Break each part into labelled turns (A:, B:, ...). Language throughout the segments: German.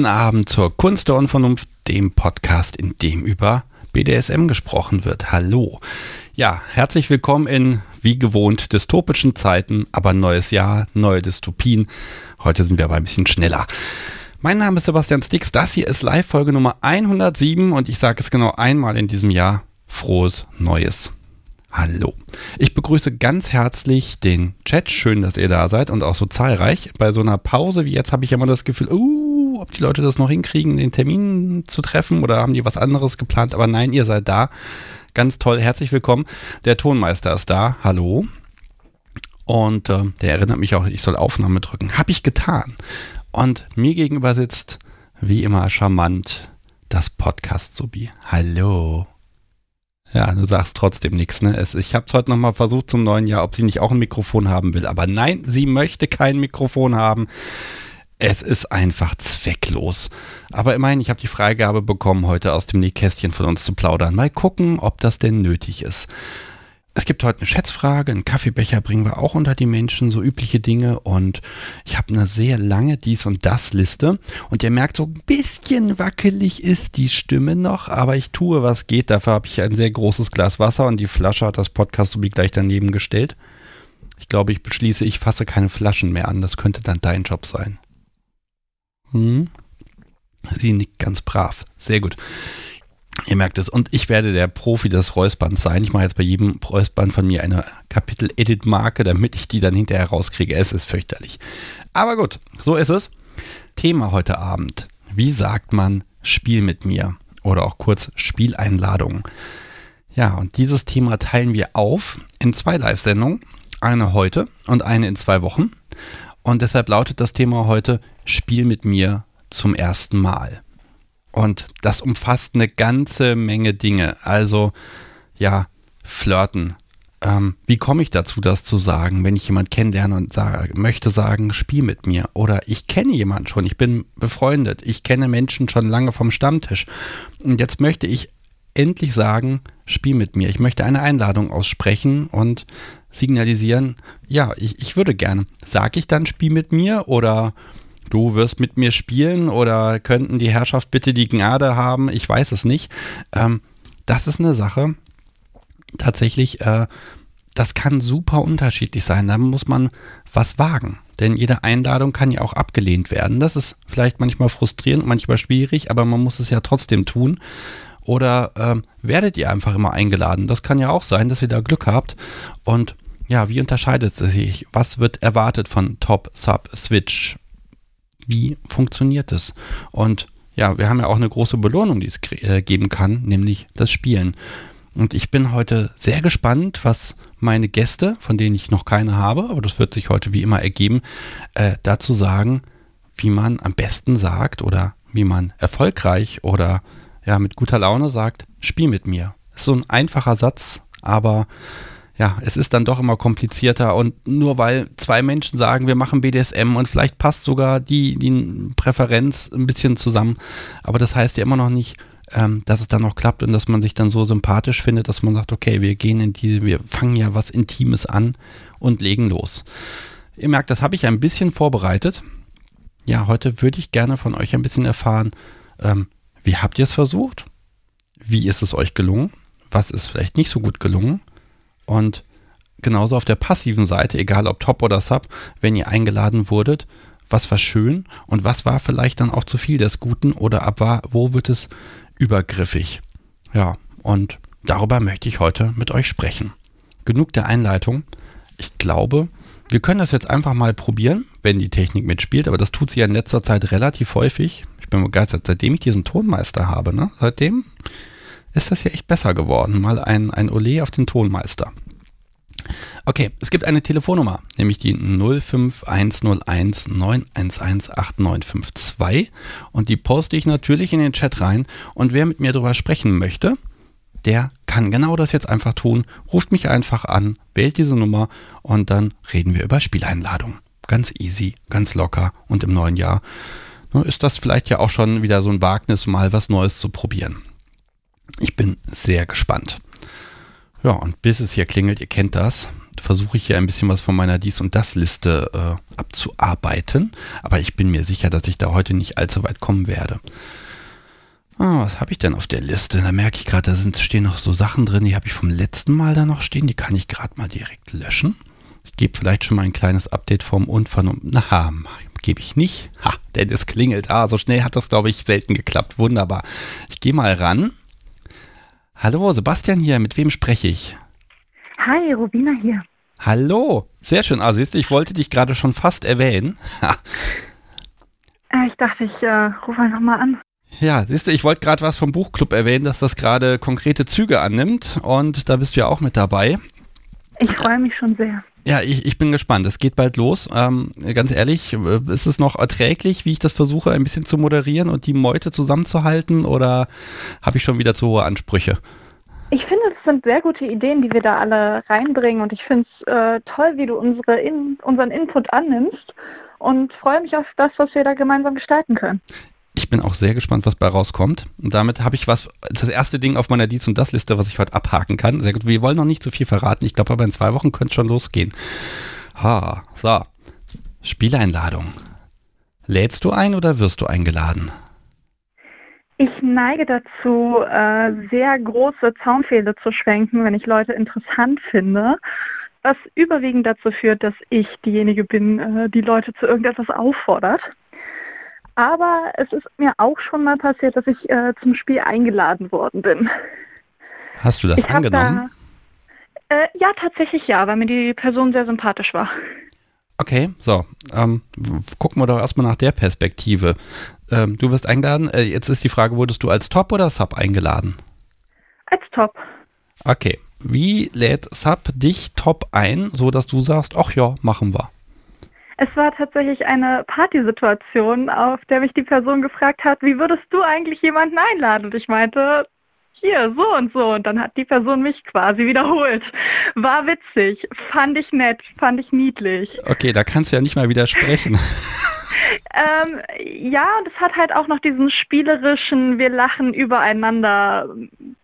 A: Guten Abend zur Kunst der Unvernunft, dem Podcast, in dem über BDSM gesprochen wird. Hallo. Ja, herzlich willkommen in wie gewohnt dystopischen Zeiten, aber neues Jahr, neue Dystopien. Heute sind wir aber ein bisschen schneller. Mein Name ist Sebastian Stix. Das hier ist Live-Folge Nummer 107 und ich sage es genau einmal in diesem Jahr. Frohes Neues. Hallo. Ich begrüße ganz herzlich den Chat. Schön, dass ihr da seid und auch so zahlreich. Bei so einer Pause wie jetzt habe ich immer das Gefühl, uh, ob die Leute das noch hinkriegen, den Termin zu treffen oder haben die was anderes geplant. Aber nein, ihr seid da. Ganz toll. Herzlich willkommen. Der Tonmeister ist da. Hallo. Und äh, der erinnert mich auch, ich soll Aufnahme drücken. Habe ich getan. Und mir gegenüber sitzt, wie immer charmant, das Podcast-Subi. Hallo. Ja, du sagst trotzdem nichts, ne? Es, ich habe es heute nochmal versucht zum neuen Jahr, ob sie nicht auch ein Mikrofon haben will. Aber nein, sie möchte kein Mikrofon haben. Es ist einfach zwecklos. Aber immerhin, ich habe die Freigabe bekommen, heute aus dem Nähkästchen von uns zu plaudern. Mal gucken, ob das denn nötig ist. Es gibt heute eine Schätzfrage, einen Kaffeebecher bringen wir auch unter die Menschen, so übliche Dinge. Und ich habe eine sehr lange Dies- und Das-Liste. Und ihr merkt, so ein bisschen wackelig ist die Stimme noch, aber ich tue, was geht. Dafür habe ich ein sehr großes Glas Wasser und die Flasche hat das Podcast so wie gleich daneben gestellt. Ich glaube, ich beschließe, ich fasse keine Flaschen mehr an. Das könnte dann dein Job sein. Hm? Sie nickt ganz brav. Sehr gut. Ihr merkt es. Und ich werde der Profi des Räusperns sein. Ich mache jetzt bei jedem Räuspern von mir eine Kapitel-Edit-Marke, damit ich die dann hinterher rauskriege. Es ist fürchterlich. Aber gut, so ist es. Thema heute Abend. Wie sagt man Spiel mit mir? Oder auch kurz Spieleinladung. Ja, und dieses Thema teilen wir auf in zwei Live-Sendungen. Eine heute und eine in zwei Wochen. Und deshalb lautet das Thema heute Spiel mit mir zum ersten Mal. Und das umfasst eine ganze Menge Dinge. Also ja, flirten. Ähm, wie komme ich dazu, das zu sagen, wenn ich jemanden kennenlerne und sage, möchte sagen, spiel mit mir? Oder ich kenne jemanden schon, ich bin befreundet, ich kenne Menschen schon lange vom Stammtisch. Und jetzt möchte ich endlich sagen, spiel mit mir. Ich möchte eine Einladung aussprechen und signalisieren, ja, ich, ich würde gerne. Sag ich dann, spiel mit mir oder du wirst mit mir spielen oder könnten die Herrschaft bitte die Gnade haben? Ich weiß es nicht. Ähm, das ist eine Sache, tatsächlich, äh, das kann super unterschiedlich sein. Da muss man was wagen. Denn jede Einladung kann ja auch abgelehnt werden. Das ist vielleicht manchmal frustrierend, manchmal schwierig, aber man muss es ja trotzdem tun. Oder ähm, werdet ihr einfach immer eingeladen? Das kann ja auch sein, dass ihr da Glück habt. Und ja, wie unterscheidet es sich? Was wird erwartet von Top, Sub, Switch? Wie funktioniert es? Und ja, wir haben ja auch eine große Belohnung, die es äh, geben kann, nämlich das Spielen. Und ich bin heute sehr gespannt, was meine Gäste, von denen ich noch keine habe, aber das wird sich heute wie immer ergeben, äh, dazu sagen, wie man am besten sagt oder wie man erfolgreich oder ja mit guter Laune sagt, spiel mit mir. Ist so ein einfacher Satz, aber ja, es ist dann doch immer komplizierter und nur weil zwei Menschen sagen, wir machen BDSM und vielleicht passt sogar die, die Präferenz ein bisschen zusammen, aber das heißt ja immer noch nicht, ähm, dass es dann noch klappt und dass man sich dann so sympathisch findet, dass man sagt, okay, wir gehen in diese, wir fangen ja was Intimes an und legen los. Ihr merkt, das habe ich ein bisschen vorbereitet. Ja, heute würde ich gerne von euch ein bisschen erfahren, ähm, wie habt ihr es versucht? Wie ist es euch gelungen? Was ist vielleicht nicht so gut gelungen? Und genauso auf der passiven Seite, egal ob Top oder Sub, wenn ihr eingeladen wurdet, was war schön und was war vielleicht dann auch zu viel des Guten oder ab war, wo wird es übergriffig? Ja, und darüber möchte ich heute mit euch sprechen. Genug der Einleitung. Ich glaube, wir können das jetzt einfach mal probieren, wenn die Technik mitspielt, aber das tut sie ja in letzter Zeit relativ häufig. Ich bin begeistert, seitdem ich diesen Tonmeister habe, ne? Seitdem ist das ja echt besser geworden. Mal ein, ein Olé auf den Tonmeister. Okay, es gibt eine Telefonnummer, nämlich die 05101 911 8952 und die poste ich natürlich in den Chat rein und wer mit mir darüber sprechen möchte, der kann genau das jetzt einfach tun, ruft mich einfach an, wählt diese Nummer und dann reden wir über Spieleinladungen. Ganz easy, ganz locker und im neuen Jahr ist das vielleicht ja auch schon wieder so ein Wagnis, mal was Neues zu probieren. Ich bin sehr gespannt. Ja, und bis es hier klingelt, ihr kennt das, versuche ich hier ein bisschen was von meiner Dies- und Das-Liste äh, abzuarbeiten. Aber ich bin mir sicher, dass ich da heute nicht allzu weit kommen werde. Ah, was habe ich denn auf der Liste? Da merke ich gerade, da sind, stehen noch so Sachen drin, die habe ich vom letzten Mal da noch stehen. Die kann ich gerade mal direkt löschen. Ich gebe vielleicht schon mal ein kleines Update vom Unvernunft. Na, gebe ich nicht. Ha, denn es klingelt. Ah, so schnell hat das, glaube ich, selten geklappt. Wunderbar. Ich gehe mal ran. Hallo, Sebastian hier. Mit wem spreche ich?
B: Hi, Rubina hier.
A: Hallo. Sehr schön. Ah, siehst du, ich wollte dich gerade schon fast erwähnen.
B: äh, ich dachte, ich äh, rufe einfach mal an.
A: Ja, siehst du, ich wollte gerade was vom Buchclub erwähnen, dass das gerade konkrete Züge annimmt und da bist du ja auch mit dabei.
B: Ich freue mich schon sehr.
A: Ja, ich, ich bin gespannt. Es geht bald los. Ähm, ganz ehrlich, äh, ist es noch erträglich, wie ich das versuche, ein bisschen zu moderieren und die Meute zusammenzuhalten oder habe ich schon wieder zu hohe Ansprüche?
B: Ich finde, das sind sehr gute Ideen, die wir da alle reinbringen und ich finde es äh, toll, wie du unsere In unseren Input annimmst und freue mich auf das, was wir da gemeinsam gestalten können.
A: Ich bin auch sehr gespannt, was bei rauskommt. Und damit habe ich was, das erste Ding auf meiner Dies- und Das-Liste, was ich heute abhaken kann. Sehr gut. Wir wollen noch nicht so viel verraten. Ich glaube aber in zwei Wochen könnte es schon losgehen. Ha, so. Spieleinladung. Lädst du ein oder wirst du eingeladen?
B: Ich neige dazu, äh, sehr große Zaunpfähle zu schwenken, wenn ich Leute interessant finde. Was überwiegend dazu führt, dass ich diejenige bin, äh, die Leute zu irgendetwas auffordert. Aber es ist mir auch schon mal passiert, dass ich äh, zum Spiel eingeladen worden bin.
A: Hast du das ich angenommen?
B: Da, äh, ja, tatsächlich ja, weil mir die Person sehr sympathisch war.
A: Okay, so. Ähm, gucken wir doch erstmal nach der Perspektive. Ähm, du wirst eingeladen. Äh, jetzt ist die Frage, wurdest du als Top oder Sub eingeladen?
B: Als Top.
A: Okay. Wie lädt Sub dich Top ein, so dass du sagst, ach ja, machen wir?
B: Es war tatsächlich eine Partysituation, auf der mich die Person gefragt hat, wie würdest du eigentlich jemanden einladen? Und ich meinte, hier, so und so. Und dann hat die Person mich quasi wiederholt. War witzig, fand ich nett, fand ich niedlich.
A: Okay, da kannst du ja nicht mal widersprechen.
B: ähm, ja, und es hat halt auch noch diesen spielerischen, wir lachen übereinander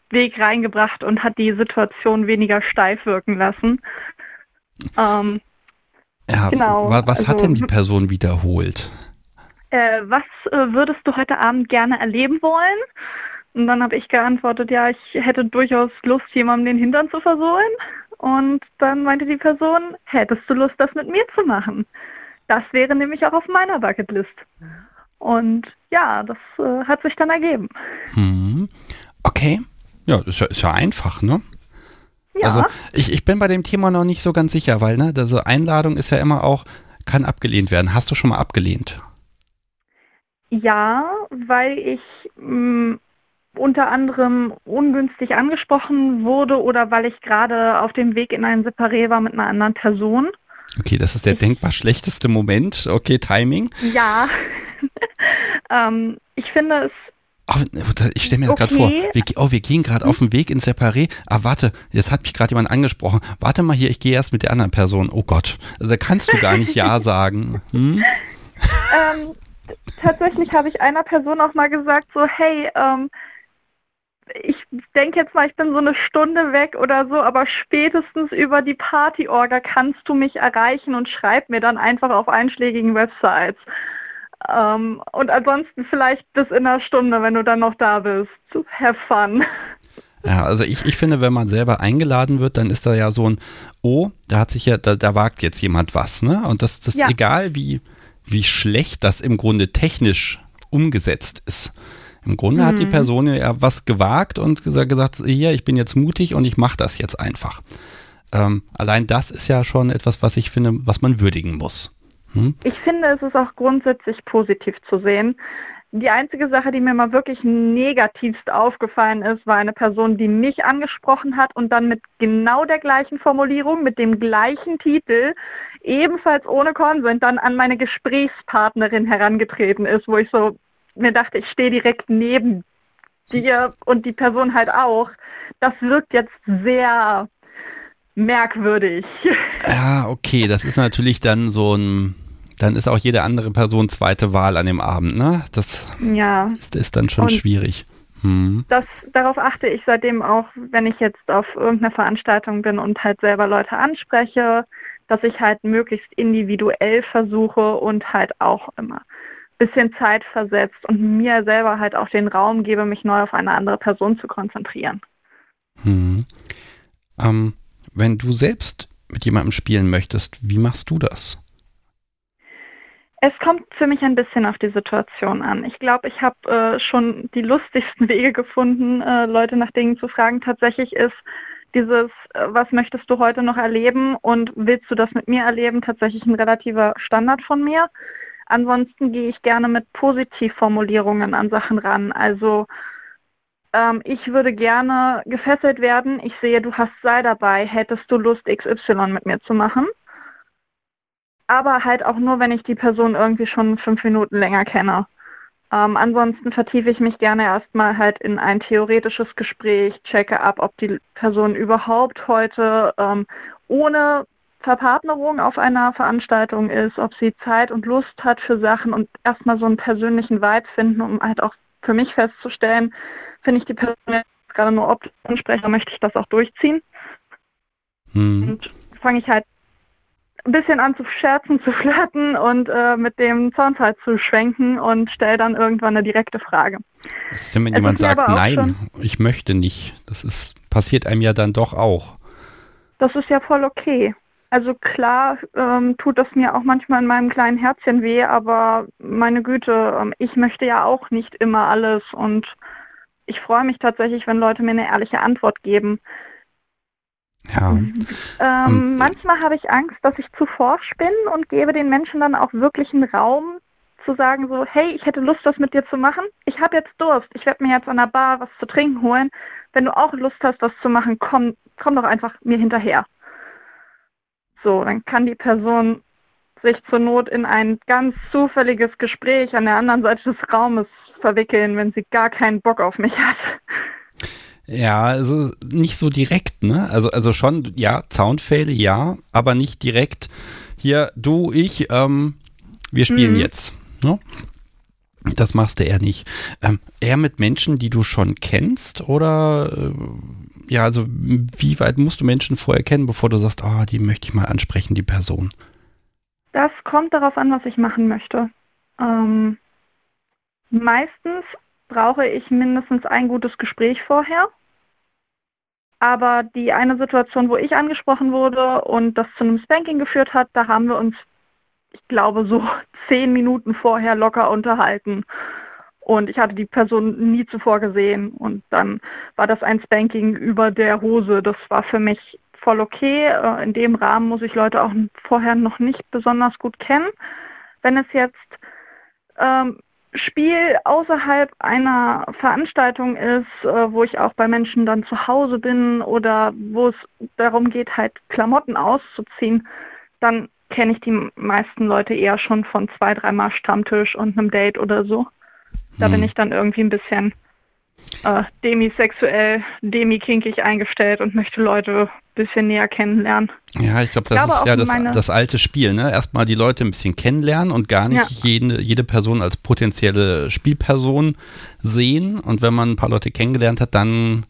B: Weg reingebracht und hat die Situation weniger steif wirken lassen.
A: Ähm, ja, genau. Was, was also, hat denn die Person wiederholt?
B: Äh, was äh, würdest du heute Abend gerne erleben wollen? Und dann habe ich geantwortet, ja, ich hätte durchaus Lust, jemandem den Hintern zu versohlen. Und dann meinte die Person, hättest du Lust, das mit mir zu machen? Das wäre nämlich auch auf meiner Bucketlist. Und ja, das äh, hat sich dann ergeben.
A: Hm. Okay. Ja, ist ja, ist ja einfach, ne? Ja. Also ich, ich bin bei dem Thema noch nicht so ganz sicher, weil ne, also Einladung ist ja immer auch, kann abgelehnt werden. Hast du schon mal abgelehnt?
B: Ja, weil ich mh, mm, unter anderem ungünstig angesprochen wurde oder weil ich gerade auf dem Weg in ein Separé war mit einer anderen Person.
A: Okay, das ist der ich, denkbar schlechteste Moment. Okay, Timing.
B: Ja. ähm, ich finde es
A: Oh, ich stelle mir das okay. gerade vor. Wir, oh, wir gehen gerade auf dem Weg ins Separé. Ah, warte, jetzt hat mich gerade jemand angesprochen. Warte mal hier, ich gehe erst mit der anderen Person. Oh Gott, also, da kannst du gar nicht Ja sagen. Hm?
B: Ähm, tatsächlich habe ich einer Person auch mal gesagt, so, hey, ähm, ich denke jetzt mal, ich bin so eine Stunde weg oder so, aber spätestens über die Partyorga kannst du mich erreichen und schreib mir dann einfach auf einschlägigen Websites. Ähm, und ansonsten vielleicht bis in einer Stunde, wenn du dann noch da bist. Have fun.
A: Ja, also ich, ich finde, wenn man selber eingeladen wird, dann ist da ja so ein, oh, da hat sich ja, da, da wagt jetzt jemand was, ne? Und das, das ja. egal wie, wie schlecht das im Grunde technisch umgesetzt ist. Im Grunde mhm. hat die mhm. Person ja was gewagt und gesagt, gesagt, hier, ich bin jetzt mutig und ich mache das jetzt einfach. Ähm, allein das ist ja schon etwas, was ich finde, was man würdigen muss.
B: Hm? Ich finde, es ist auch grundsätzlich positiv zu sehen. Die einzige Sache, die mir mal wirklich negativst aufgefallen ist, war eine Person, die mich angesprochen hat und dann mit genau der gleichen Formulierung, mit dem gleichen Titel, ebenfalls ohne Konsent, dann an meine Gesprächspartnerin herangetreten ist, wo ich so mir dachte, ich stehe direkt neben dir und die Person halt auch. Das wirkt jetzt sehr merkwürdig.
A: Ja, okay, das ist natürlich dann so ein dann ist auch jede andere Person zweite Wahl an dem Abend, ne? Das
B: ja.
A: ist, ist dann schon und schwierig.
B: Hm. Das, darauf achte ich seitdem auch, wenn ich jetzt auf irgendeiner Veranstaltung bin und halt selber Leute anspreche, dass ich halt möglichst individuell versuche und halt auch immer ein bisschen Zeit versetzt und mir selber halt auch den Raum gebe, mich neu auf eine andere Person zu konzentrieren.
A: Hm. Ähm, wenn du selbst mit jemandem spielen möchtest, wie machst du das?
B: Es kommt für mich ein bisschen auf die Situation an. Ich glaube, ich habe äh, schon die lustigsten Wege gefunden, äh, Leute nach Dingen zu fragen. Tatsächlich ist dieses, äh, was möchtest du heute noch erleben und willst du das mit mir erleben, tatsächlich ein relativer Standard von mir. Ansonsten gehe ich gerne mit Positivformulierungen an Sachen ran. Also ähm, ich würde gerne gefesselt werden. Ich sehe, du hast Sei dabei. Hättest du Lust, XY mit mir zu machen? aber halt auch nur, wenn ich die Person irgendwie schon fünf Minuten länger kenne. Ähm, ansonsten vertiefe ich mich gerne erstmal halt in ein theoretisches Gespräch, checke ab, ob die Person überhaupt heute ähm, ohne Verpartnerung auf einer Veranstaltung ist, ob sie Zeit und Lust hat für Sachen und erstmal so einen persönlichen Vibe finden, um halt auch für mich festzustellen, finde ich die Person jetzt gerade nur optisch ansprechen, möchte ich das auch durchziehen. Hm. Und fange ich halt ein bisschen an zu scherzen, zu flirten und äh, mit dem Zaunfall zu schwenken und stelle dann irgendwann eine direkte Frage.
A: Was ist denn, wenn es jemand sagt, nein, ich möchte nicht? Das ist, passiert einem ja dann doch auch.
B: Das ist ja voll okay. Also klar ähm, tut das mir auch manchmal in meinem kleinen Herzchen weh, aber meine Güte, ähm, ich möchte ja auch nicht immer alles und ich freue mich tatsächlich, wenn Leute mir eine ehrliche Antwort geben. Ja. Ähm, ähm, manchmal habe ich Angst, dass ich zu forsch bin und gebe den Menschen dann auch wirklich einen Raum zu sagen so, hey, ich hätte Lust, das mit dir zu machen. Ich habe jetzt Durst. Ich werde mir jetzt an der Bar was zu trinken holen. Wenn du auch Lust hast, was zu machen, komm, komm doch einfach mir hinterher. So, dann kann die Person sich zur Not in ein ganz zufälliges Gespräch an der anderen Seite des Raumes verwickeln, wenn sie gar keinen Bock auf mich hat.
A: Ja, also nicht so direkt, ne? Also, also schon, ja, Zaunpfähle, ja, aber nicht direkt. Hier, du, ich, ähm, wir spielen mhm. jetzt. Ne? Das machst du eher nicht. Ähm, eher mit Menschen, die du schon kennst oder äh, ja, also wie weit musst du Menschen vorher kennen, bevor du sagst, ah, oh, die möchte ich mal ansprechen, die Person?
B: Das kommt darauf an, was ich machen möchte. Ähm, meistens brauche ich mindestens ein gutes Gespräch vorher. Aber die eine Situation, wo ich angesprochen wurde und das zu einem Spanking geführt hat, da haben wir uns, ich glaube, so zehn Minuten vorher locker unterhalten. Und ich hatte die Person nie zuvor gesehen. Und dann war das ein Spanking über der Hose. Das war für mich voll okay. Äh, in dem Rahmen muss ich Leute auch vorher noch nicht besonders gut kennen. Wenn es jetzt ähm, Spiel außerhalb einer Veranstaltung ist, äh, wo ich auch bei Menschen dann zu Hause bin oder wo es darum geht, halt Klamotten auszuziehen, dann kenne ich die meisten Leute eher schon von zwei, dreimal Stammtisch und einem Date oder so. Da hm. bin ich dann irgendwie ein bisschen äh, demisexuell, demikinkig eingestellt und möchte Leute bisschen näher kennenlernen.
A: Ja, ich glaube, das ich ist ja das, das, alte Spiel, ne? Erstmal die Leute ein bisschen kennenlernen und gar nicht ja. jede, jede Person als potenzielle Spielperson sehen. Und wenn man ein paar Leute kennengelernt hat, dann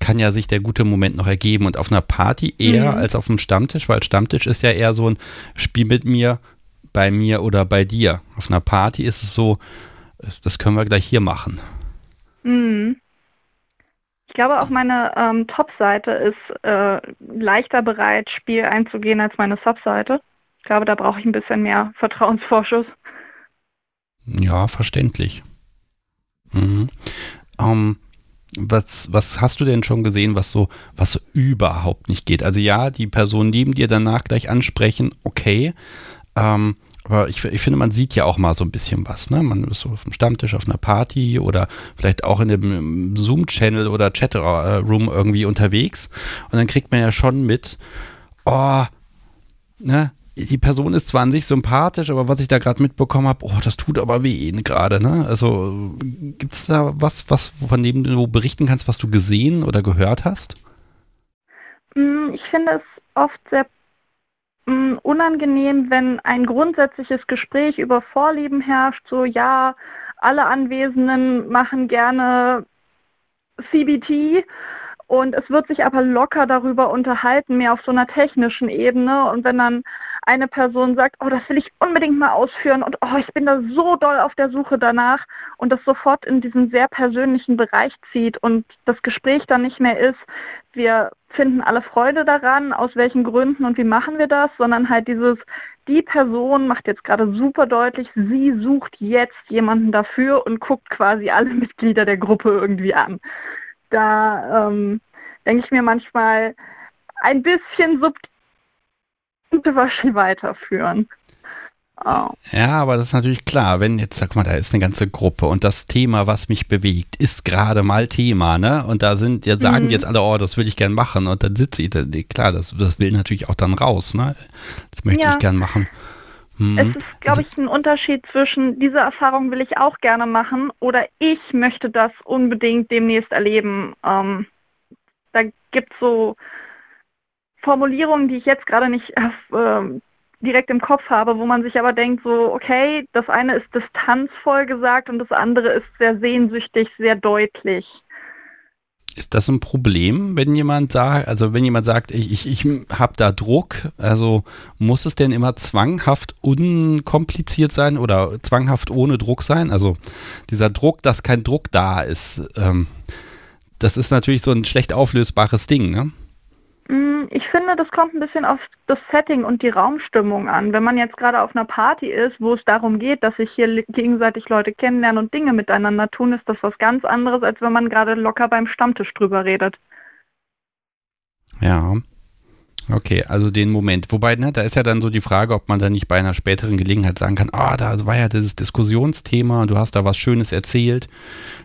A: kann ja sich der gute Moment noch ergeben. Und auf einer Party eher mhm. als auf einem Stammtisch, weil Stammtisch ist ja eher so ein Spiel mit mir, bei mir oder bei dir. Auf einer Party ist es so, das können wir gleich hier machen. Mhm.
B: Ich glaube auch meine ähm, Top-Seite ist äh, leichter bereit, Spiel einzugehen als meine Sub-Seite. Ich glaube, da brauche ich ein bisschen mehr Vertrauensvorschuss.
A: Ja, verständlich. Mhm. Ähm, was, was hast du denn schon gesehen, was so, was überhaupt nicht geht? Also ja, die Person neben dir danach gleich ansprechen, okay. Ähm, aber ich, ich, finde, man sieht ja auch mal so ein bisschen was. Ne? Man ist so auf dem Stammtisch, auf einer Party oder vielleicht auch in dem Zoom-Channel oder Chatroom irgendwie unterwegs. Und dann kriegt man ja schon mit, oh, ne? Die Person ist zwar an sich sympathisch, aber was ich da gerade mitbekommen habe, oh, das tut aber weh gerade. Ne? Also gibt es da was, was von dem du berichten kannst, was du gesehen oder gehört hast?
B: Mm, ich finde es oft sehr unangenehm, wenn ein grundsätzliches Gespräch über Vorlieben herrscht, so ja, alle Anwesenden machen gerne CBT und es wird sich aber locker darüber unterhalten, mehr auf so einer technischen Ebene. Und wenn dann eine Person sagt, oh, das will ich unbedingt mal ausführen und oh, ich bin da so doll auf der Suche danach und das sofort in diesen sehr persönlichen Bereich zieht und das Gespräch dann nicht mehr ist, wir finden alle Freude daran, aus welchen Gründen und wie machen wir das, sondern halt dieses, die Person macht jetzt gerade super deutlich, sie sucht jetzt jemanden dafür und guckt quasi alle Mitglieder der Gruppe irgendwie an da ähm, denke ich mir manchmal ein bisschen subtil weiterführen.
A: Oh. Ja, aber das ist natürlich klar, wenn jetzt, sag mal, da ist eine ganze Gruppe und das Thema, was mich bewegt, ist gerade mal Thema, ne? Und da sind, jetzt sagen mhm. jetzt alle, oh, das will ich gern machen und dann sitze ich, dann, klar, das, das will natürlich auch dann raus, ne? Das möchte ja. ich gern machen.
B: Mhm. Es ist, glaube ich, ein Unterschied zwischen, diese Erfahrung will ich auch gerne machen oder ich möchte das unbedingt demnächst erleben. Ähm, da gibt es so Formulierungen, die ich jetzt gerade nicht äh, direkt im Kopf habe, wo man sich aber denkt, so, okay, das eine ist distanzvoll gesagt und das andere ist sehr sehnsüchtig, sehr deutlich.
A: Ist das ein Problem, wenn jemand sagt, also wenn jemand sagt, ich, ich, ich habe da Druck, also muss es denn immer zwanghaft unkompliziert sein oder zwanghaft ohne Druck sein? Also dieser Druck, dass kein Druck da ist, ähm, das ist natürlich so ein schlecht auflösbares Ding, ne?
B: Mm, ich finde, das kommt ein bisschen auf das Setting und die Raumstimmung an. Wenn man jetzt gerade auf einer Party ist, wo es darum geht, dass sich hier gegenseitig Leute kennenlernen und Dinge miteinander tun, ist das was ganz anderes, als wenn man gerade locker beim Stammtisch drüber redet.
A: Ja. Okay, also den Moment. Wobei, ne, da ist ja dann so die Frage, ob man da nicht bei einer späteren Gelegenheit sagen kann, ah, oh, da war ja dieses Diskussionsthema, du hast da was Schönes erzählt.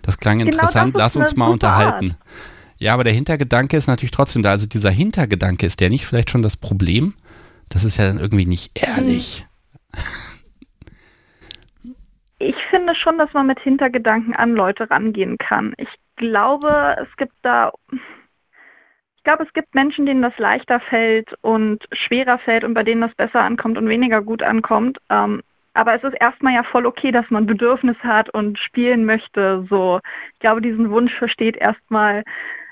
A: Das klang genau interessant, das lass uns mal unterhalten. Art. Ja, aber der Hintergedanke ist natürlich trotzdem da. Also dieser Hintergedanke, ist der nicht vielleicht schon das Problem? Das ist ja dann irgendwie nicht ehrlich.
B: Ich finde schon, dass man mit Hintergedanken an Leute rangehen kann. Ich glaube, es gibt da, ich glaube, es gibt Menschen, denen das leichter fällt und schwerer fällt und bei denen das besser ankommt und weniger gut ankommt. Ähm, aber es ist erstmal ja voll okay, dass man Bedürfnis hat und spielen möchte. So, ich glaube, diesen Wunsch versteht erstmal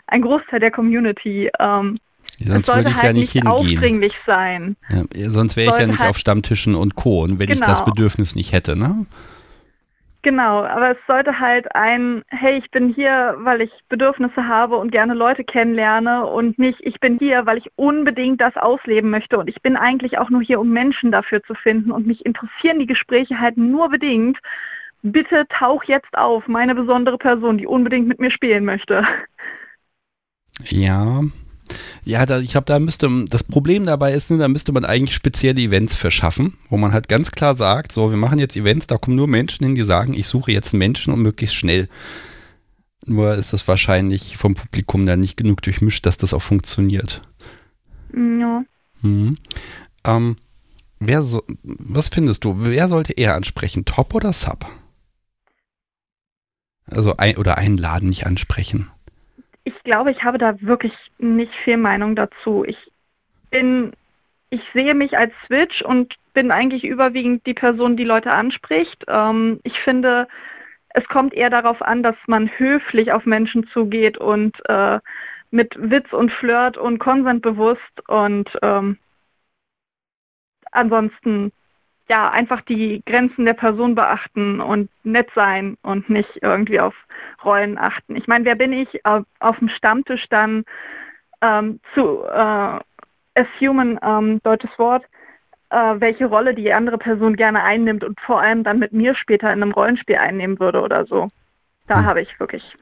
B: ein Großteil der Community. Ähm,
A: sonst würde ich halt ja nicht, hingehen.
B: aufdringlich sein.
A: Ja, sonst wäre ich ja nicht halt auf Stammtischen und Co. Und wenn genau. ich das genau. Bedürfnis nicht hätte, ne?
B: Genau, aber es sollte halt ein, hey, ich bin hier, weil ich Bedürfnisse habe und gerne Leute kennenlerne und nicht, ich bin hier, weil ich unbedingt das ausleben möchte und ich bin eigentlich auch nur hier, um Menschen dafür zu finden und mich interessieren die Gespräche halt nur bedingt. Bitte tauch jetzt auf, meine besondere Person, die unbedingt mit mir spielen möchte.
A: Ja. Ja, da, ich glaube, da müsste, das Problem dabei ist, da müsste man eigentlich spezielle Events verschaffen, wo man halt ganz klar sagt, so, wir machen jetzt Events, da kommen nur Menschen hin, die sagen, ich suche jetzt Menschen und möglichst schnell. Nur ist das wahrscheinlich vom Publikum dann nicht genug durchmischt, dass das auch funktioniert.
B: Ja.
A: Mhm. Ähm, wer so, was findest du, wer sollte eher ansprechen, Top oder Sub? Also ein, oder einladen, nicht ansprechen
B: ich glaube, ich habe da wirklich nicht viel Meinung dazu. Ich bin, ich sehe mich als Switch und bin eigentlich überwiegend die Person, die Leute anspricht. Ähm, ich finde, es kommt eher darauf an, dass man höflich auf Menschen zugeht und äh, mit Witz und Flirt und Konsent bewusst und ähm, ansonsten ja, einfach die Grenzen der Person beachten und nett sein und nicht irgendwie auf Rollen achten. Ich meine, wer bin ich auf, auf dem Stammtisch dann ähm, zu äh, assumen, ähm, deutsches Wort, äh, welche Rolle die andere Person gerne einnimmt und vor allem dann mit mir später in einem Rollenspiel einnehmen würde oder so. Da hm. habe ich wirklich.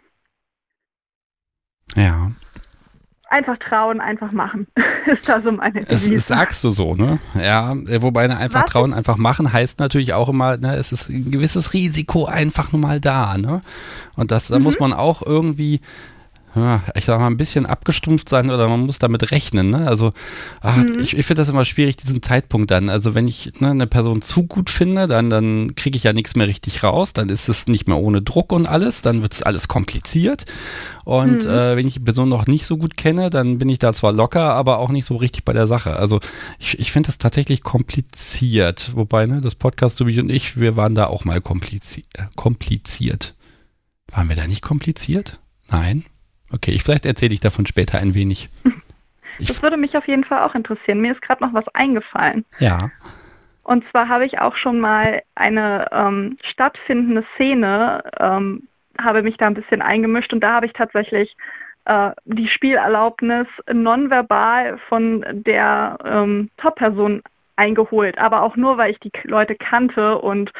A: Ja,
B: einfach trauen, einfach machen. ist da so meine
A: Das sagst du so, ne? Ja, äh, wobei ne, einfach Was? trauen, einfach machen heißt natürlich auch immer, ne, es ist ein gewisses Risiko einfach nur mal da, ne? Und das, da mhm. muss man auch irgendwie ja, ich sag mal, ein bisschen abgestumpft sein oder man muss damit rechnen. Ne? Also ach, mhm. ich, ich finde das immer schwierig, diesen Zeitpunkt dann. Also wenn ich ne, eine Person zu gut finde, dann, dann kriege ich ja nichts mehr richtig raus, dann ist es nicht mehr ohne Druck und alles, dann wird es alles kompliziert. Und mhm. äh, wenn ich die Person noch nicht so gut kenne, dann bin ich da zwar locker, aber auch nicht so richtig bei der Sache. Also ich, ich finde das tatsächlich kompliziert. Wobei, ne, das Podcast, so wie und ich, wir waren da auch mal komplizi äh, kompliziert. Waren wir da nicht kompliziert? Nein. Okay, ich, vielleicht erzähle ich davon später ein wenig.
B: Ich das würde mich auf jeden Fall auch interessieren. Mir ist gerade noch was eingefallen.
A: Ja.
B: Und zwar habe ich auch schon mal eine ähm, stattfindende Szene, ähm, habe mich da ein bisschen eingemischt und da habe ich tatsächlich äh, die Spielerlaubnis nonverbal von der ähm, Top-Person eingeholt, aber auch nur, weil ich die Leute kannte und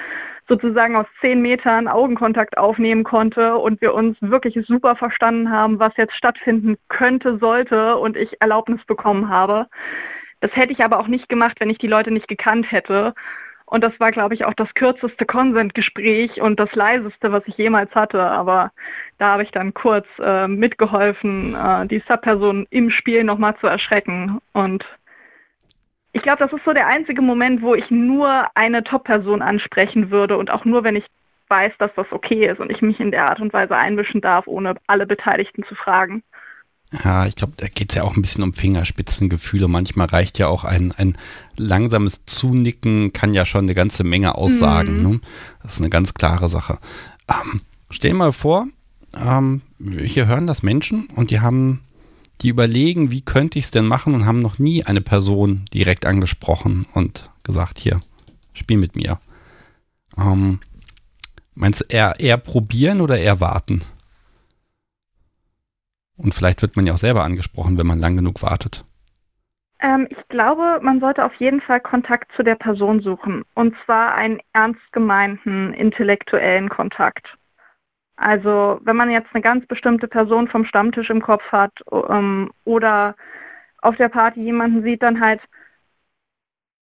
B: sozusagen aus zehn Metern Augenkontakt aufnehmen konnte und wir uns wirklich super verstanden haben, was jetzt stattfinden könnte, sollte und ich Erlaubnis bekommen habe. Das hätte ich aber auch nicht gemacht, wenn ich die Leute nicht gekannt hätte. Und das war, glaube ich, auch das kürzeste Consent-Gespräch und das leiseste, was ich jemals hatte. Aber da habe ich dann kurz äh, mitgeholfen, äh, die Subperson im Spiel nochmal zu erschrecken. Und ich glaube, das ist so der einzige Moment, wo ich nur eine Top-Person ansprechen würde und auch nur, wenn ich weiß, dass das okay ist und ich mich in der Art und Weise einmischen darf, ohne alle Beteiligten zu fragen.
A: Ja, ich glaube, da geht es ja auch ein bisschen um Fingerspitzengefühle. Manchmal reicht ja auch ein, ein langsames Zunicken, kann ja schon eine ganze Menge aussagen. Mhm. Ne? Das ist eine ganz klare Sache. Ähm, stell mal vor, ähm, hier hören das Menschen und die haben die überlegen, wie könnte ich es denn machen und haben noch nie eine Person direkt angesprochen und gesagt, hier, spiel mit mir. Ähm, meinst du eher, eher probieren oder eher warten? Und vielleicht wird man ja auch selber angesprochen, wenn man lang genug wartet.
B: Ähm, ich glaube, man sollte auf jeden Fall Kontakt zu der Person suchen. Und zwar einen ernst gemeinten intellektuellen Kontakt. Also wenn man jetzt eine ganz bestimmte Person vom Stammtisch im Kopf hat ähm, oder auf der Party jemanden sieht, dann halt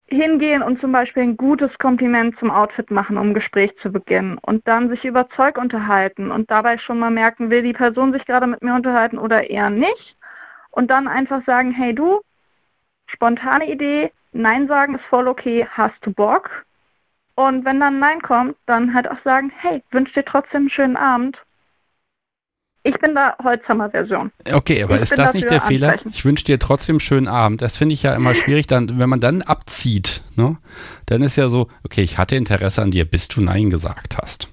B: hingehen und zum Beispiel ein gutes Kompliment zum Outfit machen, um Gespräch zu beginnen und dann sich über Zeug unterhalten und dabei schon mal merken, will die Person sich gerade mit mir unterhalten oder eher nicht und dann einfach sagen, hey du, spontane Idee, Nein sagen ist voll okay, hast du Bock? Und wenn dann Nein kommt, dann halt auch sagen, hey, wünsche dir trotzdem einen schönen Abend. Ich bin da Holzhammer-Version.
A: Okay, aber ich ist das nicht der Fehler? Ich wünsche dir trotzdem einen schönen Abend. Das finde ich ja immer schwierig, dann, wenn man dann abzieht, ne? Dann ist ja so, okay, ich hatte Interesse an dir, bis du Nein gesagt hast.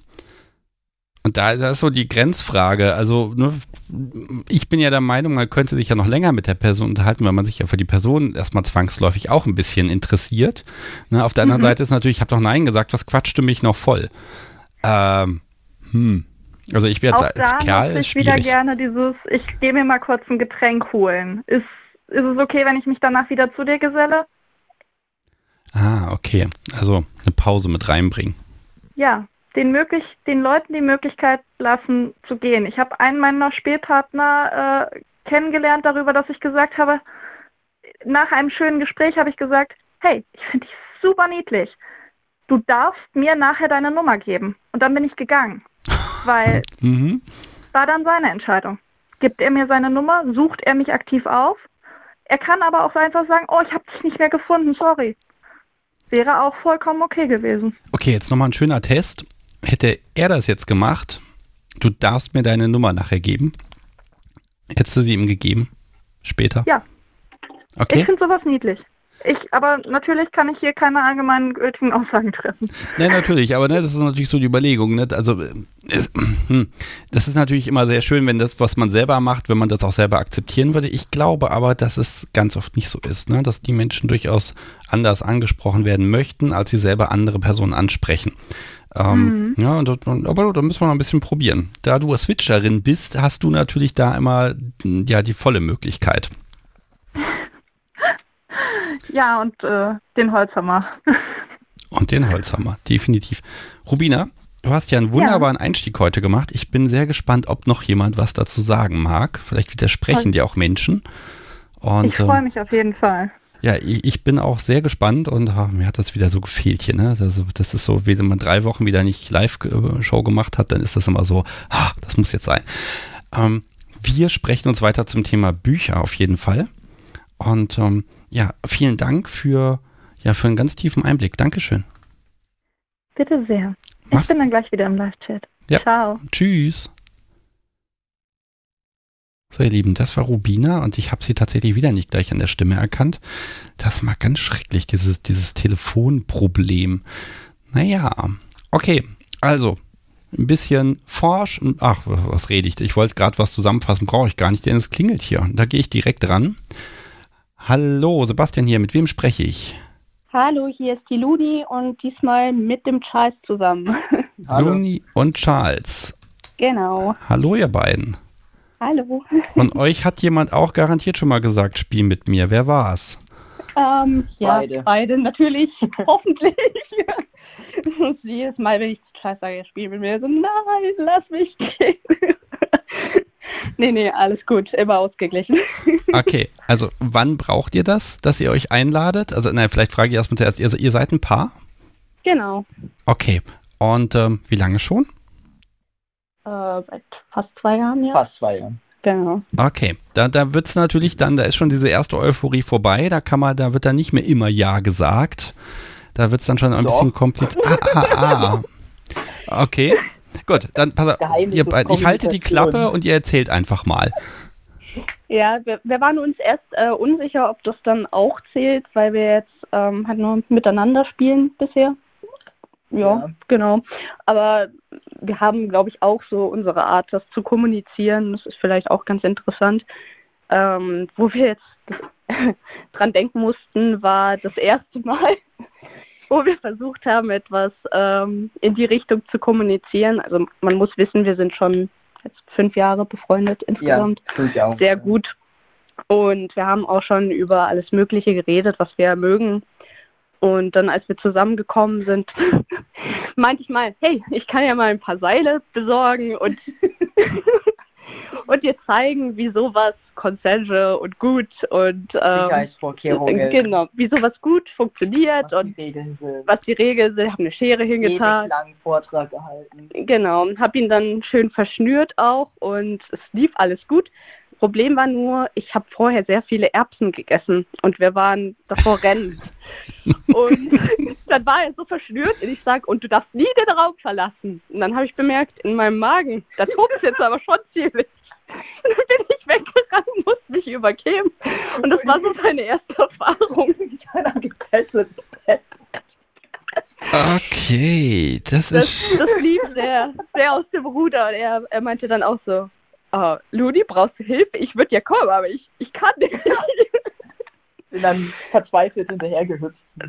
A: Und da, ist so die Grenzfrage. Also, ne, ich bin ja der Meinung, man könnte sich ja noch länger mit der Person unterhalten, weil man sich ja für die Person erstmal zwangsläufig auch ein bisschen interessiert. Ne, auf der anderen mhm. Seite ist natürlich, ich habe doch Nein gesagt, was quatschte mich noch voll? Ähm, hm. Also ich werde als, als Kerl
B: ich schwierig. wieder gerne dieses, ich gehe mir mal kurz ein Getränk holen. Ist, ist es okay, wenn ich mich danach wieder zu dir geselle?
A: Ah, okay. Also eine Pause mit reinbringen.
B: Ja, den, möglich, den Leuten die Möglichkeit lassen zu gehen. Ich habe einen meiner Spielpartner äh, kennengelernt darüber, dass ich gesagt habe, nach einem schönen Gespräch habe ich gesagt, hey, ich finde dich super niedlich. Du darfst mir nachher deine Nummer geben. Und dann bin ich gegangen, weil mhm. war dann seine Entscheidung. Gibt er mir seine Nummer, sucht er mich aktiv auf. Er kann aber auch einfach sagen, oh, ich habe dich nicht mehr gefunden, sorry. Wäre auch vollkommen okay gewesen.
A: Okay, jetzt nochmal ein schöner Test hätte er das jetzt gemacht, du darfst mir deine Nummer nachher geben. Hättest du sie ihm gegeben? Später?
B: Ja.
A: Okay.
B: Ich finde sowas niedlich. Ich, aber natürlich kann ich hier keine allgemeinen gültigen Aussagen treffen.
A: Nein, natürlich, aber ne, das ist natürlich so die Überlegung. Ne? Also es, hm, das ist natürlich immer sehr schön, wenn das, was man selber macht, wenn man das auch selber akzeptieren würde. Ich glaube aber, dass es ganz oft nicht so ist, ne? dass die Menschen durchaus anders angesprochen werden möchten, als sie selber andere Personen ansprechen. Ähm, mhm. Ja, aber da müssen wir noch ein bisschen probieren. Da du Switcherin bist, hast du natürlich da immer ja die volle Möglichkeit.
B: Ja, und äh, den Holzhammer.
A: und den Holzhammer, definitiv. Rubina, du hast ja einen wunderbaren ja. Einstieg heute gemacht. Ich bin sehr gespannt, ob noch jemand was dazu sagen mag. Vielleicht widersprechen Voll. dir auch Menschen. Und,
B: ich freue ähm, mich auf jeden Fall.
A: Ja, ich, ich bin auch sehr gespannt und ach, mir hat das wieder so gefehlt hier. Ne? Also, das ist so, wie wenn man drei Wochen wieder nicht Live-Show gemacht hat, dann ist das immer so, ah, das muss jetzt sein. Ähm, wir sprechen uns weiter zum Thema Bücher auf jeden Fall. Und ähm, ja, vielen Dank für, ja, für einen ganz tiefen Einblick. Dankeschön.
B: Bitte sehr. Ich Mach's. bin dann gleich wieder im Live-Chat.
A: Ja. Ciao. Tschüss. So, ihr Lieben, das war Rubina und ich habe sie tatsächlich wieder nicht gleich an der Stimme erkannt. Das war ganz schrecklich, dieses, dieses Telefonproblem. Naja, okay, also, ein bisschen forsch. Ach, was rede ich? Ich wollte gerade was zusammenfassen, brauche ich gar nicht, denn es klingelt hier. Da gehe ich direkt ran. Hallo, Sebastian hier, mit wem spreche ich?
C: Hallo, hier ist die Luni und diesmal mit dem Charles zusammen.
A: Luni und Charles.
C: Genau.
A: Hallo, ihr beiden.
C: Hallo.
A: Und euch hat jemand auch garantiert schon mal gesagt, spiel mit mir. Wer war's?
C: Ähm, ja,
D: Beide.
C: beide, natürlich, hoffentlich. Jedes Mal, wenn ich zu Charles sage, spiel mit mir, so, nein, lass mich gehen. nee, nee, alles gut, immer ausgeglichen.
A: Okay, also wann braucht ihr das, dass ihr euch einladet? Also, nein, vielleicht frage ich erstmal zuerst, ihr, ihr seid ein Paar?
C: Genau.
A: Okay. Und ähm, wie lange schon?
C: Äh, seit fast zwei Jahren, ja.
D: Fast zwei Jahre.
C: Genau.
A: Okay, da, da wird es natürlich dann, da ist schon diese erste Euphorie vorbei, da kann man, da wird dann nicht mehr immer Ja gesagt. Da wird es dann schon ein
D: Doch.
A: bisschen kompliziert. Ah, ah, ah. Okay, gut, dann pass auf, ihr ich halte die. Klappe und ihr erzählt einfach mal.
C: Ja, wir, wir waren uns erst äh, unsicher, ob das dann auch zählt, weil wir jetzt ähm, halt nur miteinander spielen bisher. Ja,
D: Ja.
C: genau. Aber wir haben, glaube ich, auch so unsere Art, das zu kommunizieren. Das ist vielleicht auch ganz interessant. Ähm, wo wir jetzt dran denken mussten, war das erste Mal, wo wir versucht haben, etwas ähm, in die Richtung zu kommunizieren. Also man muss wissen, wir sind schon jetzt fünf Jahre befreundet
D: Ja,
C: insgesamt
D: fünf Jahre.
C: sehr gut. Und wir haben auch schon über alles Mögliche geredet, was wir mögen. Und dann, als wir zusammengekommen sind, meinte ich mal, hey, ich kann ja mal ein paar Seile besorgen und, und dir zeigen, wie sowas consensual und gut und ähm, genau, wie sowas gut funktioniert
D: was
C: und was die Regeln sind. Ich habe eine Schere hingetan.
D: langen Vortrag gehalten.
C: Genau, habe ihn dann schön verschnürt auch und es lief alles gut. Problem war nur, ich habe vorher sehr viele Erbsen gegessen und wir waren davor rennen. und dann war er so verschnürt und ich sage, und du darfst nie den Raum verlassen. Und dann habe ich bemerkt, in meinem Magen, da tobt es jetzt aber schon ziemlich. Und dann bin ich weggerannt, musste mich übergeben. Und das war so meine erste Erfahrung.
D: Einer gefesselten Bett.
A: Okay, das
C: Das,
A: ist.
C: das lief sehr, sehr aus dem Ruder. Und er, er meinte dann auch so, oh, Ludi, brauchst du Hilfe? Ich würde ja kommen, aber ich, ich kann nicht.
D: Bin dann verzweifelt hinterhergehüpft.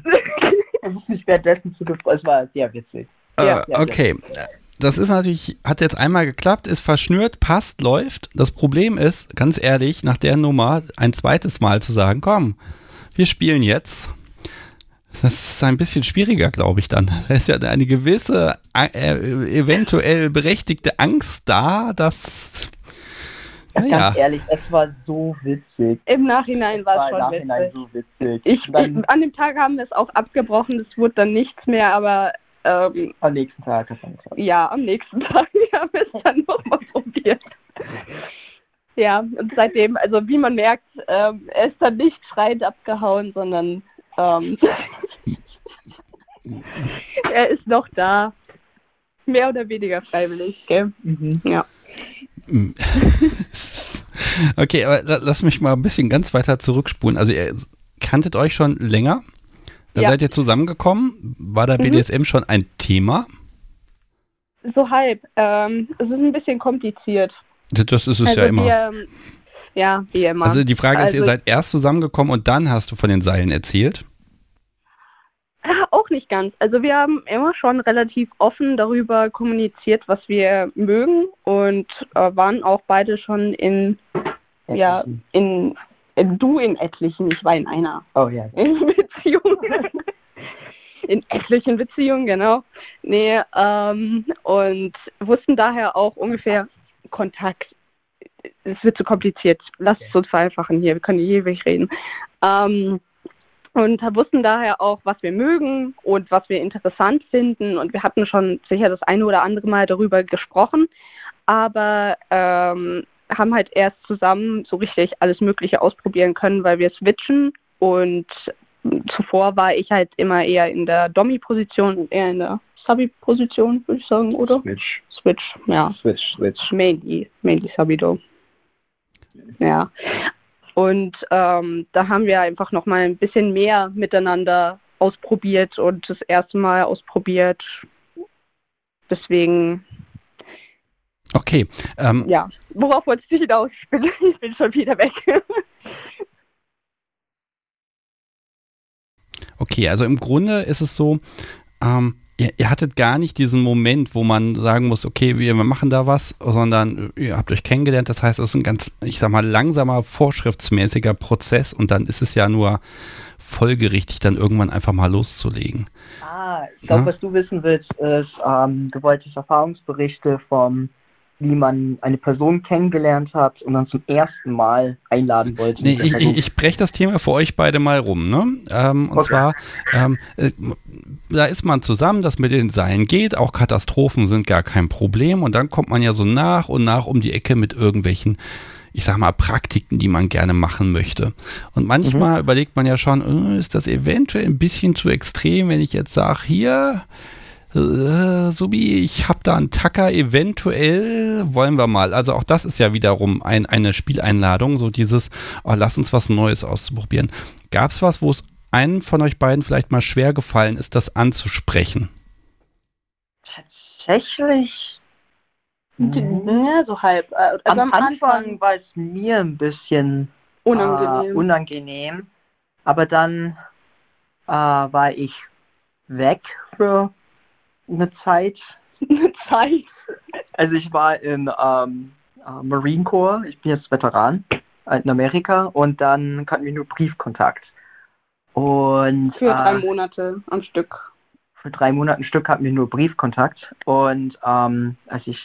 D: Versucht mich währenddessen zu befreien. Es war sehr witzig.
A: Äh,
D: Ja, ja,
A: okay. Das ist natürlich, hat jetzt einmal geklappt, ist verschnürt, passt, läuft. Das Problem ist, ganz ehrlich, nach der Nummer ein zweites Mal zu sagen, komm, wir spielen jetzt. Das ist ein bisschen schwieriger, glaube ich dann. Da ist ja eine gewisse, äh, eventuell berechtigte Angst da, dass, naja,
D: Ganz ehrlich, es war so witzig.
C: Im Nachhinein war es schon
D: Nachhinein
C: witzig.
D: so witzig.
C: Ich,
D: dann
C: an dem Tag haben wir es auch abgebrochen, es wurde dann nichts mehr, aber ähm,
D: am nächsten Tag
C: ja, am nächsten Tag haben wir es dann nochmal probiert. Ja, und seitdem, also wie man merkt, ähm, er ist dann nicht schreiend abgehauen, sondern ähm, er ist noch da. Mehr oder weniger freiwillig, gell?
D: Mhm.
C: Ja.
A: okay, aber la- lass mich mal ein bisschen ganz weiter zurückspulen. Also ihr kanntet euch schon länger? Dann
C: Ja.
A: seid ihr zusammengekommen? War da
C: Mhm.
A: BDSM schon ein Thema?
C: So halb. Ähm, es ist ein bisschen kompliziert.
A: Das ist es
C: also
A: ja immer.
C: Wir, ja, wie immer.
A: Also die Frage ist, ihr
C: Also-
A: seid erst zusammengekommen und dann hast du von den Seilen erzählt?
C: Auch nicht ganz. Also wir haben immer schon relativ offen darüber kommuniziert, was wir mögen und äh, waren auch beide schon in, ja, in, in du in etlichen, ich war in einer
D: Oh ja.
C: in Beziehungen. In etlichen Beziehungen, genau. Nee, ähm, und wussten daher auch ungefähr Kontakt. Es wird zu kompliziert. Lasst es uns vereinfachen hier. Wir können ewig reden. Ähm, und wussten daher auch, was wir mögen und was wir interessant finden. Und wir hatten schon sicher das eine oder andere Mal darüber gesprochen, aber ähm, haben halt erst zusammen so richtig alles Mögliche ausprobieren können, weil wir switchen und zuvor war ich halt immer eher in der Dommy-Position und eher in der Subby-Position, würde ich sagen, oder?
D: Switch,
C: Switch, ja.
D: Switch, Switch.
C: Mainly, mainly Subby-Dom. Ja. Und ähm, da haben wir einfach nochmal ein bisschen mehr miteinander ausprobiert und das erste Mal ausprobiert. Deswegen
A: Okay. Ähm,
C: ja, worauf wolltest du hinaus? Ich bin, ich bin schon wieder weg.
A: okay, also im Grunde ist es so, ähm, ihr, ihr, hattet gar nicht diesen Moment, wo man sagen muss, okay, wir machen da was, sondern ihr habt euch kennengelernt. Das heißt, es ist ein ganz, ich sag mal, langsamer, vorschriftsmäßiger Prozess und dann ist es ja nur folgerichtig, dann irgendwann einfach mal loszulegen.
D: Ah, ich glaube, was du wissen willst, ist, ähm, du wolltest Erfahrungsberichte vom wie man eine Person kennengelernt hat und dann zum ersten Mal einladen wollte.
A: Nee, ich, ich, ich breche das Thema für euch beide mal rum. Ne? Ähm, und okay. zwar, ähm, äh, da ist man zusammen, das mit den Seilen geht, auch Katastrophen sind gar kein Problem und dann kommt man ja so nach und nach um die Ecke mit irgendwelchen ich sag mal, Praktiken, die man gerne machen möchte. Und manchmal mhm. überlegt man ja schon, äh, ist das eventuell ein bisschen zu extrem, wenn ich jetzt sage, hier, äh, so wie ich habe da einen Tacker, eventuell wollen wir mal. Also auch das ist ja wiederum ein, eine Spieleinladung, so dieses, oh, lass uns was Neues auszuprobieren. Gab es was, wo es einem von euch beiden vielleicht mal schwer gefallen ist, das anzusprechen?
D: Tatsächlich. Ja, so halb. Äh, also am, am Anfang, Anfang war es mir ein bisschen unangenehm. Äh, unangenehm. Aber dann äh, war ich weg für eine Zeit.
C: Eine Zeit?
D: Also ich war im ähm, äh, Marine Corps, ich bin jetzt Veteran in Amerika und dann hatten wir nur Briefkontakt. Und
C: für drei äh, Monate am Stück.
D: Für drei Monate am Stück hatten wir nur Briefkontakt und ähm, als ich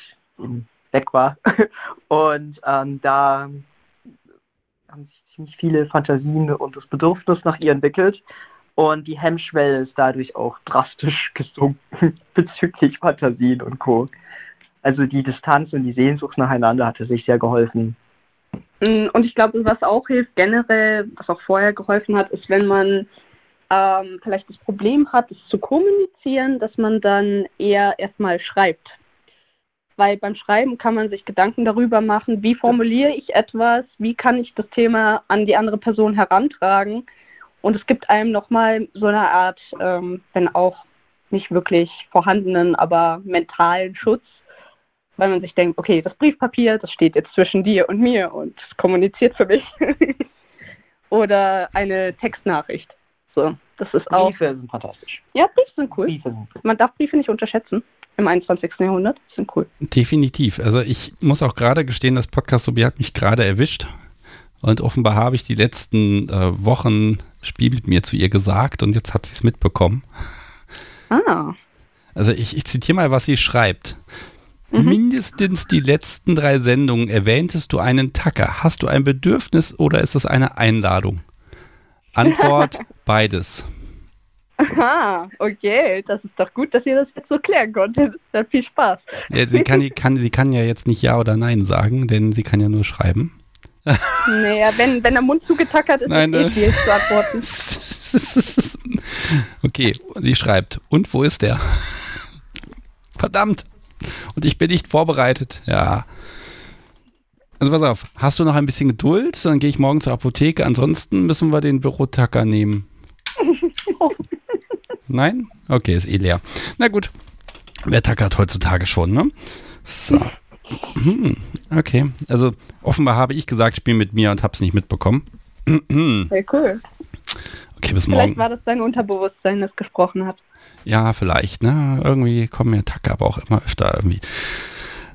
D: weg war und ähm, da haben sich ziemlich viele Fantasien und das Bedürfnis nach ihr entwickelt und die Hemmschwelle ist dadurch auch drastisch gesunken bezüglich Fantasien und Co. Also die Distanz und die Sehnsucht nacheinander hatte sich sehr geholfen.
C: Mm, und ich glaube, was auch hilft generell, was auch vorher geholfen hat, ist, wenn man ähm, vielleicht das Problem hat, es zu kommunizieren, dass man dann eher erstmal schreibt. Weil beim Schreiben kann man sich Gedanken darüber machen, wie formuliere ich etwas, wie kann ich das Thema an die andere Person herantragen und es gibt einem nochmal so eine Art, ähm, wenn auch nicht wirklich vorhandenen, aber mentalen Schutz, weil man sich denkt, okay, das Briefpapier, das steht jetzt zwischen dir und mir und es kommuniziert für mich. Oder eine Textnachricht. So, das ist auch.
D: Briefe sind fantastisch.
C: Ja, Briefe sind cool. Briefe sind cool. Man darf Briefe nicht unterschätzen im 21. Jahrhundert. Sind cool.
A: Definitiv. Also ich muss auch gerade gestehen, das Podcast Sobi hat mich gerade erwischt. Und offenbar habe ich die letzten äh, Wochen Spiel mit mir zu ihr gesagt und jetzt hat sie es mitbekommen.
C: Ah.
A: Also ich, ich zitiere mal, was sie schreibt. Mhm. Mindestens die letzten drei Sendungen erwähntest du einen Tacker. Hast du ein Bedürfnis oder ist es eine Einladung? Antwort: beides.
C: Aha, okay, das ist doch gut, dass ihr das jetzt so klären konntet. Das viel Spaß.
A: Ja, sie, kann, kann, sie kann ja jetzt nicht Ja oder Nein sagen, denn sie kann ja nur schreiben.
C: Naja, wenn, wenn der Mund zugetackert ist, Nein, ist eh viel zu antworten.
A: okay, sie schreibt, und wo ist der? Verdammt! Und ich bin nicht vorbereitet. Ja. Also pass auf, hast du noch ein bisschen Geduld? Dann gehe ich morgen zur Apotheke. Ansonsten müssen wir den Bürotacker nehmen. Nein? Okay, ist eh leer. Na gut. Wer tackert heutzutage schon, ne? So. Hm, okay, also offenbar habe ich gesagt, spiel mit mir und habe es nicht mitbekommen.
C: Sehr cool.
A: Okay, bis
C: vielleicht
A: morgen.
C: Vielleicht war das dein Unterbewusstsein, das gesprochen hat.
A: Ja, vielleicht. Ne? Irgendwie kommen mir Tacke aber auch immer öfter irgendwie.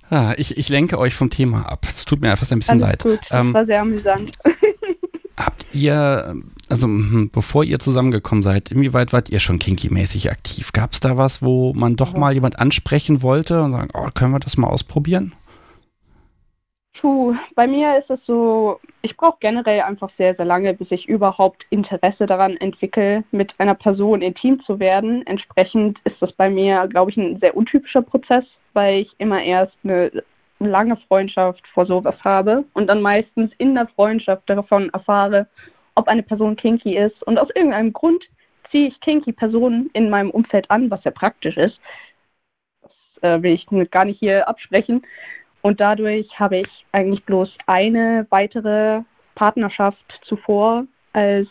A: Ah, ich, ich lenke euch vom Thema ab. Es tut mir fast ein bisschen
C: Alles
A: leid.
C: Gut. Das ähm, war sehr amüsant.
A: habt ihr, also hm, bevor ihr zusammengekommen seid, inwieweit wart ihr schon kinky-mäßig aktiv? Gab es da was, wo man doch ja. mal jemand ansprechen wollte und sagen, oh, können wir das mal ausprobieren?
C: Puh, bei mir ist es so, ich brauche generell einfach sehr, sehr lange, bis ich überhaupt Interesse daran entwickle, mit einer Person intim zu werden. Entsprechend ist das bei mir, glaube ich, ein sehr untypischer Prozess, weil ich immer erst eine lange Freundschaft vor sowas habe und dann meistens in der Freundschaft davon erfahre, ob eine Person kinky ist. Und aus irgendeinem Grund ziehe ich kinky Personen in meinem Umfeld an, was sehr praktisch ist. Das äh, will ich gar nicht hier absprechen. Und dadurch habe ich eigentlich bloß eine weitere Partnerschaft zuvor als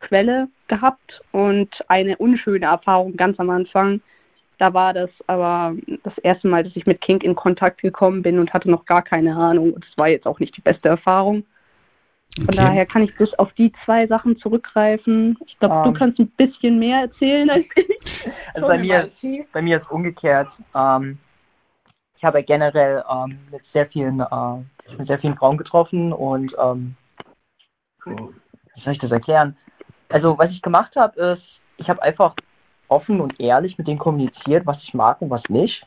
C: Quelle gehabt und eine unschöne Erfahrung ganz am Anfang, Da war das aber das erste Mal, dass ich mit Kink in Kontakt gekommen bin und hatte noch gar keine Ahnung. Und es war jetzt auch nicht die beste Erfahrung. Von
A: Okay.
C: daher kann ich bloß auf die zwei Sachen zurückgreifen. Ich glaube,
D: Ähm.
C: du kannst ein bisschen mehr erzählen als ich.
D: Also bei mir, bei mir ist es umgekehrt. Ähm, ich habe generell ähm, mit sehr vielen, äh, mit sehr vielen Frauen getroffen und ähm, wie soll ich das erklären? Also was ich gemacht habe, ist, ich habe einfach offen und ehrlich mit denen kommuniziert, was ich mag und was nicht.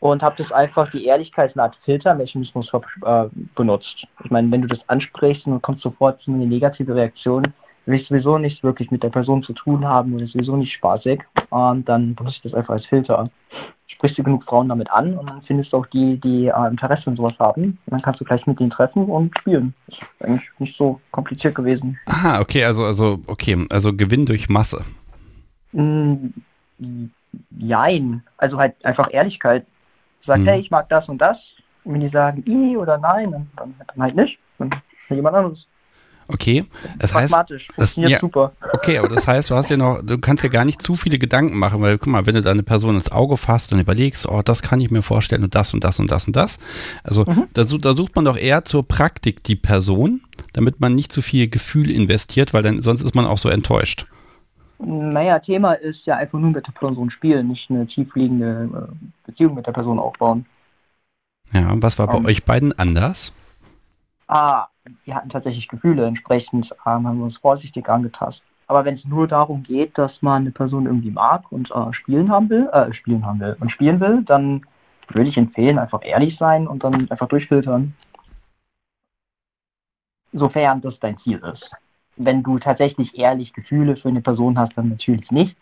D: Und habe das einfach die Ehrlichkeit als eine Art Filtermechanismus äh, benutzt. Ich meine, wenn du das ansprichst und kommst sofort zu einer negative Reaktion, will ich sowieso nichts wirklich mit der Person zu tun haben und ist sowieso nicht spaßig. Und dann benutze ich das einfach als Filter. Sprichst du genug Frauen damit an und dann findest du auch die, die äh, Interesse an sowas haben. Und dann kannst du gleich mit denen treffen und spielen. Ist eigentlich nicht so kompliziert gewesen.
A: Ah, okay, also, also, okay, also Gewinn durch Masse.
D: Mm, Jein. Also halt einfach Ehrlichkeit. Sag,
A: Hm.
D: hey, ich mag das und das. Und wenn die sagen, i oder nein, dann, dann, dann halt nicht. Dann jemand anderes.
A: Okay, das heißt, das- ja.
D: super.
A: okay, aber das heißt, du hast ja noch, du kannst ja gar nicht zu viele Gedanken machen, weil guck mal, wenn du da eine Person ins Auge fasst und überlegst, oh, das kann ich mir vorstellen und das und das und das und das. Also
D: Mhm.
A: da, da sucht man doch eher zur Praktik die Person, damit man nicht zu viel Gefühl investiert, weil dann sonst ist man auch so enttäuscht.
D: Naja, Thema ist ja einfach nur mit der Person spielen, nicht eine tiefliegende äh, Beziehung mit der Person aufbauen.
A: Ja, und was war bei
D: Ähm.
A: euch beiden anders?
D: Ah, wir hatten tatsächlich Gefühle, entsprechend ähm, haben wir uns vorsichtig angetastet. Aber wenn es nur darum geht, dass man eine Person irgendwie mag und äh, spielen haben will, äh, spielen haben will und spielen will, dann würde ich empfehlen, einfach ehrlich sein und dann einfach durchfiltern. Sofern das dein Ziel ist. Wenn du tatsächlich ehrlich Gefühle für eine Person hast, dann natürlich nicht.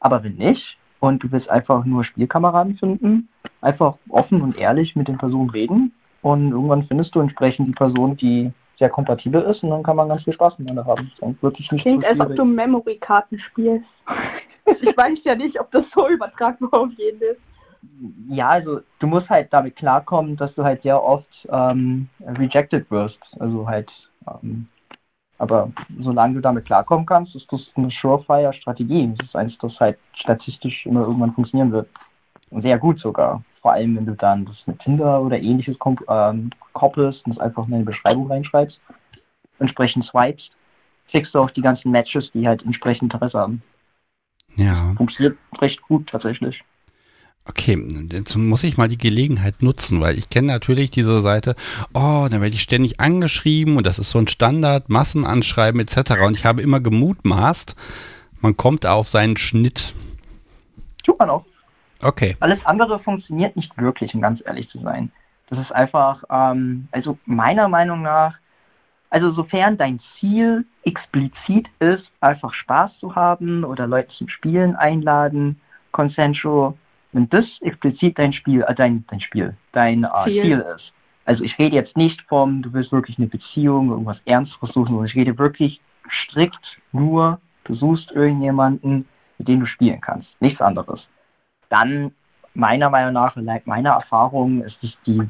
D: Aber wenn nicht und du willst einfach nur Spielkameraden finden, einfach offen und ehrlich mit den Personen reden und irgendwann findest du entsprechend die Person, die sehr kompatibel ist und dann kann man ganz viel Spaß miteinander haben. Ist wirklich nicht
C: Klingt, als ob du Memory-Karten spielst. ich weiß ja nicht, ob das so übertragbar auf jeden ist.
D: Ja, also du musst halt damit klarkommen, dass du halt sehr oft ähm, rejected wirst. Also halt, ähm, aber solange du damit klarkommen kannst, ist das eine Surefire-Strategie. Das ist eins, das halt statistisch immer irgendwann funktionieren wird. Und Sehr gut sogar. Vor allem, wenn du dann das mit Tinder oder ähnliches ähm, koppelst und das einfach in eine Beschreibung reinschreibst, entsprechend swipest, kriegst du auch die ganzen Matches, die halt entsprechend Interesse haben.
A: Ja.
D: Funktioniert recht gut tatsächlich.
A: Okay, jetzt muss ich mal die Gelegenheit nutzen, weil ich kenne natürlich diese Seite, oh, dann werde ich ständig angeschrieben und das ist so ein Standard, Massenanschreiben etc. Und ich habe immer gemutmaßt, man kommt da auf seinen Schnitt.
D: Tut man auch.
A: Okay,
D: Alles andere funktioniert nicht wirklich, um ganz ehrlich zu sein. Das ist einfach, ähm, also meiner Meinung nach, also sofern dein Ziel explizit ist, einfach Spaß zu haben oder Leute zum Spielen einladen, consensual, wenn das explizit dein Spiel, äh, dein, dein Spiel, dein äh,
C: Ziel.
D: Ziel ist. Also ich rede jetzt nicht vom, du willst wirklich eine Beziehung, irgendwas Ernsteres suchen, sondern ich rede wirklich strikt nur, du suchst irgendjemanden, mit dem du spielen kannst, nichts anderes dann meiner Meinung nach, laut meiner Erfahrung, ist es die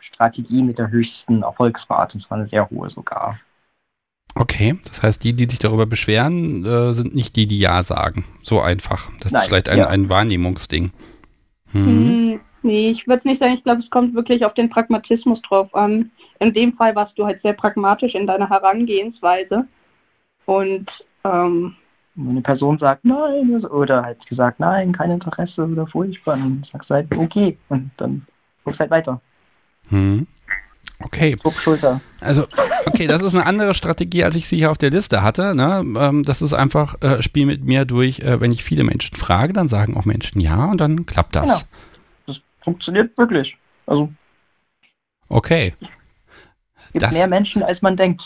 D: Strategie mit der höchsten Erfolgsrate, und zwar eine sehr hohe sogar.
A: okay. Das heißt, die, die sich darüber beschweren, äh, sind nicht die, die Ja sagen. So einfach. Das
D: Nein,
A: ist vielleicht ein,
D: ja.
A: ein Wahrnehmungsding. Mhm.
C: Hm, nee, ich würde nicht sagen, ich glaube, es kommt wirklich auf den Pragmatismus drauf an. In dem Fall warst du halt sehr pragmatisch in deiner Herangehensweise. Und ähm,
D: eine Person sagt nein oder halt gesagt nein, kein Interesse oder furchtbar, dann sagst du halt okay und dann guckst halt weiter.
A: Mhm. Okay. Also, okay, das ist eine andere Strategie, als ich sie hier auf der Liste hatte. Ne? Ähm, das ist einfach, äh, spiel mit mir durch, äh, wenn ich viele Menschen frage, dann sagen auch Menschen ja und dann klappt das.
D: Genau. Das funktioniert wirklich. Also
A: Okay.
D: gibt
A: Das-
D: mehr Menschen, als man denkt.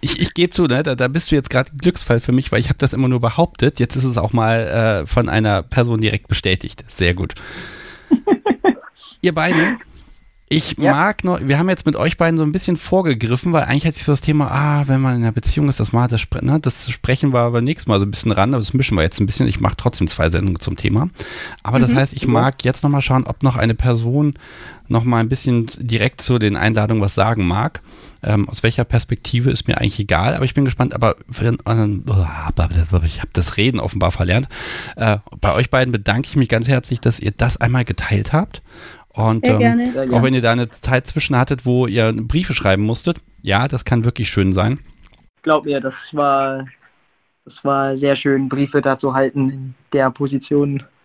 A: Ich, ich gebe zu, ne, da, da bist du jetzt gerade ein Glücksfall für mich, weil ich habe das immer nur behauptet. Jetzt ist es auch mal äh, von einer Person direkt bestätigt. Sehr gut. Ihr beiden, Ich ja. mag noch, wir haben jetzt mit euch beiden so ein bisschen vorgegriffen, weil eigentlich hat sich so das Thema, ah, wenn man in einer Beziehung ist, das mal das, ne, das sprechen wir aber nächstes Mal so ein bisschen ran, aber das mischen wir jetzt ein bisschen. Ich mache trotzdem zwei Sendungen zum Thema. Aber das mhm. heißt, ich mag jetzt nochmal schauen, ob noch eine Person nochmal ein bisschen direkt zu den Einladungen was sagen mag. Ähm, aus welcher Perspektive ist mir eigentlich egal, aber ich bin gespannt, aber ich habe das Reden offenbar verlernt. Äh, bei euch beiden bedanke ich mich ganz herzlich, dass ihr das einmal geteilt habt und ähm, auch wenn ihr da eine Zeit zwischen hattet, wo ihr Briefe schreiben musstet, ja, das kann wirklich schön sein.
D: Glaub mir, das war, das war sehr schön, Briefe da zu halten in der Position.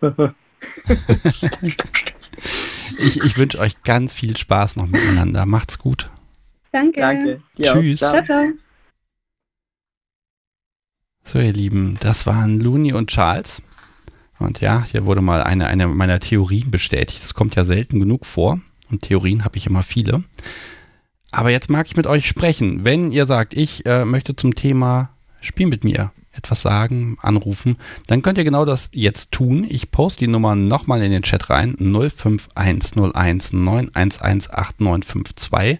A: ich ich wünsche euch ganz viel Spaß noch miteinander. Macht's gut.
C: Danke.
D: Danke.
A: Ja, Tschüss. Ciao, ciao. So, ihr Lieben, das waren Looney und Charles. Und ja, hier wurde mal eine, eine meiner Theorien bestätigt. Das kommt ja selten genug vor. Und Theorien habe ich immer viele. Aber jetzt mag ich mit euch sprechen. Wenn ihr sagt, ich äh, möchte zum Thema Spiel mit mir etwas sagen, anrufen, dann könnt ihr genau das jetzt tun. Ich poste die Nummer nochmal in den Chat rein. 051019118952.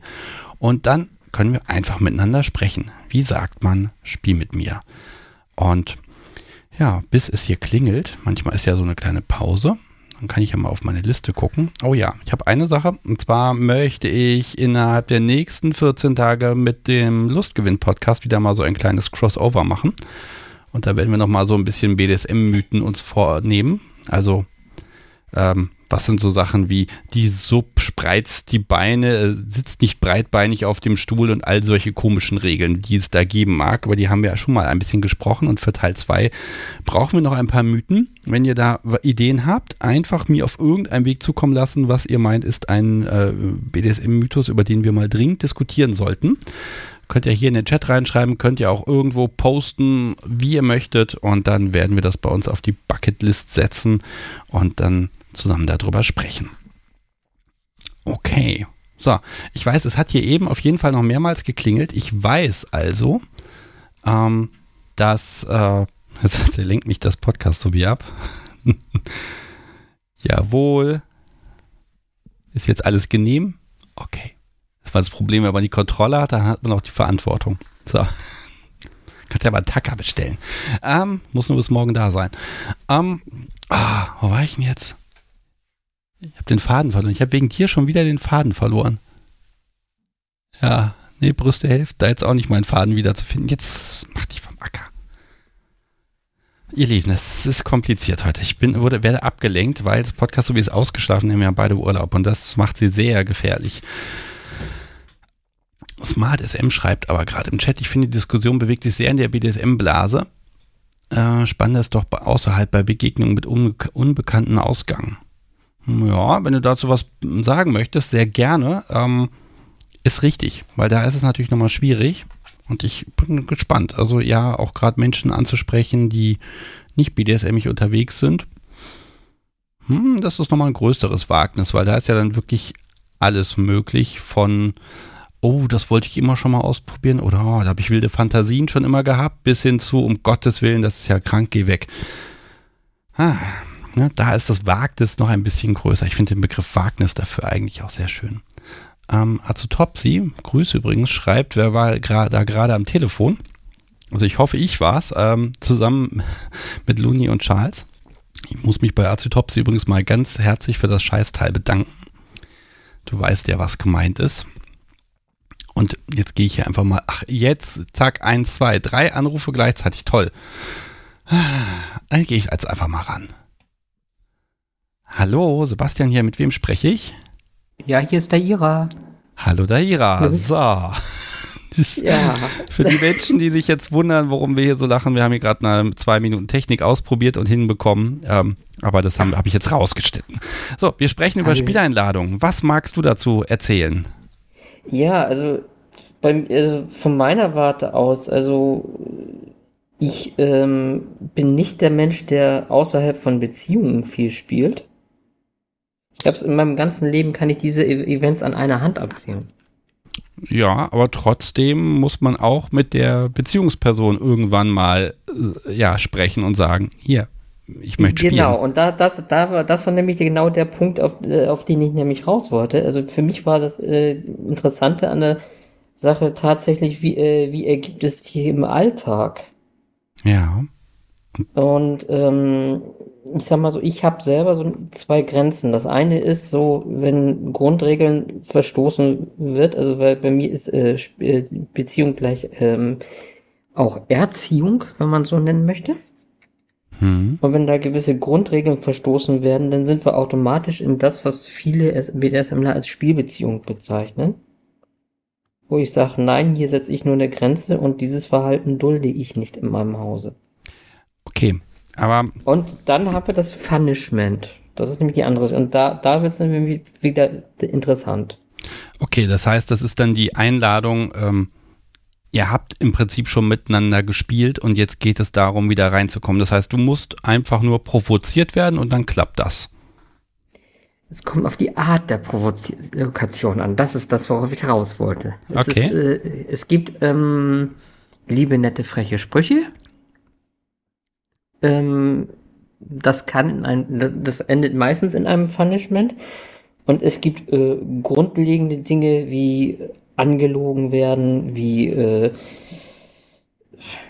A: Und dann können wir einfach miteinander sprechen. Wie sagt man, Spiel mit mir? Und ja, bis es hier klingelt. Manchmal ist ja so eine kleine Pause. Dann kann ich ja mal auf meine Liste gucken. Oh ja, ich habe eine Sache. Und zwar möchte ich innerhalb der nächsten 14 Tage mit dem Lustgewinn-Podcast wieder mal so ein kleines Crossover machen. Und da werden wir nochmal so ein bisschen BDSM-Mythen uns vornehmen. Also ähm, was sind so Sachen wie die Sub spreizt die Beine, äh, sitzt nicht breitbeinig auf dem Stuhl und all solche komischen Regeln, die es da geben mag. Aber die haben wir ja schon mal ein bisschen gesprochen und für Teil 2 brauchen wir noch ein paar Mythen. Wenn ihr da Ideen habt, einfach mir auf irgendeinem Weg zukommen lassen, was ihr meint, ist ein äh, BDSM-Mythos, über den wir mal dringend diskutieren sollten. Könnt ihr hier in den Chat reinschreiben, könnt ihr auch irgendwo posten, wie ihr möchtet. Und dann werden wir das bei uns auf die Bucketlist setzen. Und dann zusammen darüber sprechen. Okay. So, ich weiß, es hat hier eben auf jeden Fall noch mehrmals geklingelt. Ich weiß also, ähm, dass, äh, jetzt lenkt mich das Podcast so wie ab. Jawohl. Ist jetzt alles genehm? Okay. Das war das Problem, wenn man die Kontrolle hat, dann hat man auch die Verantwortung. So. Kannst ja mal einen Tacker bestellen. Ähm, muss nur bis morgen da sein. Ähm, ah, wo war ich denn jetzt? Ich habe den Faden verloren. Ich habe wegen dir schon wieder den Faden verloren. Ja, nee, Brüste hilft da jetzt auch nicht meinen Faden wiederzufinden. Jetzt mach dich vom Acker. Ihr Lieben, es ist kompliziert heute. Ich bin, wurde, werde abgelenkt, weil das Podcast, so wie es ausgeschlafen, nehmen ja beide Urlaub und das macht sie sehr gefährlich. Smart SM schreibt aber gerade im Chat, ich finde, die Diskussion bewegt sich sehr in der BDSM-Blase. Äh, spannend ist doch außerhalb bei Begegnungen mit unbe unbekannten Ausgang. Ja, wenn du dazu was sagen möchtest, sehr gerne. Ähm, ist richtig, weil da ist es natürlich nochmal schwierig. Und ich bin gespannt. Also ja, auch gerade Menschen anzusprechen, die nicht BDSMig unterwegs sind. Hm, das ist nochmal ein größeres Wagnis, weil da ist ja dann wirklich alles möglich von, oh, das wollte ich immer schon mal ausprobieren oder oh, da habe ich wilde Fantasien schon immer gehabt, bis hin zu, um Gottes Willen, das ist ja krank, geh weg. Ah, Ne? Da ist das Wagnis noch ein bisschen größer. Ich finde den Begriff Wagnis dafür eigentlich auch sehr schön. Ähm, Azutopsi, Grüße übrigens, schreibt, wer war da gerade am Telefon? Also ich hoffe, ich war's, ähm, zusammen mit Luni und Charles. Ich muss mich bei Azutopsi übrigens mal ganz herzlich für das Scheißteil bedanken. Du weißt ja, was gemeint ist. Und jetzt gehe ich hier einfach mal, ach, jetzt, zack, eins, zwei, drei Anrufe gleichzeitig, toll. Dann gehe ich jetzt einfach mal ran. Hallo, Sebastian hier, mit wem spreche ich?
E: Ja, hier ist Daira.
A: Hallo Daira, so. ja. Für die Menschen, die sich jetzt wundern, warum wir hier so lachen, wir haben hier gerade eine zwei Minuten Technik ausprobiert und hinbekommen, ähm, aber das habe hab ich jetzt rausgeschnitten. So, wir sprechen über Spieleinladungen. Was magst du dazu erzählen?
E: Ja, also, bei, also von meiner Warte aus, also ich ähm, bin nicht der Mensch, der außerhalb von Beziehungen viel spielt. Ich habe in meinem ganzen Leben kann ich diese e Events an einer Hand abziehen.
A: Ja, aber trotzdem muss man auch mit der Beziehungsperson irgendwann mal äh, ja sprechen und sagen, hier, ich möchte spielen.
E: Genau, und da, das, da war, das war nämlich genau der Punkt, auf, äh, auf den ich nämlich raus wollte. Also für mich war das äh, Interessante an der Sache tatsächlich, wie, äh, wie ergibt es sich im Alltag?
A: Ja.
E: Und ähm, ich sag mal so, ich habe selber so zwei Grenzen. Das eine ist so, wenn Grundregeln verstoßen wird, also weil bei mir ist äh, äh, Beziehung gleich ähm, auch Erziehung, wenn man so nennen möchte.
A: Hm.
E: Und wenn da gewisse Grundregeln verstoßen werden, dann sind wir automatisch in das, was viele BDSMler als Spielbeziehung bezeichnen. Wo ich sage, nein, hier setze ich nur eine Grenze und dieses Verhalten dulde ich nicht in meinem Hause.
A: Okay, aber.
E: Und dann haben wir das Punishment. Das ist nämlich die andere. Und da, da wird es nämlich wieder interessant.
A: Okay, das heißt, das ist dann die Einladung, ähm, ihr habt im Prinzip schon miteinander gespielt und jetzt geht es darum, wieder reinzukommen. Das heißt, du musst einfach nur provoziert werden und dann klappt das.
E: Es kommt auf die Art der Provokation an. Das ist das, worauf ich raus wollte. Es
A: okay.
E: Ist, äh, es gibt ähm, liebe, nette, freche Sprüche. Ähm, das kann in ein, das endet meistens in einem Punishment. Und es gibt äh, grundlegende Dinge wie angelogen werden, wie äh,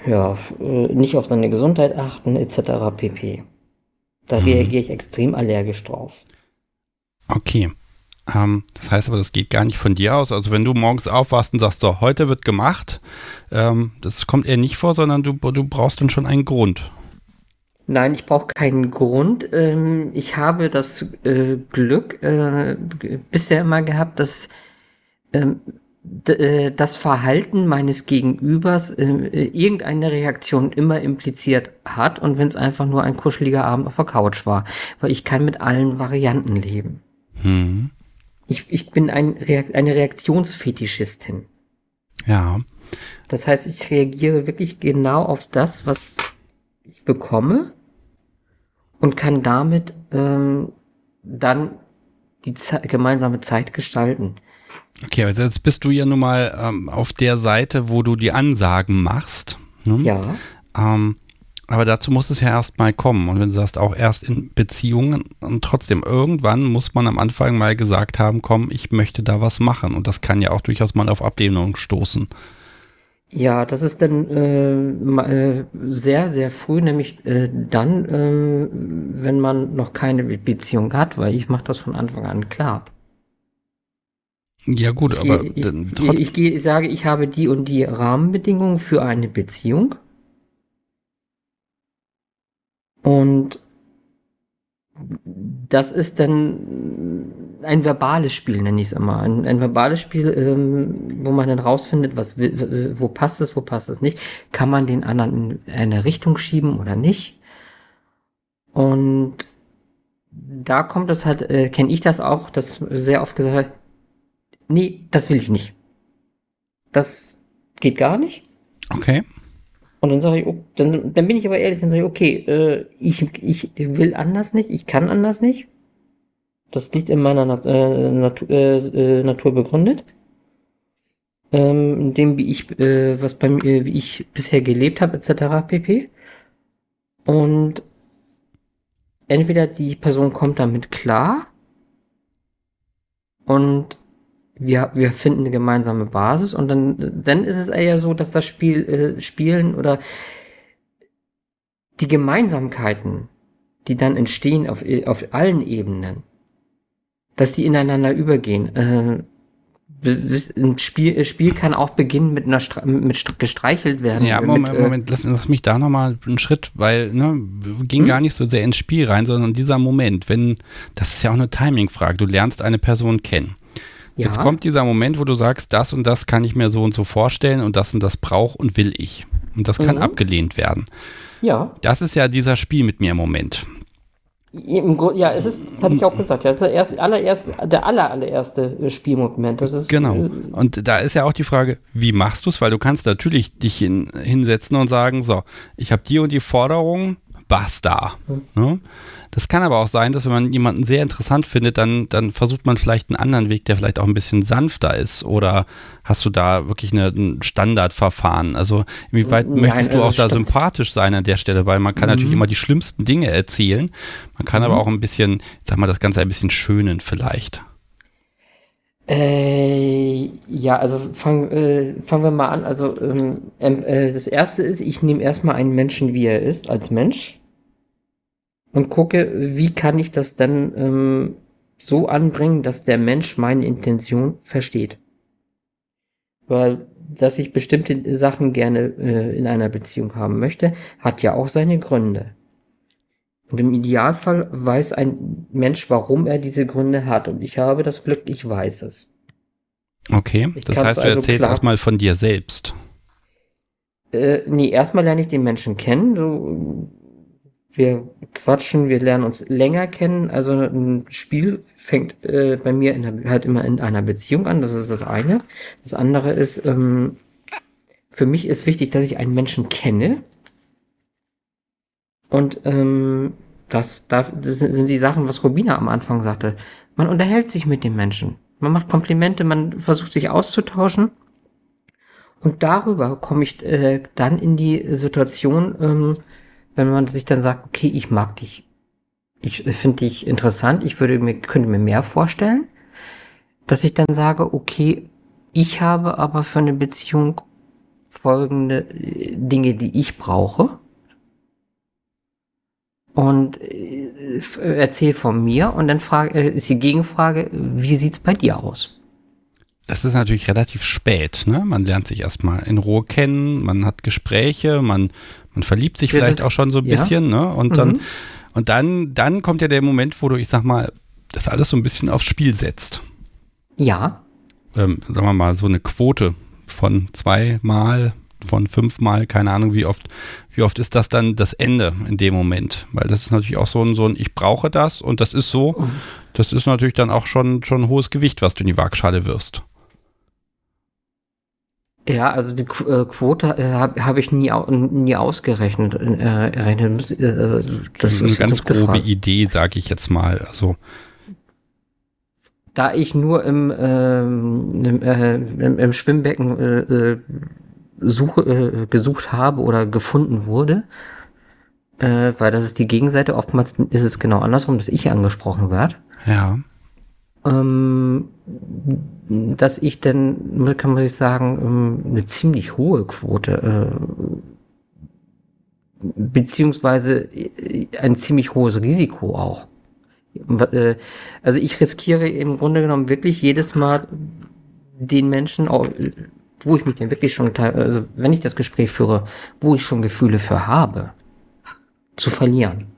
E: ja, äh, nicht auf seine Gesundheit achten, etc. pp. Da mhm. reagiere ich extrem allergisch drauf.
A: Okay. Ähm, das heißt aber, das geht gar nicht von dir aus. Also wenn du morgens aufwachst und sagst, so, heute wird gemacht, ähm, das kommt eher nicht vor, sondern du, du brauchst dann schon einen Grund.
E: Nein, ich brauche keinen Grund. Ähm, ich habe das äh, Glück äh, bisher immer gehabt, dass ähm, äh, das Verhalten meines Gegenübers irgendeine Reaktion immer impliziert hat und wenn es einfach nur ein kuscheliger Abend auf der Couch war, weil ich kann mit allen Varianten leben.
A: Hm.
E: Ich, ich bin ein Reakt eine Reaktionsfetischistin.
A: Ja.
E: Das heißt, ich reagiere wirklich genau auf das, was ich bekomme und kann damit ähm, dann die Ze gemeinsame Zeit gestalten.
A: Okay, also jetzt bist du ja nun mal ähm, auf der Seite, wo du die Ansagen machst.
E: Ne? Ja.
A: Ähm, aber dazu muss es ja erstmal kommen. Und wenn du sagst, auch erst in Beziehungen und trotzdem, irgendwann muss man am Anfang mal gesagt haben, komm, ich möchte da was machen. Und das kann ja auch durchaus mal auf Ablehnung stoßen.
E: Ja, das ist dann äh, äh, sehr, sehr früh, nämlich äh, dann, äh, wenn man noch keine Beziehung hat, weil ich mache das von Anfang an klar.
A: Ja gut,
E: ich
A: aber
E: gehe, ich, ich, ich sage, ich habe die und die Rahmenbedingungen für eine Beziehung. Und das ist dann ein verbales Spiel, nenne ich es immer. Ein, ein verbales Spiel, ähm, wo man dann rausfindet, was wo passt es, wo passt es nicht. Kann man den anderen in eine Richtung schieben oder nicht? Und da kommt es halt, äh, kenne ich das auch, dass sehr oft gesagt nee, das will ich nicht. Das geht gar nicht.
A: Okay.
E: Und dann sage ich, oh, dann, dann bin ich aber ehrlich, dann sage ich, okay, äh, ich, ich will anders nicht, ich kann anders nicht. Das liegt in meiner äh, Natur, äh, äh, Natur begründet. Ähm, in dem, wie ich, äh, was bei mir, wie ich bisher gelebt habe, etc. pp. Und entweder die Person kommt damit klar und wir, wir finden eine gemeinsame Basis und dann, dann ist es eher so, dass das Spiel, äh, Spielen oder die Gemeinsamkeiten, die dann entstehen auf, auf allen Ebenen, dass die ineinander übergehen. Äh, ein Spiel, Spiel kann auch beginnen mit einer Stra mit gestreichelt werden.
A: Ja, Moment, mit, äh, Moment, lass, lass, mich da nochmal einen Schritt, weil ne, wir gehen hm? gar nicht so sehr ins Spiel rein, sondern dieser Moment, wenn, das ist ja auch eine Timing-Frage, du lernst eine Person kennen. Ja. Jetzt kommt dieser Moment, wo du sagst, das und das kann ich mir so und so vorstellen und das und das brauche und will ich. Und das kann mhm. abgelehnt werden.
E: Ja.
A: Das ist ja dieser Spiel mit mir Moment.
E: Ja, es ist, hatte ich auch gesagt, ja, das ist der, erste, allererste, der aller, allererste Spielmoment. Das ist,
A: genau. Äh, und da ist ja auch die Frage, wie machst du es? Weil du kannst natürlich dich hin, hinsetzen und sagen, so, ich habe die und die Forderung, basta. Mhm. Ne? Das kann aber auch sein, dass wenn man jemanden sehr interessant findet, dann, dann versucht man vielleicht einen anderen Weg, der vielleicht auch ein bisschen sanfter ist. Oder hast du da wirklich eine, ein Standardverfahren? Also inwieweit Nein, möchtest du also auch da sympathisch sein an der Stelle? Weil man kann mhm. natürlich immer die schlimmsten Dinge erzählen. Man kann mhm. aber auch ein bisschen, sag mal, das Ganze ein bisschen schönen vielleicht.
E: Äh, ja, also fang, äh, fangen wir mal an. Also ähm, äh, das erste ist, ich nehme erstmal einen Menschen, wie er ist, als Mensch und gucke, wie kann ich das dann ähm, so anbringen, dass der Mensch meine Intention versteht. Weil, dass ich bestimmte Sachen gerne äh, in einer Beziehung haben möchte, hat ja auch seine Gründe. Und im Idealfall weiß ein Mensch, warum er diese Gründe hat. Und ich habe das Glück, ich weiß es.
A: Okay, ich das heißt, du also erzählst erstmal von dir selbst.
E: Äh, nee, erstmal lerne ich den Menschen kennen. So, wir quatschen, wir lernen uns länger kennen. Also ein Spiel fängt äh, bei mir in, halt immer in einer Beziehung an. Das ist das eine. Das andere ist, ähm, für mich ist wichtig, dass ich einen Menschen kenne und ähm, das, das sind die Sachen, was Robina am Anfang sagte. Man unterhält sich mit dem Menschen. Man macht Komplimente, man versucht sich auszutauschen. Und darüber komme ich äh, dann in die Situation, ähm, wenn man sich dann sagt, okay, ich mag dich, ich finde dich interessant, ich würde mir, könnte mir mehr vorstellen, dass ich dann sage, okay, ich habe aber für eine Beziehung folgende äh, Dinge, die ich brauche und äh, erzähl von mir und dann frage, äh, ist die Gegenfrage, wie sieht's bei dir aus?
A: Das ist natürlich relativ spät, ne? Man lernt sich erstmal in Ruhe kennen, man hat Gespräche, man, man verliebt sich ja, vielleicht auch schon so ein ja. bisschen, ne? Und mhm. dann, und dann, dann kommt ja der Moment, wo du, ich sag mal, das alles so ein bisschen aufs Spiel setzt.
E: Ja.
A: Ähm, sagen wir mal, so eine Quote von zweimal von fünfmal, keine Ahnung, wie oft, wie oft ist das dann das Ende in dem Moment? Weil das ist natürlich auch so ein, so ein ich brauche das und das ist so, das ist natürlich dann auch schon, schon ein hohes Gewicht, was du in die Waagschale wirst.
E: Ja, also die äh, Quote äh, habe hab ich nie, nie ausgerechnet. Äh,
A: äh, das ist eine ganz grobe gefragt. Idee, sage ich jetzt mal. Also
E: da ich nur im, ähm, im, äh, im, im Schwimmbecken äh, äh suche, äh, gesucht habe oder gefunden wurde, äh, weil das ist die Gegenseite. Oftmals ist es genau andersrum, dass ich angesprochen werde.
A: Ja.
E: Ähm, dass ich dann, kann man sich sagen, ähm, eine ziemlich hohe Quote, äh, beziehungsweise äh, ein ziemlich hohes Risiko auch. Äh, also ich riskiere im Grunde genommen wirklich jedes Mal den Menschen, wo ich mich denn wirklich schon, also wenn ich das Gespräch führe, wo ich schon Gefühle für habe, zu verlieren.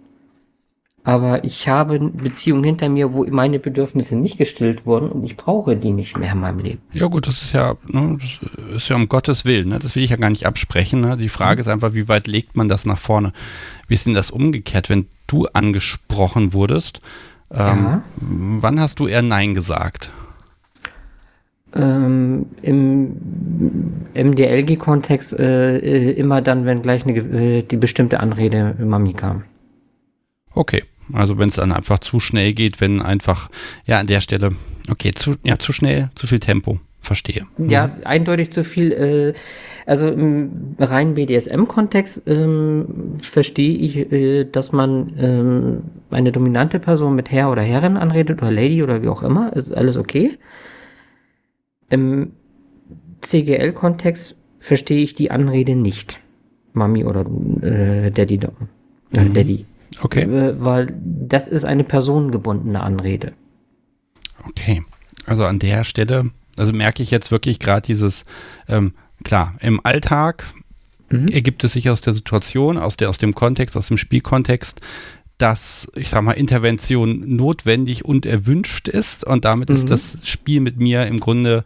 E: Aber ich habe Beziehungen hinter mir, wo meine Bedürfnisse nicht gestillt wurden und ich brauche die nicht mehr in meinem Leben.
A: Ja gut, das ist ja, ne, das ist ja um Gottes Willen, ne? das will ich ja gar nicht absprechen. Ne? Die Frage ist einfach, wie weit legt man das nach vorne? Wie ist denn das umgekehrt, wenn du angesprochen wurdest? Ähm, ja. Wann hast du eher Nein gesagt?
E: ähm, im MDLG-Kontext äh, äh, immer dann, wenn gleich eine, äh, die bestimmte Anrede Mami kam.
A: Okay, also wenn es dann einfach zu schnell geht, wenn einfach, ja, an der Stelle, okay, zu, ja, zu schnell, zu viel Tempo, verstehe.
E: Mhm. Ja, eindeutig zu viel. Äh, also im reinen BDSM-Kontext ähm, verstehe ich, äh, dass man ähm, eine dominante Person mit Herr oder Herrin anredet oder Lady oder wie auch immer, ist alles okay. Im CGL-Kontext verstehe ich die Anrede nicht. Mami oder äh, Daddy. Äh, mhm. Daddy.
A: Okay.
E: Äh, weil das ist eine personengebundene Anrede.
A: Okay. Also an der Stelle, also merke ich jetzt wirklich gerade dieses, ähm, klar, im Alltag mhm. ergibt es sich aus der Situation, aus, der, aus dem Kontext, aus dem Spielkontext, dass, ich sag mal, Intervention notwendig und erwünscht ist und damit mhm. ist das Spiel mit mir im Grunde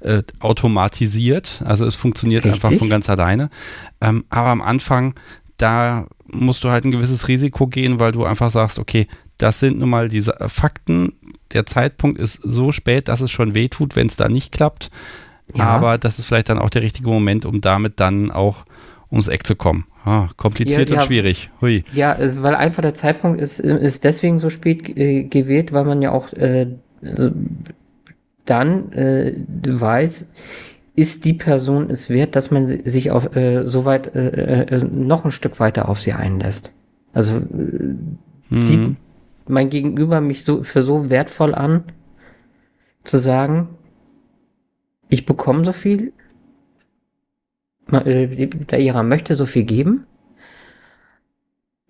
A: äh, automatisiert. Also es funktioniert Richtig. einfach von ganz alleine. Ähm, aber am Anfang, da musst du halt ein gewisses Risiko gehen, weil du einfach sagst, okay, das sind nun mal diese Fakten. Der Zeitpunkt ist so spät, dass es schon wehtut, wenn es da nicht klappt. Ja. Aber das ist vielleicht dann auch der richtige Moment, um damit dann auch ums Eck zu kommen. Ah, kompliziert
E: Ja,
A: und
E: ja.
A: schwierig. Hui.
E: Ja, äh, weil einfach der Zeitpunkt ist, ist deswegen so spät äh, gewählt, weil man ja auch äh, also dann äh, weiß, ist die Person es wert, dass man si- sich auf äh, so weit äh, äh, noch ein Stück weiter auf sie einlässt. Also äh,
A: Mhm.
E: sieht mein Gegenüber mich so für so wertvoll an, zu sagen, ich bekomme so viel, äh, der ihrer möchte so viel geben,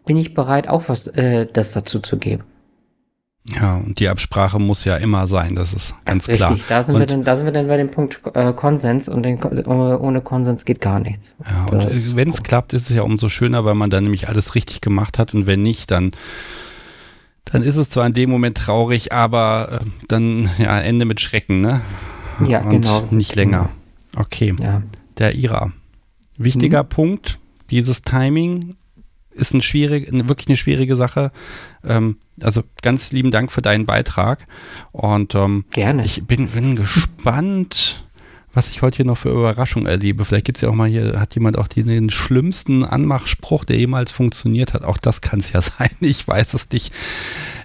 E: bin ich bereit, auch was äh, das dazu zu geben.
A: Ja, und die Absprache muss ja immer sein, das ist ganz klar.
E: Richtig, da sind, wir
A: Und-
E: dann, da sind wir dann bei dem Punkt äh, Konsens und den, ohne Konsens geht gar nichts.
A: Ja, und
E: Das-
A: wenn es klappt, ist es ja umso schöner, weil man dann nämlich alles richtig gemacht hat und wenn nicht, dann dann ist es zwar in dem Moment traurig, aber äh, dann ja Ende mit Schrecken, ne?
E: Ja,
A: und
E: genau.
A: nicht länger. Okay,
E: Ja,
A: der Ira. Wichtiger
E: Mhm.
A: Punkt, dieses Timing ist ein schwierig, wirklich eine schwierige Sache. Ähm, also ganz lieben Dank für deinen Beitrag und ähm,
E: gerne.
A: ich bin, bin gespannt, was ich heute hier noch für Überraschungen erlebe. Vielleicht gibt es ja auch mal hier, hat jemand auch den, den schlimmsten Anmachspruch, der jemals funktioniert hat. Auch das kann es ja sein. Ich weiß es nicht.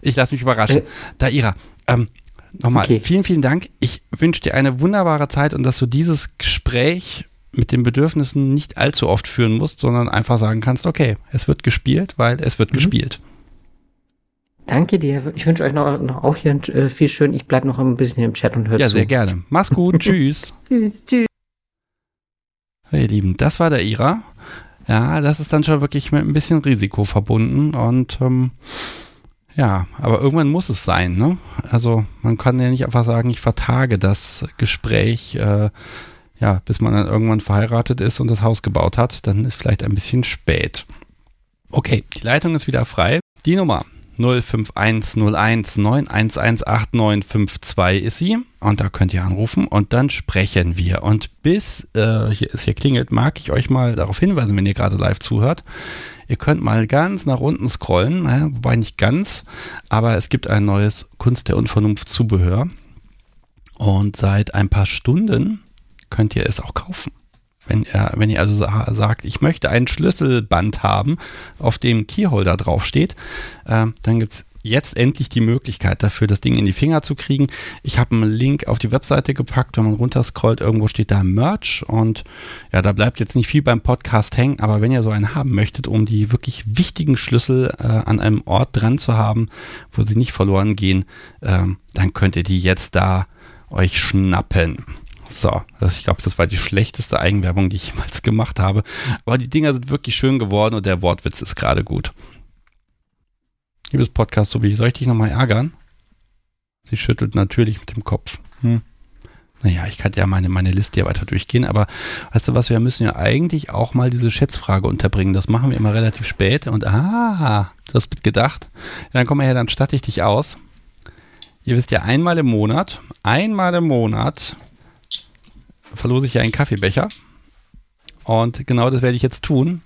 A: Ich lasse mich überraschen.
E: Äh.
A: Daira, ähm, nochmal,
E: Okay.
A: vielen, vielen Dank. Ich wünsche dir eine wunderbare Zeit und dass du dieses Gespräch mit den Bedürfnissen nicht allzu oft führen musst, sondern einfach sagen kannst, okay, es wird gespielt, weil es wird
E: Mhm.
A: gespielt.
E: Danke dir. Ich wünsche euch noch, noch auch hier äh, viel schön. Ich bleibe noch ein bisschen im Chat und höre
A: Ja,
E: zu.
A: sehr gerne. Mach's gut. Tschüss.
E: Tschüss, tschüss.
A: Ihr Lieben, das war der Ira. Ja, das ist dann schon wirklich mit ein bisschen Risiko verbunden und ähm, ja, aber irgendwann muss es sein, ne? Also man kann ja nicht einfach sagen, ich vertage das Gespräch, äh, ja, bis man dann irgendwann verheiratet ist und das Haus gebaut hat, dann ist vielleicht ein bisschen spät. Okay, die Leitung ist wieder frei. Die Nummer 05101911892 ist sie und da könnt ihr anrufen und dann sprechen wir. Und bis äh, hier es hier klingelt, mag ich euch mal darauf hinweisen, wenn ihr gerade live zuhört. Ihr könnt mal ganz nach unten scrollen, naja, wobei nicht ganz, aber es gibt ein neues Kunst der Unvernunft Zubehör und seit ein paar Stunden könnt ihr es auch kaufen. Wenn ihr, wenn ihr also sa- sagt, ich möchte ein Schlüsselband haben, auf dem Keyholder draufsteht, äh, dann gibt's jetzt endlich die Möglichkeit dafür, das Ding in die Finger zu kriegen. Ich habe einen Link auf die Webseite gepackt, wenn man runterscrollt, irgendwo steht da Merch und ja, da bleibt jetzt nicht viel beim Podcast hängen, aber wenn ihr so einen haben möchtet, um die wirklich wichtigen Schlüssel äh, an einem Ort dran zu haben, wo sie nicht verloren gehen, ähm, dann könnt ihr die jetzt da euch schnappen. So, das, ich glaube, das war die schlechteste Eigenwerbung, die ich jemals gemacht habe. Aber die Dinger sind wirklich schön geworden und der Wortwitz ist gerade gut. Liebes Podcast, so wie soll ich dich nochmal ärgern? Sie schüttelt natürlich mit dem Kopf. Hm. Naja, ich kann ja meine, meine Liste hier weiter durchgehen, aber weißt du was, wir müssen ja eigentlich auch mal diese Schätzfrage unterbringen. Das machen wir immer relativ spät und ah, du hast mitgedacht. Ja, dann komm mal her, dann statte ich dich aus. Ihr wisst ja, einmal im Monat, einmal im Monat verlose ich ja einen Kaffeebecher. Und genau das werde ich jetzt tun.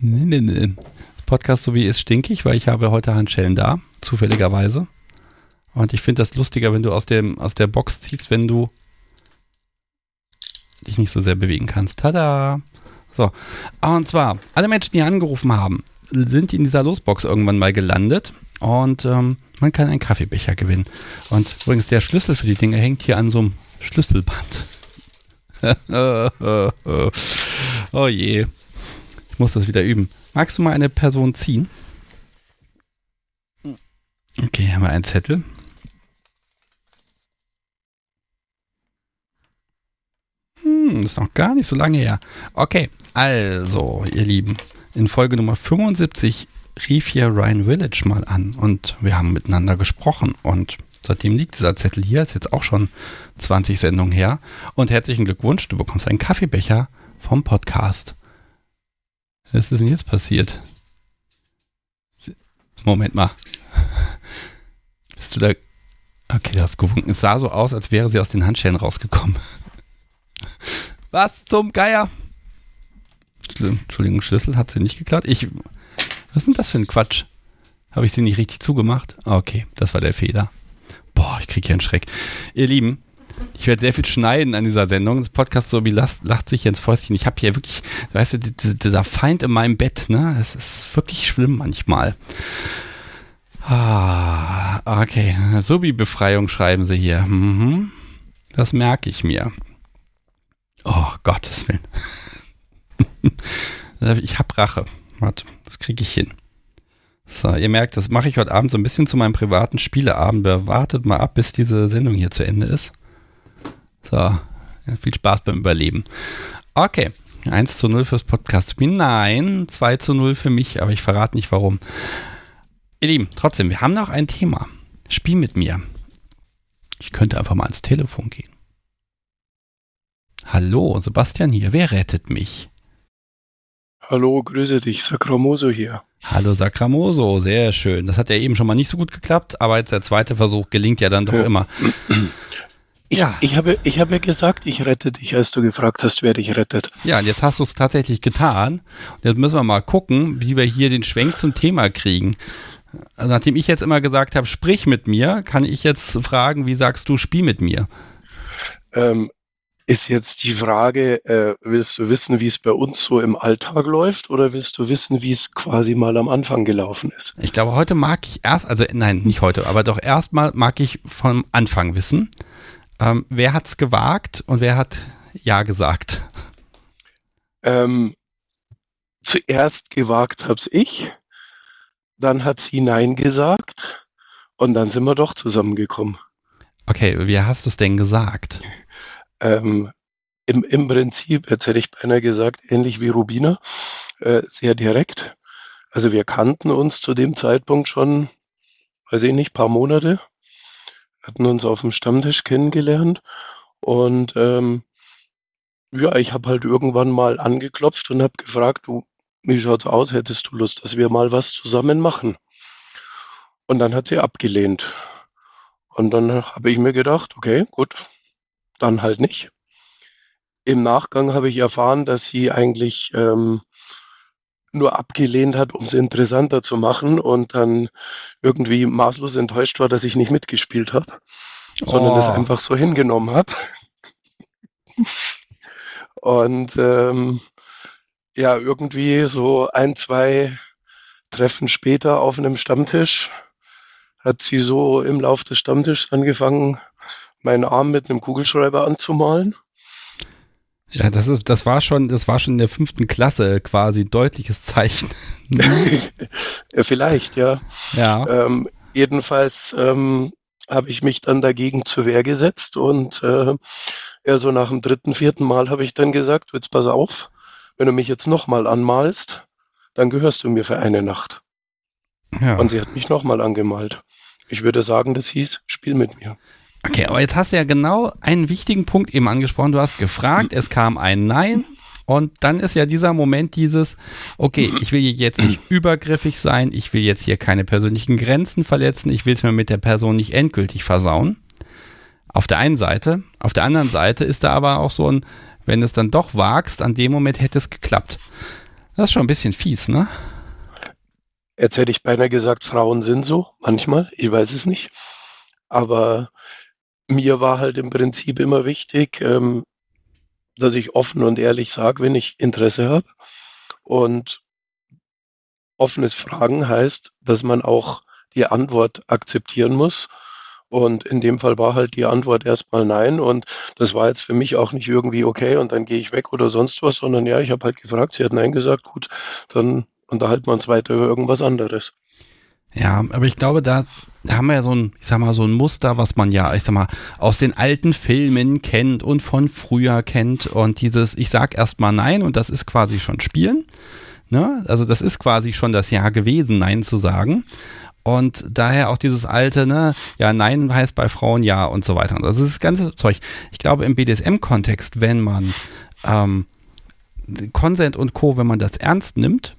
A: Nee, nee, nee. Das Podcast so wie ist stinkig, weil ich habe heute Handschellen da, zufälligerweise. Und ich finde das lustiger, wenn du aus, dem, aus der Box ziehst, wenn du dich nicht so sehr bewegen kannst. Tada! So. Und zwar, alle Menschen, die angerufen haben, sind in dieser Losbox irgendwann mal gelandet. Und ähm, man kann einen Kaffeebecher gewinnen. Und übrigens, der Schlüssel für die Dinge hängt hier an so einem Schlüsselband. oh je. Ich muss das wieder üben. Magst du mal eine Person ziehen? Okay, hier haben wir einen Zettel. Hm, ist noch gar nicht so lange her. Okay, also, ihr Lieben, in Folge Nummer 75 rief hier Ryan Village mal an und wir haben miteinander gesprochen und seitdem liegt dieser Zettel hier, ist jetzt auch schon 20 Sendungen her und herzlichen Glückwunsch, du bekommst einen Kaffeebecher vom Podcast. Was ist denn jetzt passiert? Moment mal. Bist du da? Okay, du hast gewunken. Es sah so aus, als wäre sie aus den Handschellen rausgekommen. Was zum Geier? Entschuldigung, Schlüssel hat sie nicht geklaut. Ich. Was ist denn das für ein Quatsch? Habe ich sie nicht richtig zugemacht? Okay, das war der Fehler. Boah, ich kriege hier einen Schreck. Ihr Lieben, Ich werde sehr viel schneiden an dieser Sendung. Das Podcast so wie lacht, lacht sich ins Fäustchen. Ich habe hier wirklich, weißt du, dieser Feind in meinem Bett, ne? Es ist wirklich schlimm manchmal. Ah, okay. Subi-Befreiung schreiben sie hier. Mhm. Das merke ich mir. Oh, Gottes Willen. ich habe Rache. Warte, das kriege ich hin. So, ihr merkt, das mache ich heute Abend so ein bisschen zu meinem privaten Spieleabend. Wartet mal ab, bis diese Sendung hier zu Ende ist. So, ja, viel Spaß beim Überleben. Okay, 1 zu 0 fürs Podcast-Spiel. Nein, 2 zu 0 für mich, aber ich verrate nicht warum. Ihr Lieben, trotzdem, wir haben noch ein Thema. Spiel mit mir. Ich könnte einfach mal ans Telefon gehen. Hallo, Sebastian hier. Wer rettet mich?
F: Hallo, grüße dich, Sakramoso hier.
A: Hallo Sakramoso, sehr schön. Das hat ja eben schon mal nicht so gut geklappt, aber jetzt der zweite Versuch gelingt ja dann doch ja. immer.
F: Ich, ja. ich, habe, ich habe gesagt, ich rette dich, als du gefragt hast, wer dich rettet.
A: Ja, und jetzt hast du es tatsächlich getan. Und jetzt müssen wir mal gucken, wie wir hier den Schwenk zum Thema kriegen. Also nachdem ich jetzt immer gesagt habe, sprich mit mir, kann ich jetzt fragen, wie sagst du, spiel mit mir?
F: Ähm, ist jetzt die Frage, äh, willst du wissen, wie es bei uns so im Alltag läuft oder willst du wissen, wie es quasi mal am Anfang gelaufen ist?
A: Ich glaube, heute mag ich erst, also nein, nicht heute, aber doch erstmal mag ich vom Anfang wissen, ähm, wer hat es gewagt und wer hat Ja gesagt?
F: Ähm, zuerst gewagt hab's ich, dann hat sie Nein gesagt und dann sind wir doch zusammengekommen.
A: Okay, wie hast du es denn gesagt?
F: Ähm, im, im Prinzip, jetzt hätte ich beinahe gesagt, ähnlich wie Rubina, äh, sehr direkt. Also wir kannten uns zu dem Zeitpunkt schon, weiß ich nicht, paar Monate, hatten uns auf dem Stammtisch kennengelernt und ähm, ja, ich habe halt irgendwann mal angeklopft und habe gefragt, du, wie schaut's aus, hättest du Lust, dass wir mal was zusammen machen? Und dann hat sie abgelehnt. Und dann habe ich mir gedacht, okay, gut, dann halt nicht. Im Nachgang habe ich erfahren, dass sie eigentlich ähm, nur abgelehnt hat, um es interessanter zu machen und dann irgendwie maßlos enttäuscht war, dass ich nicht mitgespielt habe, oh. sondern es einfach so hingenommen habe. und ähm, ja, irgendwie so ein, zwei Treffen später auf einem Stammtisch hat sie so im Lauf des Stammtisches angefangen, meinen Arm mit einem Kugelschreiber anzumalen.
A: Ja, das ist, das war schon, das war schon in der fünften Klasse quasi ein deutliches Zeichen.
F: vielleicht, ja.
A: Ja.
F: Ähm, jedenfalls ähm, habe ich mich dann dagegen zur Wehr gesetzt und äh, ja, so nach dem dritten, vierten Mal habe ich dann gesagt, jetzt pass auf, wenn du mich jetzt nochmal anmalst, dann gehörst du mir für eine Nacht. Ja. Und sie hat mich nochmal angemalt. Ich würde sagen, das hieß, spiel mit mir.
A: Okay, aber jetzt hast du ja genau einen wichtigen Punkt eben angesprochen. Du hast gefragt, es kam ein Nein. Und dann ist ja dieser Moment dieses, okay, ich will jetzt nicht übergriffig sein, ich will jetzt hier keine persönlichen Grenzen verletzen, ich will es mir mit der Person nicht endgültig versauen. Auf der einen Seite. Auf der anderen Seite ist da aber auch so ein, wenn es dann doch wagst, an dem Moment hätte es geklappt. Das ist schon ein bisschen fies, ne?
F: Jetzt hätte ich beinahe gesagt, Frauen sind so, manchmal, ich weiß es nicht. Aber mir war halt im Prinzip immer wichtig, ähm, dass ich offen und ehrlich sage, wenn ich Interesse habe. Und offenes Fragen heißt, dass man auch die Antwort akzeptieren muss. Und in dem Fall war halt die Antwort erstmal nein. Und das war jetzt für mich auch nicht irgendwie okay und dann gehe ich weg oder sonst was, sondern ja, ich habe halt gefragt, sie hat nein gesagt, gut, dann unterhalten wir uns weiter über irgendwas anderes.
A: Ja, aber ich glaube, da haben wir ja so ein, ich sag mal, so ein Muster, was man ja, ich sag mal, aus den alten Filmen kennt und von früher kennt. Und dieses, ich sag erstmal nein und das ist quasi schon Spielen. Ne? Also das ist quasi schon das Jahr gewesen, Nein zu sagen. Und daher auch dieses alte, ne, ja, Nein heißt bei Frauen ja und so weiter. Also das ganze Zeug. Ich glaube, im BDSM-Kontext, wenn man ähm, Consent und Co., wenn man das ernst nimmt,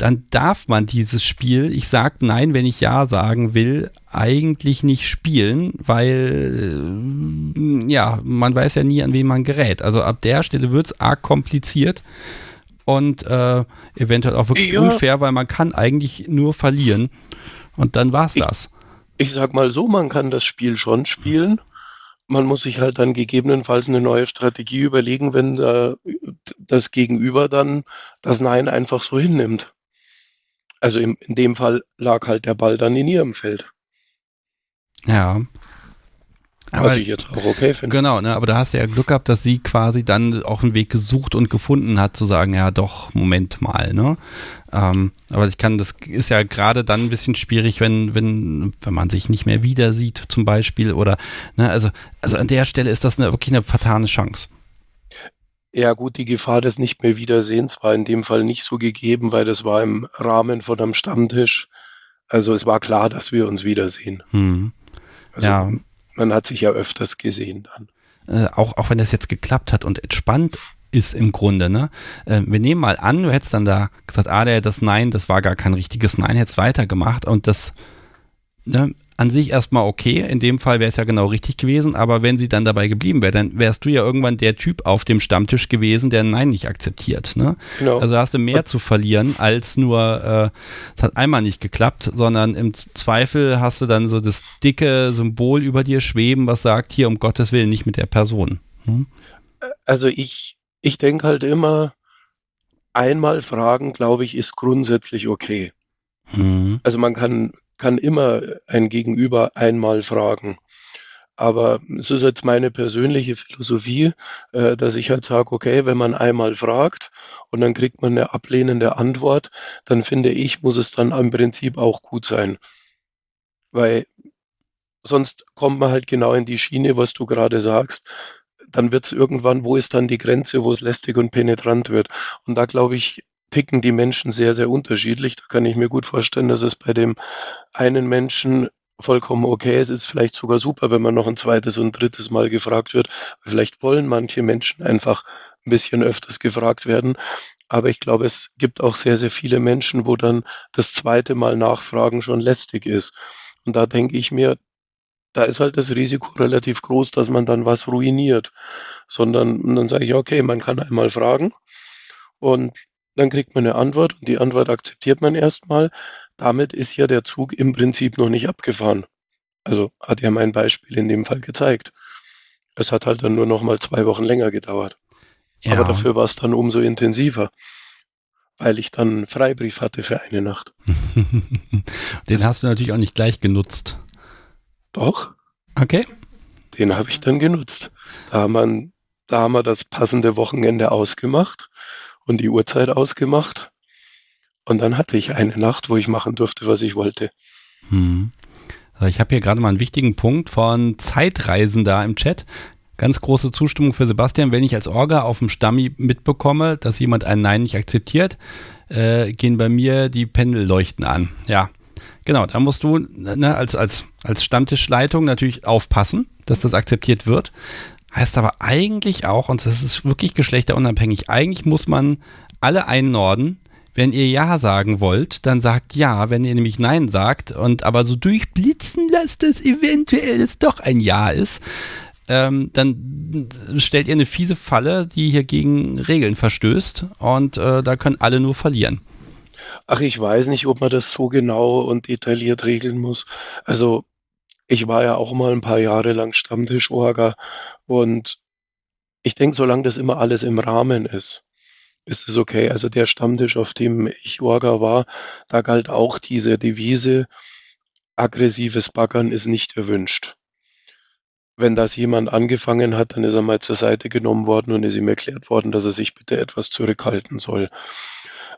A: dann darf man dieses Spiel, ich sag nein, wenn ich ja sagen will, eigentlich nicht spielen, weil äh, ja, man weiß ja nie, an wen man gerät. Also ab der Stelle wird es arg kompliziert und äh, eventuell auch wirklich ja. unfair, weil man kann eigentlich nur verlieren. Und dann war's das.
F: Ich, ich sag mal so, man kann das Spiel schon spielen. man muss sich halt dann gegebenenfalls eine neue Strategie überlegen, wenn äh, das Gegenüber dann das Nein einfach so hinnimmt. Also in, in dem Fall lag halt der Ball dann in ihrem Feld.
A: Ja.
F: Aber, was ich jetzt auch okay finde.
A: Genau, ne, aber da hast du ja Glück gehabt, dass sie quasi dann auch einen Weg gesucht und gefunden hat, zu sagen, ja doch, Moment mal, ne? Ähm, aber ich kann, das ist ja gerade dann ein bisschen schwierig, wenn, wenn, wenn man sich nicht mehr wieder sieht, zum Beispiel, oder, ne, also, also an der Stelle ist das eine, wirklich eine vertane Chance.
F: Ja gut, die Gefahr des nicht mehr Wiedersehens war in dem Fall nicht so gegeben, weil das war im Rahmen von einem Stammtisch. Also es war klar, dass wir uns wiedersehen.
A: Hm. Also ja.
F: man hat sich ja öfters gesehen dann.
A: Äh, auch, auch wenn das jetzt geklappt hat und entspannt ist im Grunde, ne? Äh, wir nehmen mal an, du hättest dann da gesagt, ah, der, das Nein, das war gar kein richtiges Nein, hättest weitergemacht und das, ne, an sich erstmal okay. In dem Fall wäre es ja genau richtig gewesen, aber wenn sie dann dabei geblieben wäre, dann wärst du ja irgendwann der Typ auf dem Stammtisch gewesen, der Nein nicht akzeptiert. Ne? Genau. Also hast du mehr zu verlieren, als nur, äh, es hat einmal nicht geklappt, sondern im Zweifel hast du dann so das dicke Symbol über dir schweben, was sagt, hier um Gottes Willen nicht mit der Person. Hm?
F: Also ich, ich denke halt immer, einmal fragen, glaube ich, ist grundsätzlich okay. Mhm. Also man kann kann immer ein Gegenüber einmal fragen. Aber es ist jetzt meine persönliche Philosophie, äh, dass ich halt sage, okay, wenn man einmal fragt und dann kriegt man eine ablehnende Antwort, dann finde ich, muss es dann im Prinzip auch gut sein. Weil sonst kommt man halt genau in die Schiene, was du gerade sagst. Dann wird es irgendwann, wo ist dann die Grenze, wo es lästig und penetrant wird. Und da glaube ich, ticken die Menschen sehr, sehr unterschiedlich. Da kann ich mir gut vorstellen, dass es bei dem einen Menschen vollkommen okay ist. Es ist vielleicht sogar super, wenn man noch ein zweites und drittes Mal gefragt wird. Vielleicht wollen manche Menschen einfach ein bisschen öfters gefragt werden. Aber ich glaube, es gibt auch sehr, sehr viele Menschen, wo dann das zweite Mal nachfragen schon lästig ist. Und da denke ich mir, da ist halt das Risiko relativ groß, dass man dann was ruiniert. Sondern dann sage ich, okay, man kann einmal fragen und dann kriegt man eine Antwort und die Antwort akzeptiert man erstmal. Damit ist ja der Zug im Prinzip noch nicht abgefahren. Also hat ja mein Beispiel in dem Fall gezeigt. Es hat halt dann nur noch mal zwei Wochen länger gedauert. Ja. Aber dafür war es dann umso intensiver, weil ich dann einen Freibrief hatte für eine Nacht.
A: Den hast du natürlich auch nicht gleich genutzt.
F: Doch.
A: Okay.
F: Den habe ich dann genutzt. Da haben, wir, da haben wir das passende Wochenende ausgemacht und die Uhrzeit ausgemacht. Und dann hatte ich eine Nacht, wo ich machen durfte, was ich wollte.
A: Hm. Ich habe hier gerade mal einen wichtigen Punkt von Zeitreisen da im Chat. Ganz große Zustimmung für Sebastian. Wenn ich als Orga auf dem Stammi mitbekomme, dass jemand ein Nein nicht akzeptiert, äh, gehen bei mir die Pendelleuchten an. Ja, genau. Da musst du ne, als, als, als Stammtischleitung natürlich aufpassen, dass das akzeptiert wird. Heißt aber eigentlich auch, und das ist wirklich geschlechterunabhängig, eigentlich muss man alle einnorden. Wenn ihr Ja sagen wollt, dann sagt Ja. Wenn ihr nämlich Nein sagt und aber so durchblitzen lasst, dass eventuell es doch ein Ja ist, ähm, dann stellt ihr eine fiese Falle, die hier gegen Regeln verstößt und äh, da können alle nur verlieren.
F: Ach, ich weiß nicht, ob man das so genau und detailliert regeln muss. Also ich war ja auch mal ein paar Jahre lang Stammtischorga und ich denke, solange das immer alles im Rahmen ist, ist es okay. Also der Stammtisch, auf dem ich Orga war, da galt auch diese Devise, aggressives Baggern ist nicht erwünscht. Wenn das jemand angefangen hat, dann ist er mal zur Seite genommen worden und ist ihm erklärt worden, dass er sich bitte etwas zurückhalten soll.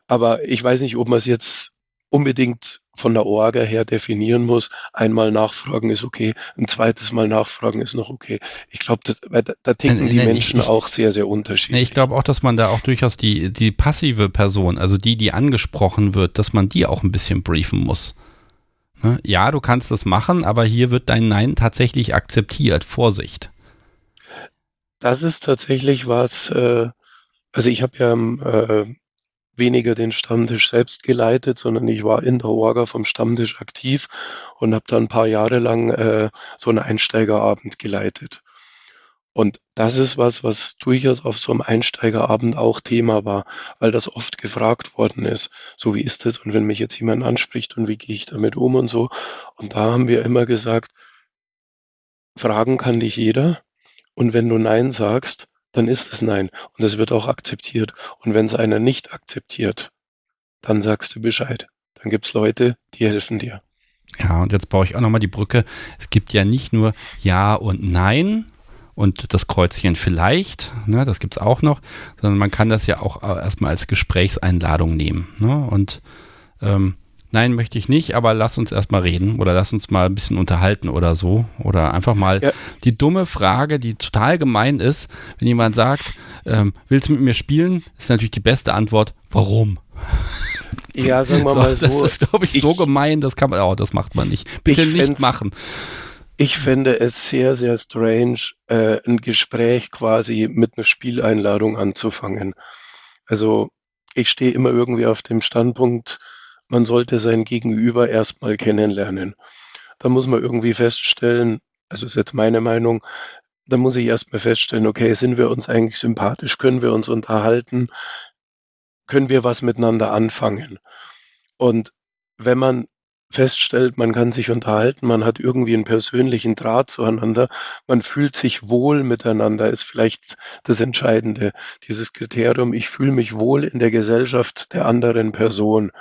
F: Aber ich weiß nicht, ob man es jetzt unbedingt von der Orga her definieren muss. Einmal nachfragen ist okay, ein zweites Mal nachfragen ist noch okay. Ich glaube, da, da ticken die Menschen ich, auch sehr, sehr unterschiedlich.
A: Ich glaube auch, dass man da auch durchaus die, die passive Person, also die, die angesprochen wird, dass man die auch ein bisschen briefen muss. Ne? Ja, du kannst das machen, aber hier wird dein Nein tatsächlich akzeptiert. Vorsicht.
F: Das ist tatsächlich was, äh, also ich habe ja äh, weniger den Stammtisch selbst geleitet, sondern ich war in der Orga vom Stammtisch aktiv und habe dann ein paar Jahre lang äh, so einen Einsteigerabend geleitet. Und das ist was, was durchaus auf so einem Einsteigerabend auch Thema war, weil das oft gefragt worden ist. So wie ist es? Und wenn mich jetzt jemand anspricht und wie gehe ich damit um und so. Und da haben wir immer gesagt, fragen kann dich jeder. Und wenn du Nein sagst, dann ist es Nein. Und es wird auch akzeptiert. Und wenn es einer nicht akzeptiert, dann sagst du Bescheid. Dann gibt es Leute, die helfen dir.
A: Ja, und jetzt baue ich auch nochmal die Brücke. Es gibt ja nicht nur Ja und Nein und das Kreuzchen vielleicht, ne, das gibt es auch noch, sondern man kann das ja auch äh, erstmal als Gesprächseinladung nehmen. Ne? Und ähm, nein, möchte ich nicht, aber lass uns erstmal reden oder lass uns mal ein bisschen unterhalten oder so. Oder einfach mal ja. die dumme Frage, die total gemein ist, wenn jemand sagt, ähm, willst du mit mir spielen, ist natürlich die beste Antwort, warum?
F: Ja, sagen wir so, mal so.
A: Das ist, glaube ich, ich, so gemein, das kann man, oh, das macht man nicht. Bitte nicht machen.
F: Ich fände es sehr, sehr strange, äh, ein Gespräch quasi mit einer Spieleinladung anzufangen. Also ich stehe immer irgendwie auf dem Standpunkt, man sollte sein Gegenüber erstmal kennenlernen. Da muss man irgendwie feststellen, also ist jetzt meine Meinung, da muss ich erstmal feststellen, okay, sind wir uns eigentlich sympathisch, können wir uns unterhalten, können wir was miteinander anfangen. Und wenn man feststellt, man kann sich unterhalten, man hat irgendwie einen persönlichen Draht zueinander, man fühlt sich wohl miteinander, ist vielleicht das Entscheidende. Dieses Kriterium, ich fühle mich wohl in der Gesellschaft der anderen Person.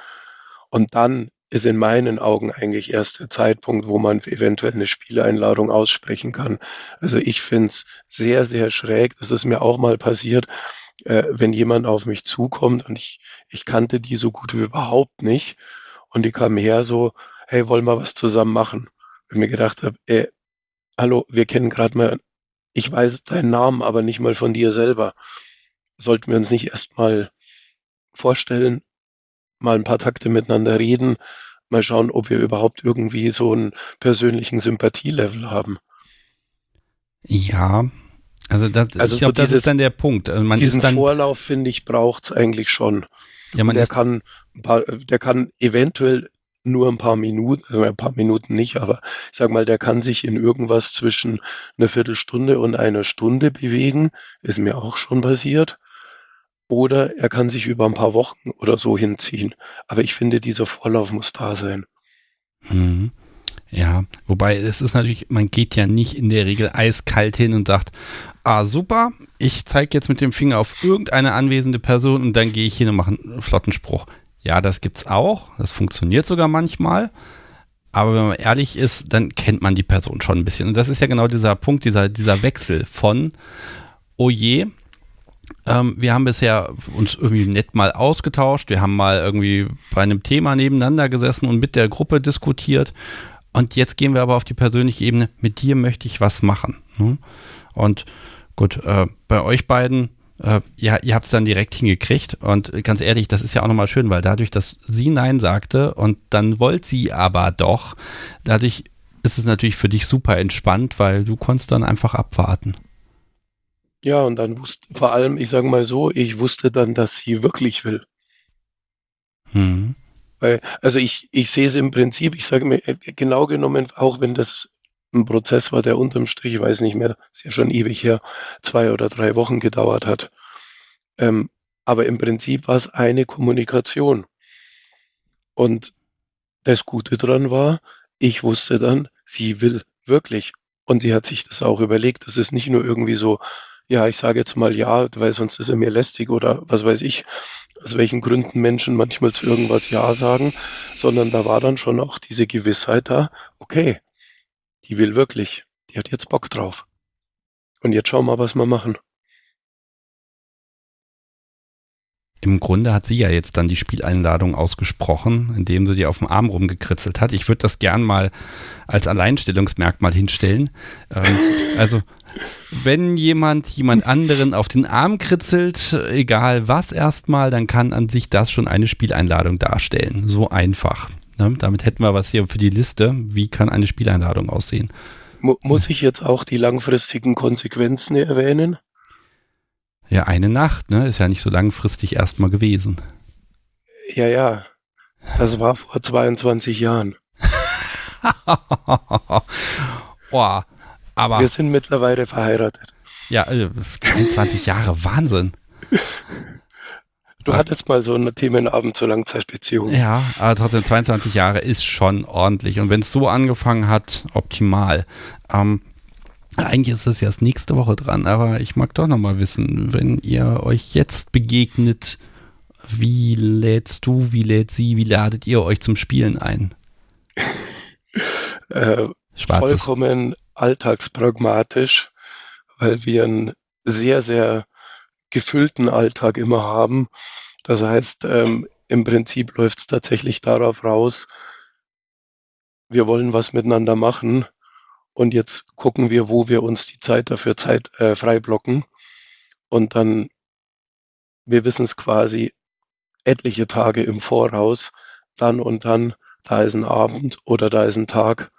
F: Und dann ist in meinen Augen eigentlich erst der Zeitpunkt, wo man eventuell eine Spieleinladung aussprechen kann. Also ich finde es sehr, sehr schräg. Das ist mir auch mal passiert äh, wenn jemand auf mich zukommt und ich, ich kannte die so gut wie überhaupt nicht und die kamen her so, hey, wollen wir was zusammen machen? Und mir gedacht habe, ey, hallo, wir kennen gerade mal, ich weiß deinen Namen, aber nicht mal von dir selber. Sollten wir uns nicht erstmal vorstellen, mal ein paar Takte miteinander reden, mal schauen, ob wir überhaupt irgendwie so einen persönlichen Sympathielevel haben.
A: Ja, also, das, also ich glaube, so das ist dann der Punkt. Also
F: man diesen dann, Vorlauf, finde ich, braucht es eigentlich schon. Ja, man der, kann paar, der kann eventuell nur ein paar Minuten, also ein paar Minuten nicht, aber ich sag mal, der kann sich in irgendwas zwischen einer Viertelstunde und einer Stunde bewegen. Ist mir auch schon passiert. Oder er kann sich über ein paar Wochen oder so hinziehen. Aber ich finde, dieser Vorlauf muss da sein.
A: Mhm. Ja, wobei es ist natürlich, man geht ja nicht in der Regel eiskalt hin und sagt, ah super, ich zeige jetzt mit dem Finger auf irgendeine anwesende Person und dann gehe ich hin und mache einen flotten Spruch. Ja, das gibt's auch, das funktioniert sogar manchmal. Aber wenn man ehrlich ist, dann kennt man die Person schon ein bisschen. Und das ist ja genau dieser Punkt, dieser, dieser Wechsel von, oh je, ähm, wir haben bisher uns irgendwie nett mal ausgetauscht. Wir haben mal irgendwie bei einem Thema nebeneinander gesessen und mit der Gruppe diskutiert. Und jetzt gehen wir aber auf die persönliche Ebene. Mit dir möchte ich was machen. Ne? Und gut, äh, bei euch beiden, äh, ja, ihr habt es dann direkt hingekriegt. Und ganz ehrlich, das ist ja auch nochmal schön, weil dadurch, dass sie Nein sagte und dann wollte sie aber doch, dadurch ist es natürlich für dich super entspannt, weil du konntest dann einfach abwarten.
F: Ja, und dann wusste vor allem, ich sage mal so, ich wusste dann, dass sie wirklich will. Hm. Weil, also ich, ich sehe es im Prinzip, ich sage mir, äh, genau genommen, auch wenn das ein Prozess war, der unterm Strich, ich weiß nicht mehr, ist ja schon ewig her, zwei oder drei Wochen gedauert hat. Ähm, aber im Prinzip war es eine Kommunikation. Und das Gute dran war, ich wusste dann, sie will wirklich. Und sie hat sich das auch überlegt. Das ist nicht nur irgendwie so, ja, ich sage jetzt mal ja, weil sonst ist er mir lästig oder was weiß ich, aus welchen Gründen Menschen manchmal zu irgendwas Ja sagen, sondern da war dann schon auch diese Gewissheit da, okay, die will wirklich, die hat jetzt Bock drauf. Und jetzt schauen wir mal, was wir machen.
A: Im Grunde hat sie ja jetzt dann die Spieleinladung ausgesprochen, indem sie dir auf dem Arm rumgekritzelt hat. Ich würde das gern mal als Alleinstellungsmerkmal hinstellen. Ähm, also wenn jemand jemand anderen auf den Arm kritzelt, egal was erstmal, dann kann an sich das schon eine Spieleinladung darstellen. So einfach. Ne? Damit hätten wir was hier für die Liste. Wie kann eine Spieleinladung aussehen?
F: Muss ich jetzt auch die langfristigen Konsequenzen erwähnen?
A: Ja, eine Nacht, ne? Ist ja nicht so langfristig erstmal gewesen.
F: Ja, ja. Das war vor 22 Jahren.
A: Boah, aber.
F: Wir sind mittlerweile verheiratet.
A: Ja, 22 äh, Jahre, Wahnsinn.
F: Du hattest mal so einen Themenabend zur Langzeitbeziehung.
A: Ja, aber trotzdem 22 Jahre ist schon ordentlich. Und wenn es so angefangen hat, optimal. Ähm, Eigentlich ist es erst nächste Woche dran, aber ich mag doch noch mal wissen, wenn ihr euch jetzt begegnet, wie lädst du, wie lädt sie, wie ladet ihr euch zum Spielen ein?
F: Äh,
A: Schwarzes.
F: vollkommen alltagspragmatisch, weil wir einen sehr, sehr gefüllten Alltag immer haben. Das heißt, ähm, im Prinzip läuft es tatsächlich darauf raus, wir wollen was miteinander machen und jetzt gucken wir, wo wir uns die Zeit dafür Zeit äh, frei blocken und dann wir wissen es quasi etliche Tage im Voraus, dann und dann, da ist ein Abend oder da ist ein Tag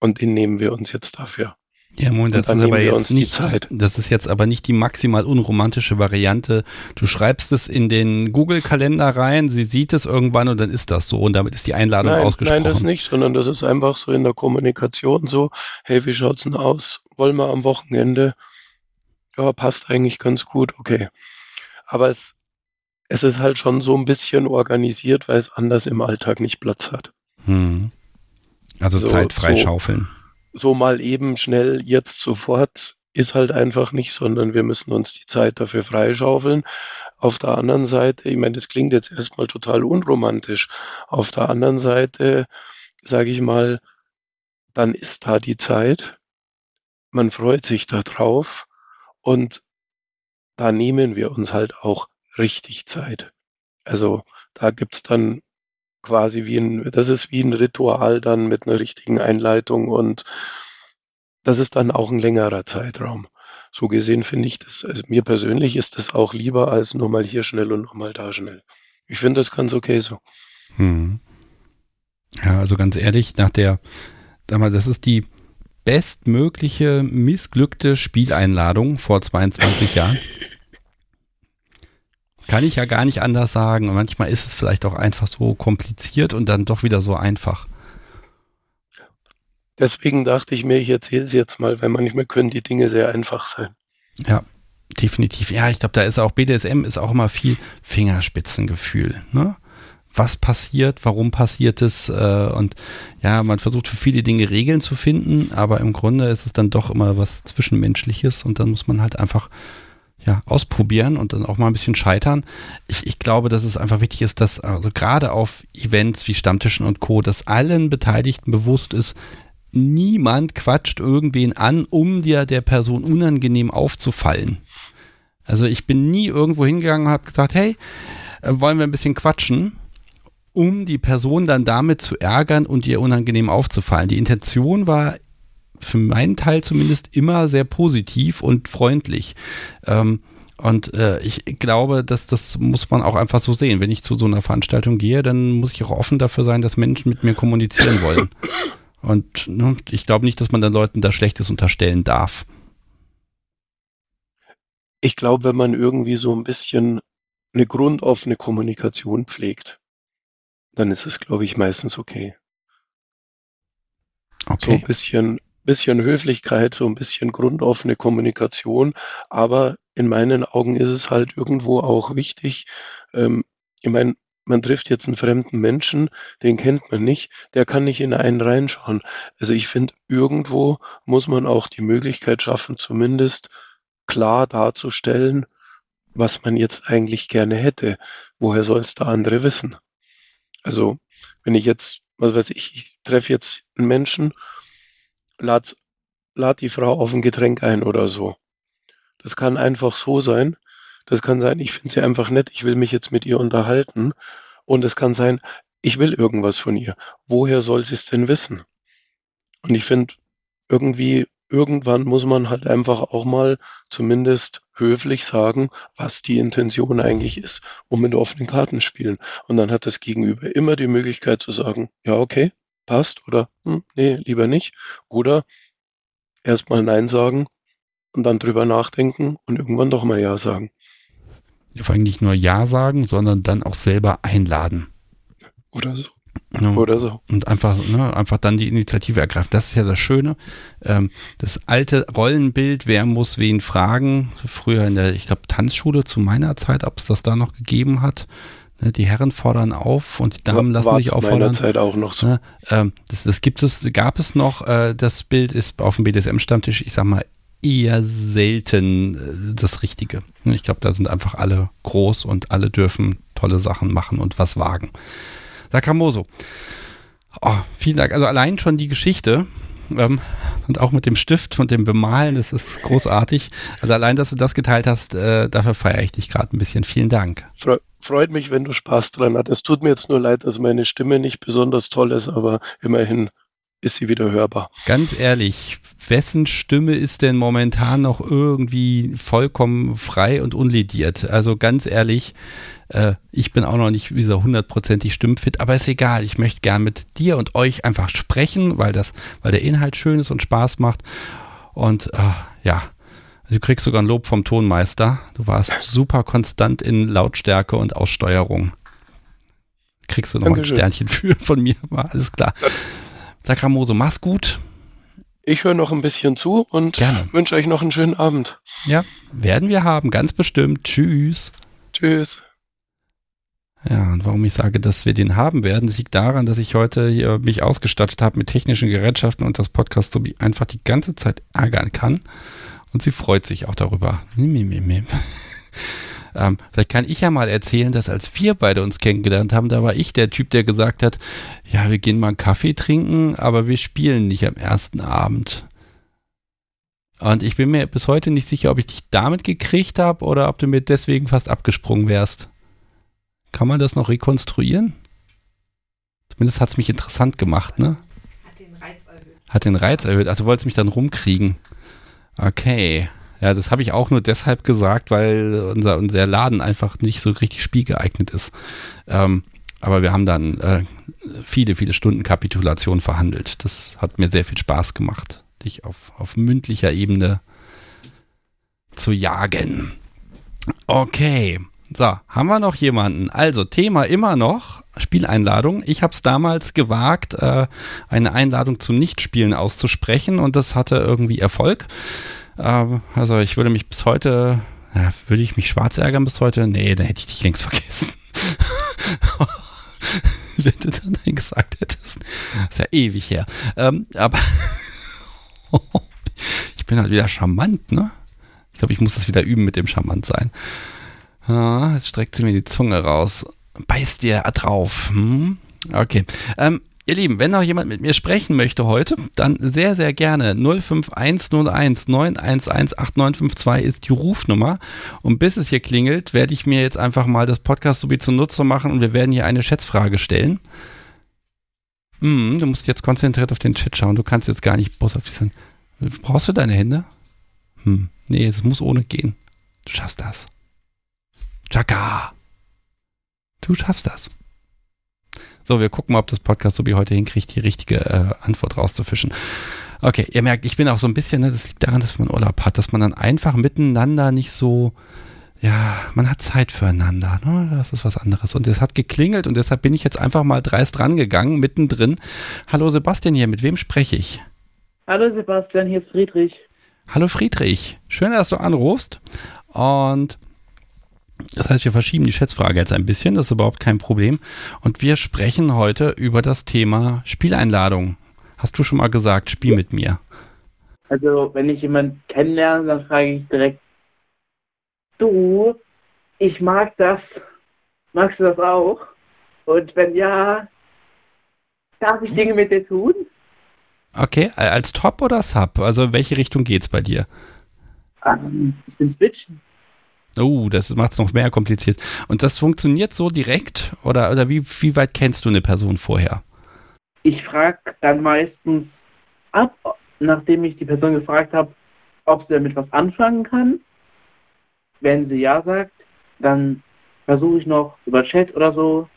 F: und den nehmen wir uns jetzt dafür.
A: Ja, Moment, das ist aber jetzt nicht, das ist jetzt aber nicht die maximal unromantische Variante. Du schreibst es in den Google-Kalender rein, sie sieht es irgendwann und dann ist das so und damit ist die Einladung
F: Nein,
A: ausgesprochen.
F: nein, das nicht, sondern das ist einfach so in der Kommunikation so, hey, wie schaut's denn aus? Wollen wir am Wochenende? Ja, passt eigentlich ganz gut, okay. Aber es, es ist halt schon so ein bisschen organisiert, weil es anders im Alltag nicht Platz hat.
A: Hm. Also
F: So-
A: Zeit freischaufeln.
F: So mal eben schnell jetzt sofort ist halt einfach nicht, sondern wir müssen uns die Zeit dafür freischaufeln. Auf der anderen Seite, ich meine, das klingt jetzt erstmal total unromantisch. Auf der anderen Seite, sage ich mal, dann ist da die Zeit. Man freut sich da drauf und da nehmen wir uns halt auch richtig Zeit. Also da gibt's dann quasi wie ein, das ist wie ein Ritual dann mit einer richtigen Einleitung und das ist dann auch ein längerer Zeitraum. So gesehen finde ich das, also mir persönlich ist das auch lieber als nur mal hier schnell und nur mal da schnell. Ich finde das ganz okay so.
A: Hm. Ja, also ganz ehrlich, nach der, sag mal, das ist die bestmögliche missglückte Spieleinladung vor 22 Jahren. Kann ich ja gar nicht anders sagen. Und manchmal ist es vielleicht auch einfach so kompliziert und dann doch wieder so einfach.
F: Deswegen dachte ich mir, ich erzähle es jetzt mal, weil manchmal können die Dinge sehr einfach sein.
A: Ja, definitiv. Ja, ich glaube, da ist auch BDSM ist auch immer viel Fingerspitzengefühl. Ne? Was passiert, warum passiert es? Äh, und ja, man versucht für viele Dinge Regeln zu finden, aber im Grunde ist es dann doch immer was Zwischenmenschliches und dann muss man halt einfach ja, ausprobieren und dann auch mal ein bisschen scheitern. Ich, ich glaube, dass es einfach wichtig ist, dass also gerade auf Events wie Stammtischen und Co., dass allen Beteiligten bewusst ist, niemand quatscht irgendwen an, um dir der Person unangenehm aufzufallen. Also ich bin nie irgendwo hingegangen und habe gesagt, hey, äh, wollen wir ein bisschen quatschen, um die Person dann damit zu ärgern und ihr unangenehm aufzufallen. Die Intention war für meinen Teil zumindest immer sehr positiv und freundlich. Ähm, und äh, ich glaube, dass das muss man auch einfach so sehen. Wenn ich zu so einer Veranstaltung gehe, dann muss ich auch offen dafür sein, dass Menschen mit mir kommunizieren wollen. Und ne, ich glaube nicht, dass man den Leuten da Schlechtes unterstellen darf.
F: Ich glaube, wenn man irgendwie so ein bisschen eine grundoffene Kommunikation pflegt, dann ist es, glaube ich, meistens okay. So ein
A: Okay.
F: bisschen, bisschen Höflichkeit, so ein bisschen grundoffene Kommunikation. Aber in meinen Augen ist es halt irgendwo auch wichtig. Ähm, ich meine, man trifft jetzt einen fremden Menschen, den kennt man nicht, der kann nicht in einen reinschauen. Also ich finde, irgendwo muss man auch die Möglichkeit schaffen, zumindest klar darzustellen, was man jetzt eigentlich gerne hätte. Woher soll es der andere wissen? Also, wenn ich jetzt, was weiß ich, ich treffe jetzt einen Menschen, lad, lad die Frau auf ein Getränk ein oder so. Das kann einfach so sein. Das kann sein, ich finde sie einfach nett, ich will mich jetzt mit ihr unterhalten. Und es kann sein, ich will irgendwas von ihr. Woher soll sie es denn wissen? Und ich finde, irgendwie, irgendwann muss man halt einfach auch mal zumindest höflich sagen, was die Intention eigentlich ist, und mit offenen Karten spielen. Und dann hat das Gegenüber immer die Möglichkeit zu sagen, ja, okay, passt, oder hm, nee, lieber nicht. Oder erstmal Nein sagen und dann drüber nachdenken und irgendwann doch mal Ja sagen.
A: Vor allem nicht nur Ja sagen, sondern dann auch selber einladen.
F: Oder so.
A: Ne?
F: Oder so.
A: Und einfach, ne, einfach dann die Initiative ergreifen. Das ist ja das Schöne. Ähm, das alte Rollenbild, wer muss wen fragen, früher in der, ich glaube, Tanzschule zu meiner Zeit, ob es das da noch gegeben hat. Ne, die Herren fordern auf und die Damen lassen
F: War
A: sich auffordern.
F: meiner Zeit auch noch so.
A: Ne, ähm, das, das gibt es, gab es noch, äh, das Bild ist auf dem BDSM-Stammtisch, ich sag mal, eher selten äh, das Richtige. Ne, Ich glaube, da sind einfach alle groß und alle dürfen tolle Sachen machen und was wagen. Sakamoso. Oh, vielen Dank. Also allein schon die Geschichte ähm, und auch mit dem Stift und dem Bemalen, das ist großartig. Also allein, dass du das geteilt hast, äh, dafür feiere ich dich gerade ein bisschen. Vielen Dank.
F: Fre freut mich, wenn du Spaß dran hast. Es tut mir jetzt nur leid, dass meine Stimme nicht besonders toll ist, aber immerhin ist sie wieder hörbar.
A: Ganz ehrlich, wessen Stimme ist denn momentan noch irgendwie vollkommen frei und unlediert? Also ganz ehrlich, äh, ich bin auch noch nicht wie so hundertprozentig stimmfit, aber ist egal. Ich möchte gern mit dir und euch einfach sprechen, weil das, weil der Inhalt schön ist und Spaß macht. Und äh, ja, du kriegst sogar ein Lob vom Tonmeister. Du warst super konstant in Lautstärke und Aussteuerung. Kriegst du noch mal ein. Sternchen für von mir, war alles klar. Sakramoso, mach's gut.
F: Ich höre noch ein bisschen zu und
A: Gerne.
F: wünsche euch noch einen schönen Abend.
A: Ja, werden wir haben, ganz bestimmt. Tschüss.
F: Tschüss.
A: Ja, und warum ich sage, dass wir den haben werden, liegt daran, dass ich heute hier mich ausgestattet habe mit technischen Gerätschaften und das Podcast so einfach die ganze Zeit ärgern kann. Und sie freut sich auch darüber. Ähm, vielleicht kann ich ja mal erzählen, dass als wir beide uns kennengelernt haben, da war ich der Typ, der gesagt hat, ja, wir gehen mal einen Kaffee trinken, aber wir spielen nicht am ersten Abend. Und ich bin mir bis heute nicht sicher, ob ich dich damit gekriegt habe oder ob du mir deswegen fast abgesprungen wärst. Kann man das noch rekonstruieren? Zumindest hat es mich interessant gemacht, ne?
G: Hat den Reiz erhöht.
A: Hat den Reiz erhöht. Ach, du wolltest mich dann rumkriegen. Okay. Ja, das habe ich auch nur deshalb gesagt, weil unser, unser Laden einfach nicht so richtig spielgeeignet ist. Ähm, aber wir haben dann äh, viele, viele Stunden Kapitulation verhandelt. Das hat mir sehr viel Spaß gemacht, dich auf, auf mündlicher Ebene zu jagen. Okay. So, haben wir noch jemanden? Also, Thema immer noch Spieleinladung. Ich habe es damals gewagt, äh, eine Einladung zum Nichtspielen auszusprechen und das hatte irgendwie Erfolg. Ähm, also, ich würde mich bis heute, ja, würde ich mich schwarz ärgern bis heute? Nee, dann hätte ich dich längst vergessen. Wenn du dann gesagt hättest. ist ja ewig her. Ähm, aber ich bin halt wieder charmant, ne? Ich glaube, ich muss das wieder üben mit dem charmant sein. Ah, jetzt streckt sie mir die Zunge raus. Beißt dir drauf. Hm? Okay. Ähm, ihr Lieben, wenn noch jemand mit mir sprechen möchte heute, dann sehr, sehr gerne. 05101 911 8952 ist die Rufnummer. Und bis es hier klingelt, werde ich mir jetzt einfach mal das Podcast sowie zunutze machen und wir werden hier eine Schätzfrage stellen. Hm, du musst jetzt konzentriert auf den Chat schauen. Du kannst jetzt gar nicht boshaft sein. Brauchst du deine Hände? Hm, nee, es muss ohne gehen. Du schaffst das. Chaka. Du schaffst das. So, wir gucken mal, ob das Podcast so wie heute hinkriegt, die richtige äh, Antwort rauszufischen. Okay, ihr merkt, ich bin auch so ein bisschen, ne, das liegt daran, dass man Urlaub hat, dass man dann einfach miteinander nicht so, ja, man hat Zeit füreinander, ne? Das ist was anderes. Und es hat geklingelt und deshalb bin ich jetzt einfach mal dreist rangegangen, mittendrin. Hallo Sebastian hier, mit wem spreche ich?
H: Hallo Sebastian, hier ist Friedrich.
A: Hallo Friedrich, schön, dass du anrufst. Und das heißt, wir verschieben die Schätzfrage jetzt ein bisschen, das ist überhaupt kein Problem. Und wir sprechen heute über das Thema Spieleinladung. Hast du schon mal gesagt, spiel mit mir?
H: Also, wenn ich jemanden kennenlerne, dann frage ich direkt, du, ich mag das, magst du das auch? Und wenn ja, darf ich Dinge mit dir tun?
A: Okay, als Top oder Sub? Also welche Richtung geht's bei dir?
H: Ähm, ich bin Switchen.
A: Oh, das macht es noch mehr kompliziert. Und das funktioniert so direkt? Oder, oder wie, wie weit kennst du eine Person vorher?
H: Ich frage dann meistens ab, nachdem ich die Person gefragt habe, ob sie damit was anfangen kann. Wenn sie ja sagt, dann versuche ich noch über Chat oder so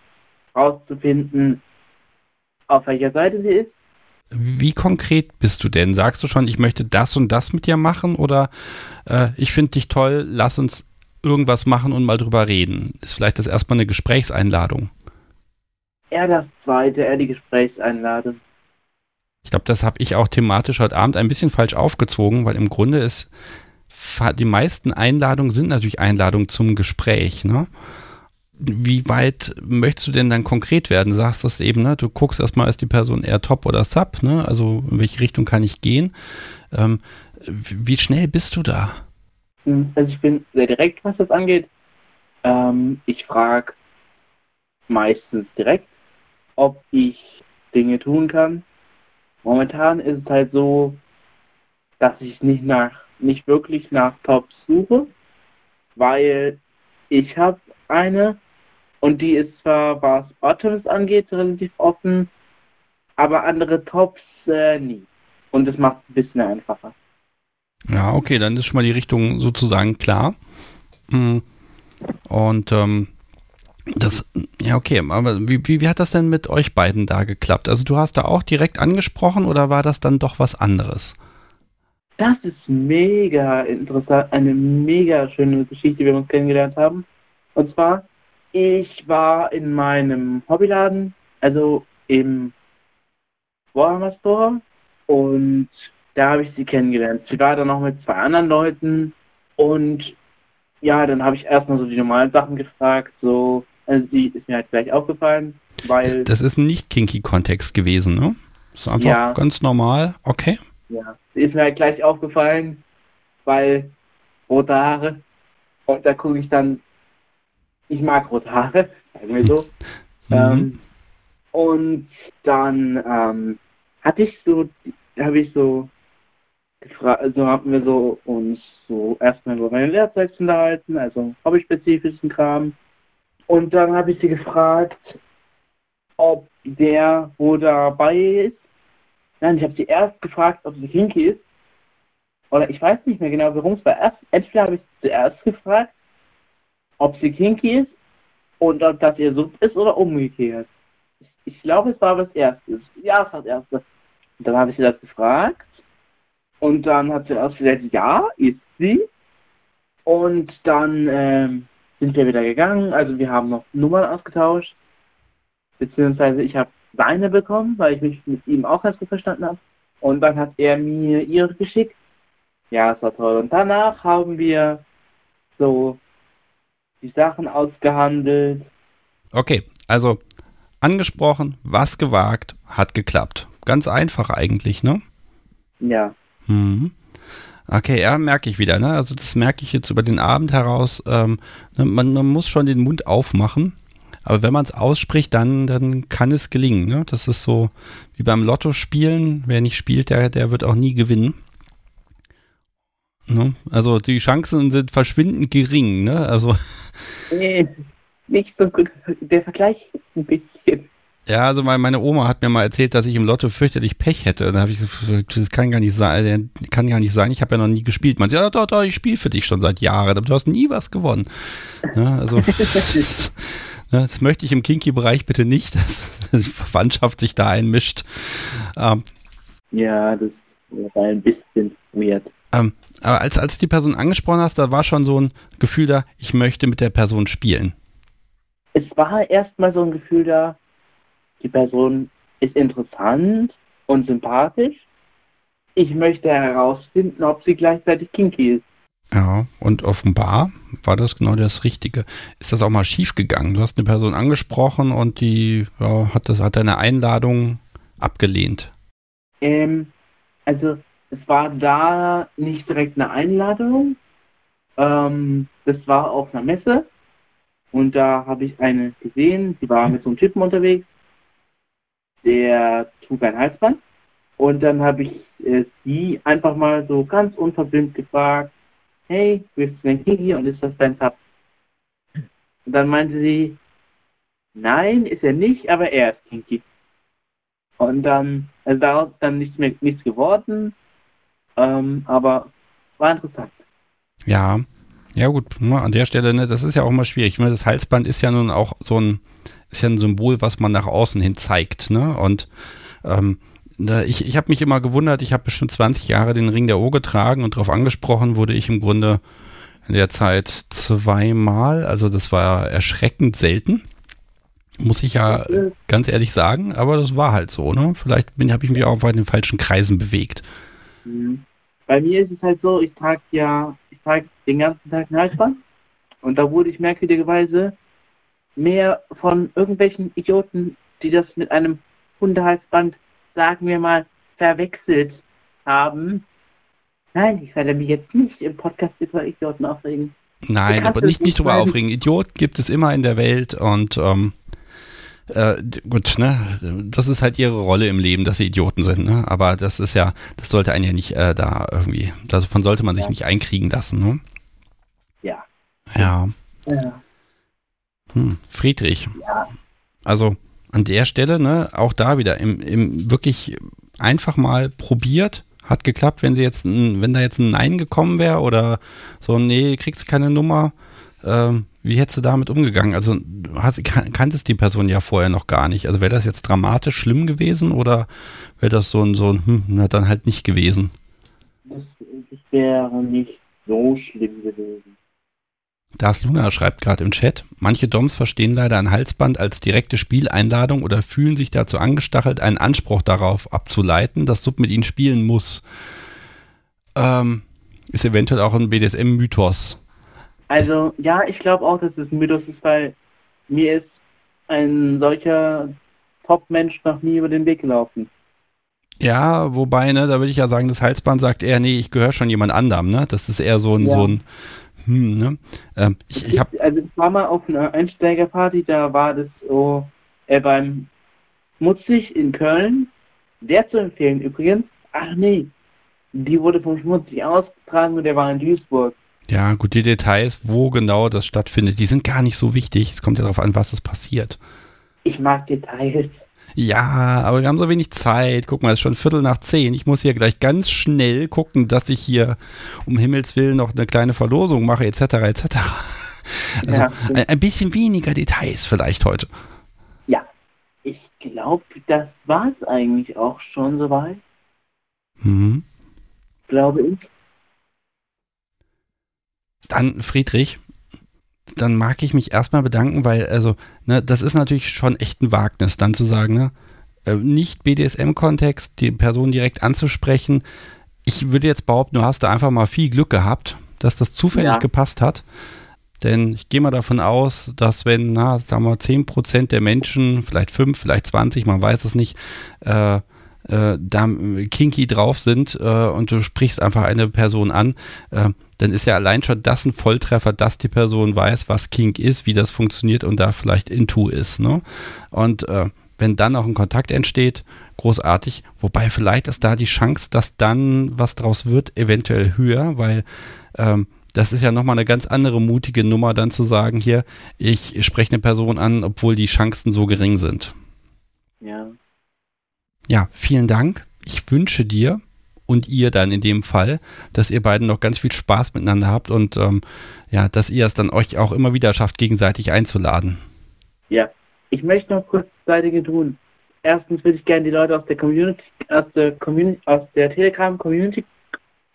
H: rauszufinden, auf welcher Seite sie ist.
A: Wie konkret bist du denn? Sagst du schon, ich möchte das und das mit dir machen oder äh, ich finde dich toll, lass uns irgendwas machen und mal drüber reden? Ist vielleicht das erstmal eine Gesprächseinladung?
H: Eher das zweite, eher die Gesprächseinladung.
A: Ich glaube, das habe ich auch thematisch heute Abend ein bisschen falsch aufgezogen, weil im Grunde ist, die meisten Einladungen sind natürlich Einladungen zum Gespräch, ne? wie weit möchtest du denn dann konkret werden? Du sagst das eben, ne? Du guckst erstmal, ist die Person eher Top oder Sub, ne? Also in welche Richtung kann ich gehen? Ähm, wie schnell bist du da?
H: Also ich bin sehr direkt, was das angeht. Ähm, ich frage meistens direkt, ob ich Dinge tun kann. Momentan ist es halt so, dass ich nicht nach nicht wirklich nach Tops suche, weil ich habe eine und die ist zwar, was Bottoms angeht, relativ offen, aber andere Tops äh, nie. Und das macht es ein bisschen einfacher.
A: Ja, okay, dann ist schon mal die Richtung sozusagen klar. Hm. Und ähm, das, ja, okay, aber wie, wie, wie hat das denn mit euch beiden da geklappt? Also du hast da auch direkt angesprochen oder war das dann doch was anderes?
H: Das ist mega interessant, eine mega schöne Geschichte, wie wir uns kennengelernt haben. Und zwar, ich war in meinem Hobbyladen, also im Warhammer Store und da habe ich sie kennengelernt. Sie war dann noch mit zwei anderen Leuten und ja, dann habe ich erstmal so die normalen Sachen gefragt, so, also sie ist mir halt gleich aufgefallen, weil...
A: Das ist ein nicht kinky Kontext gewesen, ne? Das ist einfach ja. ganz normal, okay.
H: Ja, sie ist mir halt gleich aufgefallen, weil rote Haare und da gucke ich dann, ich mag rote Haare, sagen wir so. Mhm. Ähm, und dann ähm, hatte ich so, habe ich so also haben wir so uns so erstmal über meine Lehrzeit unterhalten, also hobbyspezifischen Kram. Und dann habe ich sie gefragt, ob der, wo dabei ist, nein, ich habe sie erst gefragt, ob sie kinky ist. Oder ich weiß nicht mehr genau, warum es war. Erst, entweder habe ich zuerst gefragt, ob sie kinky ist und ob das ihr Sub ist oder umgekehrt. Ich, ich glaube, es war das erste. Ja, es war das erste. Und dann habe ich sie das gefragt und dann hat sie erst gesagt, ja, ist sie. Und dann ähm, sind wir wieder gegangen. Also wir haben noch Nummern ausgetauscht. Beziehungsweise ich habe seine bekommen, weil ich mich mit ihm auch ganz gut verstanden habe. Und dann hat er mir ihre geschickt. Ja, es war toll. Und danach haben wir so die Sachen ausgehandelt.
A: Okay, also angesprochen, was gewagt, hat geklappt. Ganz einfach eigentlich, ne?
H: Ja.
A: Mhm. Okay, ja, merke ich wieder. Ne? Also das merke ich jetzt über den Abend heraus. Ähm, ne, man, man, muss schon den Mund aufmachen. Aber wenn man es ausspricht, dann, dann kann es gelingen. Ne? Das ist so wie beim Lotto spielen. Wer nicht spielt, der, der wird auch nie gewinnen. Ne? Also die Chancen sind verschwindend gering. Ne? Also
H: nee, nicht so gut. Der Vergleich ein bisschen.
A: Ja, also meine Oma hat mir mal erzählt, dass ich im Lotto fürchterlich Pech hätte. Da habe ich gesagt, das kann gar nicht sein, kann gar nicht sein. Ich habe ja noch nie gespielt. Man sagt, ja, doch, doch, ich spiele für dich schon seit Jahren, aber du hast nie was gewonnen. Ja, also das, das, möchte ich im Kinky-Bereich bitte nicht, dass die Verwandtschaft sich da einmischt.
H: Ähm, ja, das war ein bisschen weird.
A: Ähm, aber als, als du die Person angesprochen hast, da war schon so ein Gefühl da, ich möchte mit der Person spielen.
H: Es war erstmal so ein Gefühl da, die Person ist interessant und sympathisch. Ich möchte herausfinden, ob sie gleichzeitig kinky ist.
A: Ja, und offenbar war das genau das Richtige. Ist das auch mal schief gegangen? Du hast eine Person angesprochen und die ja, hat, das, hat deine Einladung abgelehnt.
H: Ähm, also es war da nicht direkt eine Einladung. Ähm, das war auf einer Messe und da habe ich eine gesehen, die war mit so einem Typen unterwegs der trug ein Halsband. Und dann habe ich äh, sie einfach mal so ganz unverbindlich gefragt, hey, bist du denn Kinky und ist das dein Tab? Und dann meinte sie, nein, ist er nicht, aber er ist Kinky. Und dann, also daraus dann nichts mehr, nichts geworden, ähm, aber war interessant.
A: Ja, ja gut, ne, an der Stelle, ne, das ist ja auch mal schwierig. Ne? Das Halsband ist ja nun auch so ein, ist ja ein Symbol, was man nach außen hin zeigt. Ne? Und ähm, ich, ich habe mich immer gewundert, ich habe bestimmt 20 Jahre den Ring der Uhr getragen und darauf angesprochen wurde ich im Grunde in der Zeit zweimal. Also das war erschreckend selten. Muss ich ja ganz ehrlich sagen, aber das war halt so, ne? Vielleicht habe ich mich auch bei den falschen Kreisen bewegt.
H: Mhm. Bei mir ist es halt so, ich trage ja, ich trage den ganzen Tag ein Halsband und da wurde ich merkwürdigerweise mehr von irgendwelchen Idioten, die das mit einem Hundehalsband, sagen wir mal, verwechselt haben. Nein, ich werde mich jetzt nicht im Podcast über Idioten aufregen.
A: Nein, aber nicht,
H: nicht
A: drüber aufregen. Idioten gibt es immer in der Welt und ähm, äh, gut, ne? Das ist halt ihre Rolle im Leben, dass sie Idioten sind, ne? Aber das ist ja, das sollte einen ja nicht äh, da irgendwie, davon sollte man sich
H: Ja.
A: nicht einkriegen lassen, ne?
H: Ja.
A: Ja.
H: Ja.
A: Hm, Friedrich. Also an der Stelle, ne, auch da wieder im, im wirklich einfach mal probiert, hat geklappt, wenn sie jetzt ein, wenn da jetzt ein Nein gekommen wäre oder so, nee, kriegst keine Nummer, ähm, wie hättest du damit umgegangen? Also hast, kan kanntest die Person ja vorher noch gar nicht. Also wäre das jetzt dramatisch schlimm gewesen oder wäre das so ein, so ein, hm, na dann halt nicht gewesen?
H: Das, das wäre nicht so schlimm gewesen.
A: Das Luna schreibt gerade im Chat, manche Doms verstehen leider ein Halsband als direkte Spieleinladung oder fühlen sich dazu angestachelt, einen Anspruch darauf abzuleiten, dass Sub mit ihnen spielen muss. Ähm, ist eventuell auch ein BDSM-Mythos.
H: Also, ja, ich glaube auch, dass es ein Mythos ist, weil mir ist ein solcher Top-Mensch noch nie über den Weg gelaufen.
A: Ja, wobei, ne, da würde ich ja sagen, das Halsband sagt eher, nee, ich gehöre schon jemand anderem, ne? Das ist eher so ein,
H: Ja.
A: so ein, hm, ne? Ähm, ich ich habe
H: also ich war mal auf einer Einsteigerparty, da war das so äh, beim Schmutzig in Köln. Der zu empfehlen übrigens. Ach nee, die wurde vom Schmutzig ausgetragen und der war in Duisburg.
A: Ja, gut, die Details, wo genau das stattfindet, die sind gar nicht so wichtig. Es kommt ja darauf an, was es passiert.
H: Ich mag Details.
A: Ja, aber wir haben so wenig Zeit. Guck mal, es ist schon Viertel nach zehn. Ich muss hier gleich ganz schnell gucken, dass ich hier um Himmels Willen noch eine kleine Verlosung mache, etc., etc. Also
H: Ja.
A: ein, bisschen weniger Details vielleicht heute.
H: Ja, ich glaube, das war es eigentlich auch schon soweit,
A: Mhm.
H: glaube ich.
A: Dann, Friedrich, dann mag ich mich erstmal bedanken, weil, also, ne, das ist natürlich schon echt ein Wagnis, dann zu sagen, ne, äh, nicht BDSM-Kontext, die Person direkt anzusprechen. Ich würde jetzt behaupten, du hast da einfach mal viel Glück gehabt, dass das zufällig
H: Ja.
A: gepasst hat. Denn ich gehe mal davon aus, dass wenn, na, sagen wir, 10% der Menschen, vielleicht 5, vielleicht 20, man weiß es nicht, äh, äh, da kinky drauf sind äh, und du sprichst einfach eine Person an, äh, dann ist ja allein schon das ein Volltreffer, dass die Person weiß, was Kink ist, wie das funktioniert und da vielleicht into ist. Ne? Und äh, wenn dann auch ein Kontakt entsteht, großartig. Wobei vielleicht ist da die Chance, dass dann was draus wird, eventuell höher, weil ähm, das ist ja nochmal eine ganz andere mutige Nummer, dann zu sagen, hier, ich spreche eine Person an, obwohl die Chancen so gering sind.
H: Ja.
A: Ja, vielen Dank. Ich wünsche dir und ihr dann in dem Fall, dass ihr beiden noch ganz viel Spaß miteinander habt und ähm, ja, dass ihr es dann euch auch immer wieder schafft, gegenseitig einzuladen.
H: Ja, ich möchte noch kurz zwei Dinge tun. Erstens würde ich gerne die Leute aus der Community, aus der Community, aus der Telegram Community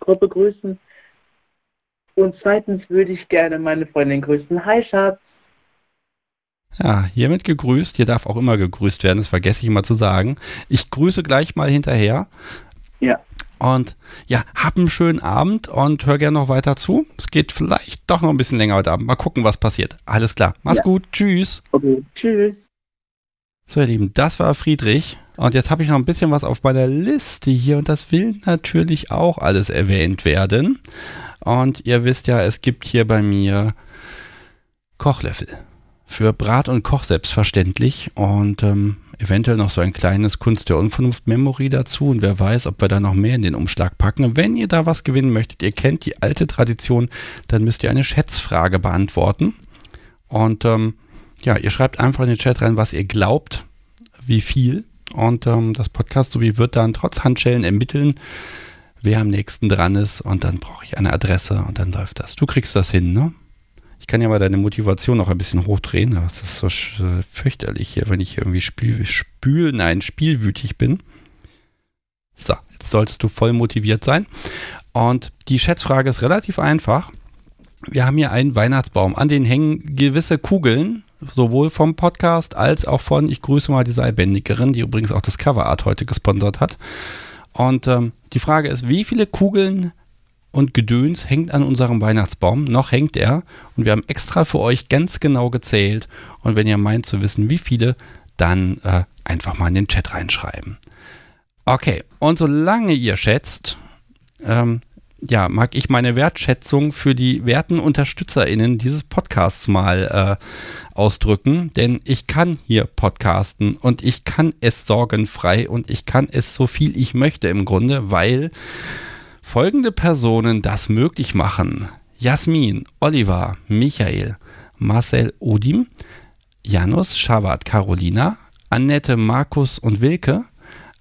H: Gruppe grüßen. Und zweitens würde ich gerne meine Freundin grüßen. Hi Schatz.
A: Ja, hiermit gegrüßt. Hier darf auch immer gegrüßt werden, das vergesse ich immer zu sagen. Ich grüße gleich mal hinterher.
H: Ja.
A: Und ja, hab einen schönen Abend und hör gerne noch weiter zu. Es geht vielleicht doch noch ein bisschen länger heute Abend. Mal gucken, was passiert. Alles klar. Mach's
H: Ja.
A: gut. Tschüss.
H: Okay, tschüss.
A: So, ihr Lieben, das war Friedrich. Und jetzt habe ich noch ein bisschen was auf meiner Liste hier und das will natürlich auch alles erwähnt werden. Und ihr wisst ja, es gibt hier bei mir Kochlöffel. Für Brat und Koch selbstverständlich. Und ähm, eventuell noch so ein kleines Kunst der Unvernunft-Memory dazu. Und wer weiß, ob wir da noch mehr in den Umschlag packen. Wenn ihr da was gewinnen möchtet, ihr kennt die alte Tradition, dann müsst ihr eine Schätzfrage beantworten. Und ähm, ja, ihr schreibt einfach in den Chat rein, was ihr glaubt, wie viel. Und ähm, das Podcast sowie wird dann trotz Handschellen ermitteln, wer am nächsten dran ist. Und dann brauche ich eine Adresse und dann läuft das. Du kriegst das hin, ne? Ich kann ja mal deine Motivation noch ein bisschen hochdrehen. Das ist so äh, fürchterlich hier, wenn ich irgendwie spül, spül, nein, spielwütig bin. So, jetzt solltest du voll motiviert sein. Und die Schätzfrage ist relativ einfach. Wir haben hier einen Weihnachtsbaum. An den hängen gewisse Kugeln, sowohl vom Podcast als auch von, ich grüße mal die Seilbändigerin, die übrigens auch das Coverart heute gesponsert hat. Und ähm, die Frage ist, wie viele Kugeln und Gedöns hängt an unserem Weihnachtsbaum. Noch hängt er. Und wir haben extra für euch ganz genau gezählt. Und wenn ihr meint zu wissen, wie viele, dann äh, einfach mal in den Chat reinschreiben. Okay, und solange ihr schätzt, ähm, ja, mag ich meine Wertschätzung für die werten UnterstützerInnen dieses Podcasts mal äh, ausdrücken, denn ich kann hier podcasten und ich kann es sorgenfrei und ich kann es so viel ich möchte im Grunde, weil folgende Personen das möglich machen. Jasmin, Oliver, Michael, Marcel Odim, Janus, Schabat, Carolina, Annette, Markus und Wilke,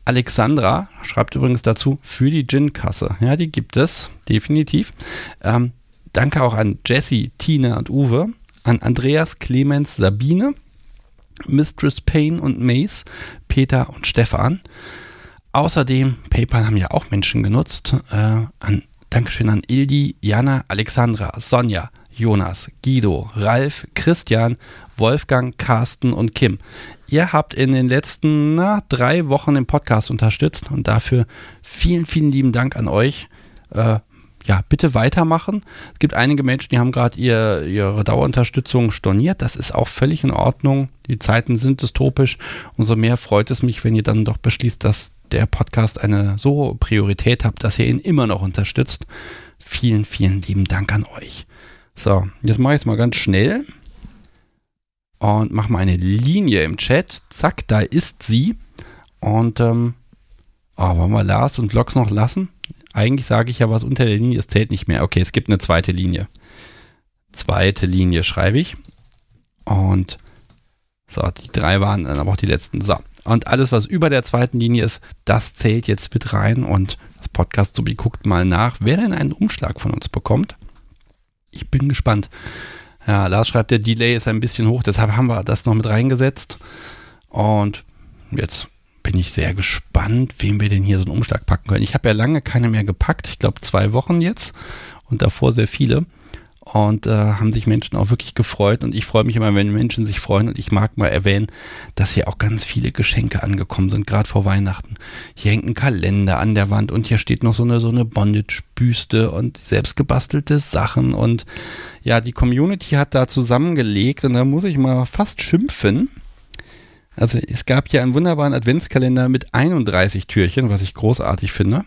A: Alexandra schreibt übrigens dazu für die Gin-Kasse. Ja, die gibt es, definitiv. Ähm, danke auch an Jesse, Tina und Uwe, an Andreas, Clemens, Sabine, Mistress Payne und Mace, Peter und Stefan. Außerdem, PayPal haben ja auch Menschen genutzt. Äh, an, Dankeschön an Ildi, Jana, Alexandra, Sonja, Jonas, Guido, Ralf, Christian, Wolfgang, Carsten und Kim. Ihr habt in den letzten na, drei Wochen den Podcast unterstützt und dafür vielen, vielen lieben Dank an euch. Äh, ja, bitte weitermachen. Es gibt einige Menschen, die haben gerade ihr, ihre Dauerunterstützung storniert. Das ist auch völlig in Ordnung. Die Zeiten sind dystopisch. Umso mehr freut es mich, wenn ihr dann doch beschließt, dass der Podcast eine so hohe Priorität hat, dass ihr ihn immer noch unterstützt. Vielen, vielen lieben Dank an euch. So, jetzt mache ich es mal ganz schnell und mache mal eine Linie im Chat. Zack, da ist sie. Und ähm, oh, wollen wir Lars und Vlogs noch lassen? Eigentlich sage ich ja, was unter der Linie ist, zählt nicht mehr. Okay, es gibt eine zweite Linie. Zweite Linie schreibe ich. Und so, die drei waren dann aber auch die letzten. So. Und alles, was über der zweiten Linie ist, das zählt jetzt mit rein. Und das Podcast Subi guckt mal nach, wer denn einen Umschlag von uns bekommt. Ich bin gespannt. Ja, Lars schreibt, der Delay ist ein bisschen hoch, deshalb haben wir das noch mit reingesetzt. Und jetzt bin ich sehr gespannt, wem wir denn hier so einen Umschlag packen können. Ich habe ja lange keine mehr gepackt, ich glaube zwei Wochen jetzt und davor sehr viele und äh, haben sich Menschen auch wirklich gefreut und ich freue mich immer, wenn Menschen sich freuen und ich mag mal erwähnen, dass hier auch ganz viele Geschenke angekommen sind, gerade vor Weihnachten. Hier hängt ein Kalender an der Wand und hier steht noch so eine so eine Bondage-Büste und selbstgebastelte Sachen und ja, die Community hat da zusammengelegt und da muss ich mal fast schimpfen. Also es gab hier einen wunderbaren Adventskalender mit 31 Türchen, was ich großartig finde.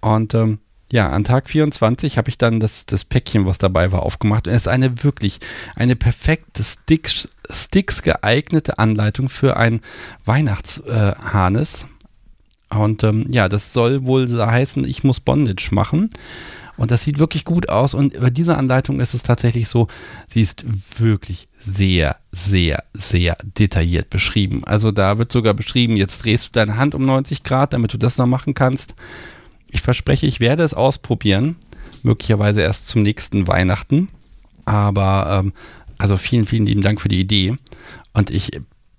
A: Und ähm, ja, an Tag 24 habe ich dann das, das Päckchen, was dabei war, aufgemacht. Und es ist eine wirklich, eine perfekte Sticks, Sticks geeignete Anleitung für ein Weihnachtsharnes. Äh, und ähm, ja, das soll wohl heißen, ich muss Bondage machen. Und das sieht wirklich gut aus. Und bei dieser Anleitung ist es tatsächlich so, sie ist wirklich sehr, sehr, sehr detailliert beschrieben. Also da wird sogar beschrieben, jetzt drehst du deine Hand um 90 Grad, damit du das noch machen kannst. Ich verspreche, ich werde es ausprobieren. Möglicherweise erst zum nächsten Weihnachten. Aber ähm, also vielen, vielen lieben Dank für die Idee. Und ich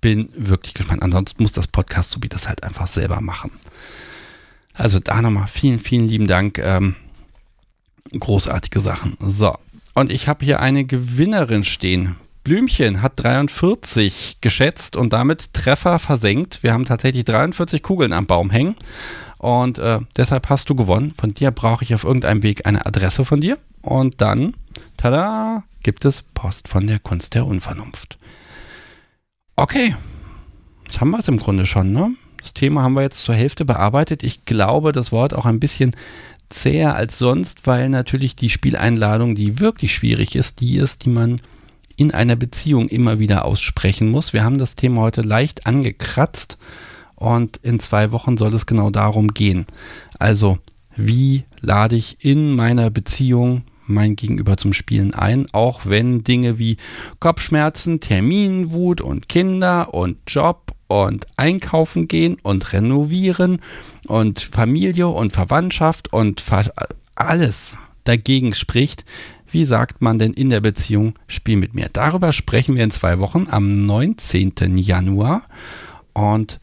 A: bin wirklich gespannt. Ansonsten muss das Podcast so wie das halt einfach selber machen. Also da nochmal vielen, vielen lieben Dank. Ähm, großartige Sachen. So. Und ich habe hier eine Gewinnerin stehen. Blümchen hat 43 geschätzt und damit Treffer versenkt. Wir haben tatsächlich 43 Kugeln am Baum hängen. Und äh, deshalb hast du gewonnen. Von dir brauche ich auf irgendeinem Weg eine Adresse von dir. Und dann, tada, gibt es Post von der Kunst der Unvernunft. Okay, das haben wir es im Grunde schon, ne? Das Thema haben wir jetzt zur Hälfte bearbeitet. Ich glaube, das Wort auch ein bisschen zäher als sonst, weil natürlich die Spieleinladung, die wirklich schwierig ist, die ist, die man in einer Beziehung immer wieder aussprechen muss. Wir haben das Thema heute leicht angekratzt und in zwei Wochen soll es genau darum gehen. Also, wie lade ich in meiner Beziehung mein Gegenüber zum Spielen ein, auch wenn Dinge wie Kopfschmerzen, Terminwut und Kinder und Job und einkaufen gehen und renovieren und Familie und Verwandtschaft und alles dagegen spricht. Wie sagt man denn in der Beziehung, spiel mit mir? Darüber sprechen wir in zwei Wochen am 19. Januar. Und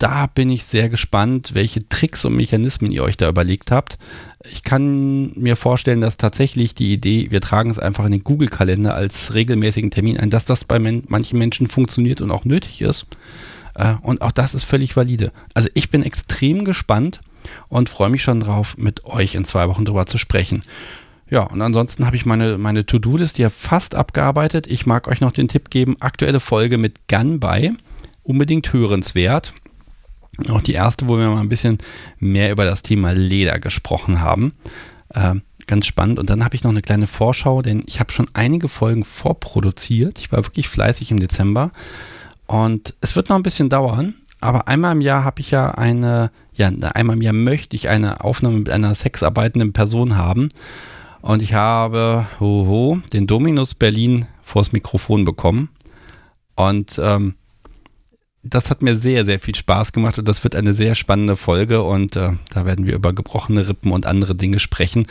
A: da bin ich sehr gespannt, welche Tricks und Mechanismen ihr euch da überlegt habt. Ich kann mir vorstellen, dass tatsächlich die Idee, wir tragen es einfach in den Google-Kalender als regelmäßigen Termin ein, dass das bei manchen Menschen funktioniert und auch nötig ist. Äh, und auch das ist völlig valide. Also ich bin extrem gespannt und freue mich schon drauf, mit euch in zwei Wochen drüber zu sprechen. Ja, und ansonsten habe ich meine, meine To-Do-List hier fast abgearbeitet. Ich mag euch noch den Tipp geben, aktuelle Folge mit Gun bei. Unbedingt hörenswert. Auch die erste, wo wir mal ein bisschen mehr über das Thema Leder gesprochen haben. Äh, ganz spannend. Und dann habe ich noch eine kleine Vorschau, denn ich habe schon einige Folgen vorproduziert. Ich war wirklich fleißig im Dezember. Und es wird noch ein bisschen dauern, aber einmal im Jahr habe ich ja eine, ja, einmal im Jahr möchte ich eine Aufnahme mit einer sexarbeitenden Person haben. Und ich habe hoho, den Dominus Berlin vors Mikrofon bekommen. Und ähm, das hat mir sehr, sehr viel Spaß gemacht und das wird eine sehr spannende Folge und äh, da werden wir über gebrochene Rippen und andere Dinge sprechen.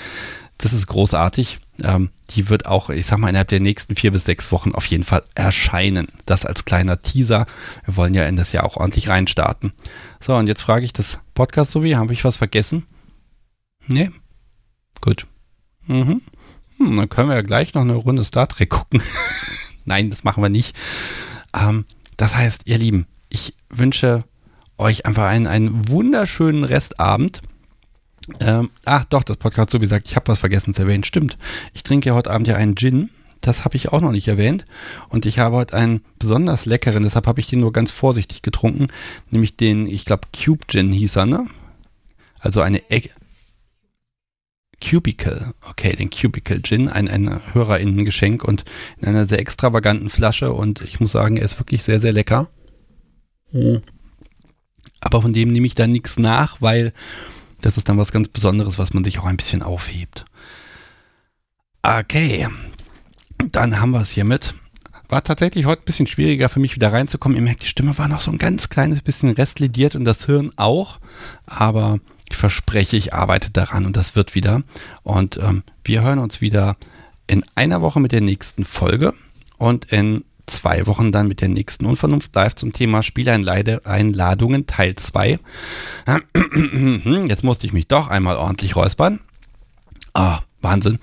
A: Das ist großartig. Ähm, die wird auch, ich sag mal, innerhalb der nächsten vier bis sechs Wochen auf jeden Fall erscheinen. Das als kleiner Teaser. Wir wollen ja in das Jahr auch ordentlich reinstarten. So, und jetzt frage ich das Podcast so wie, habe ich was vergessen? Nee? Gut. Mhm. Hm, dann können wir ja gleich noch eine Runde Star Trek gucken. Nein, das machen wir nicht. Ähm, das heißt, ihr Lieben, ich wünsche euch einfach einen, einen wunderschönen Restabend. Ähm, ach doch, das Podcast so gesagt, ich habe was vergessen zu erwähnen. Stimmt, ich trinke ja heute Abend ja einen Gin. Das habe ich auch noch nicht erwähnt. Und ich habe heute einen besonders leckeren, deshalb habe ich den nur ganz vorsichtig getrunken. Nämlich den, ich glaube, Cube Gin hieß er, ne? Also eine Egg. Cubicle, okay, den Cubicle Gin, ein, ein HörerInnen-Geschenk und in einer sehr extravaganten Flasche und ich muss sagen, er ist wirklich sehr, sehr lecker. Aber von dem nehme ich dann nichts nach, weil das ist dann was ganz Besonderes, was man sich auch ein bisschen aufhebt. Okay, dann haben wir es hiermit. War tatsächlich heute ein bisschen schwieriger für mich wieder reinzukommen. Ihr merkt, die Stimme war noch so ein ganz kleines bisschen restlidiert und das Hirn auch. Aber ich verspreche, ich arbeite daran und das wird wieder. Und ähm, wir hören uns wieder in einer Woche mit der nächsten Folge und in zwei Wochen dann mit der nächsten Unvernunft live zum Thema Spieleinladungen Teil 2. Jetzt musste ich mich doch einmal ordentlich räuspern. Ah, Wahnsinn.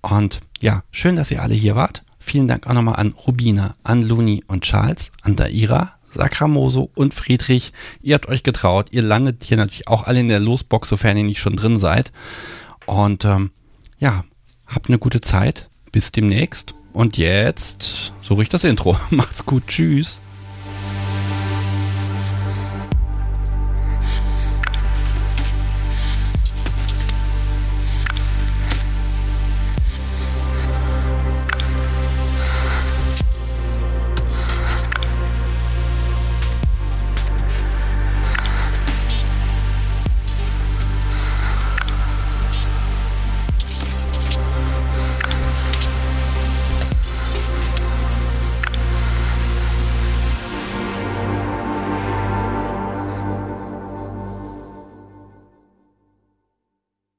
A: Und ja, schön, dass ihr alle hier wart. Vielen Dank auch nochmal an Rubina, an Luni und Charles, an Daira, Sakramoso und Friedrich. Ihr habt euch getraut. Ihr landet hier natürlich auch alle in der Losbox, sofern ihr nicht schon drin seid. Und ähm, ja, habt eine gute Zeit. Bis demnächst. Und jetzt suche ich das Intro. Macht's gut. Tschüss.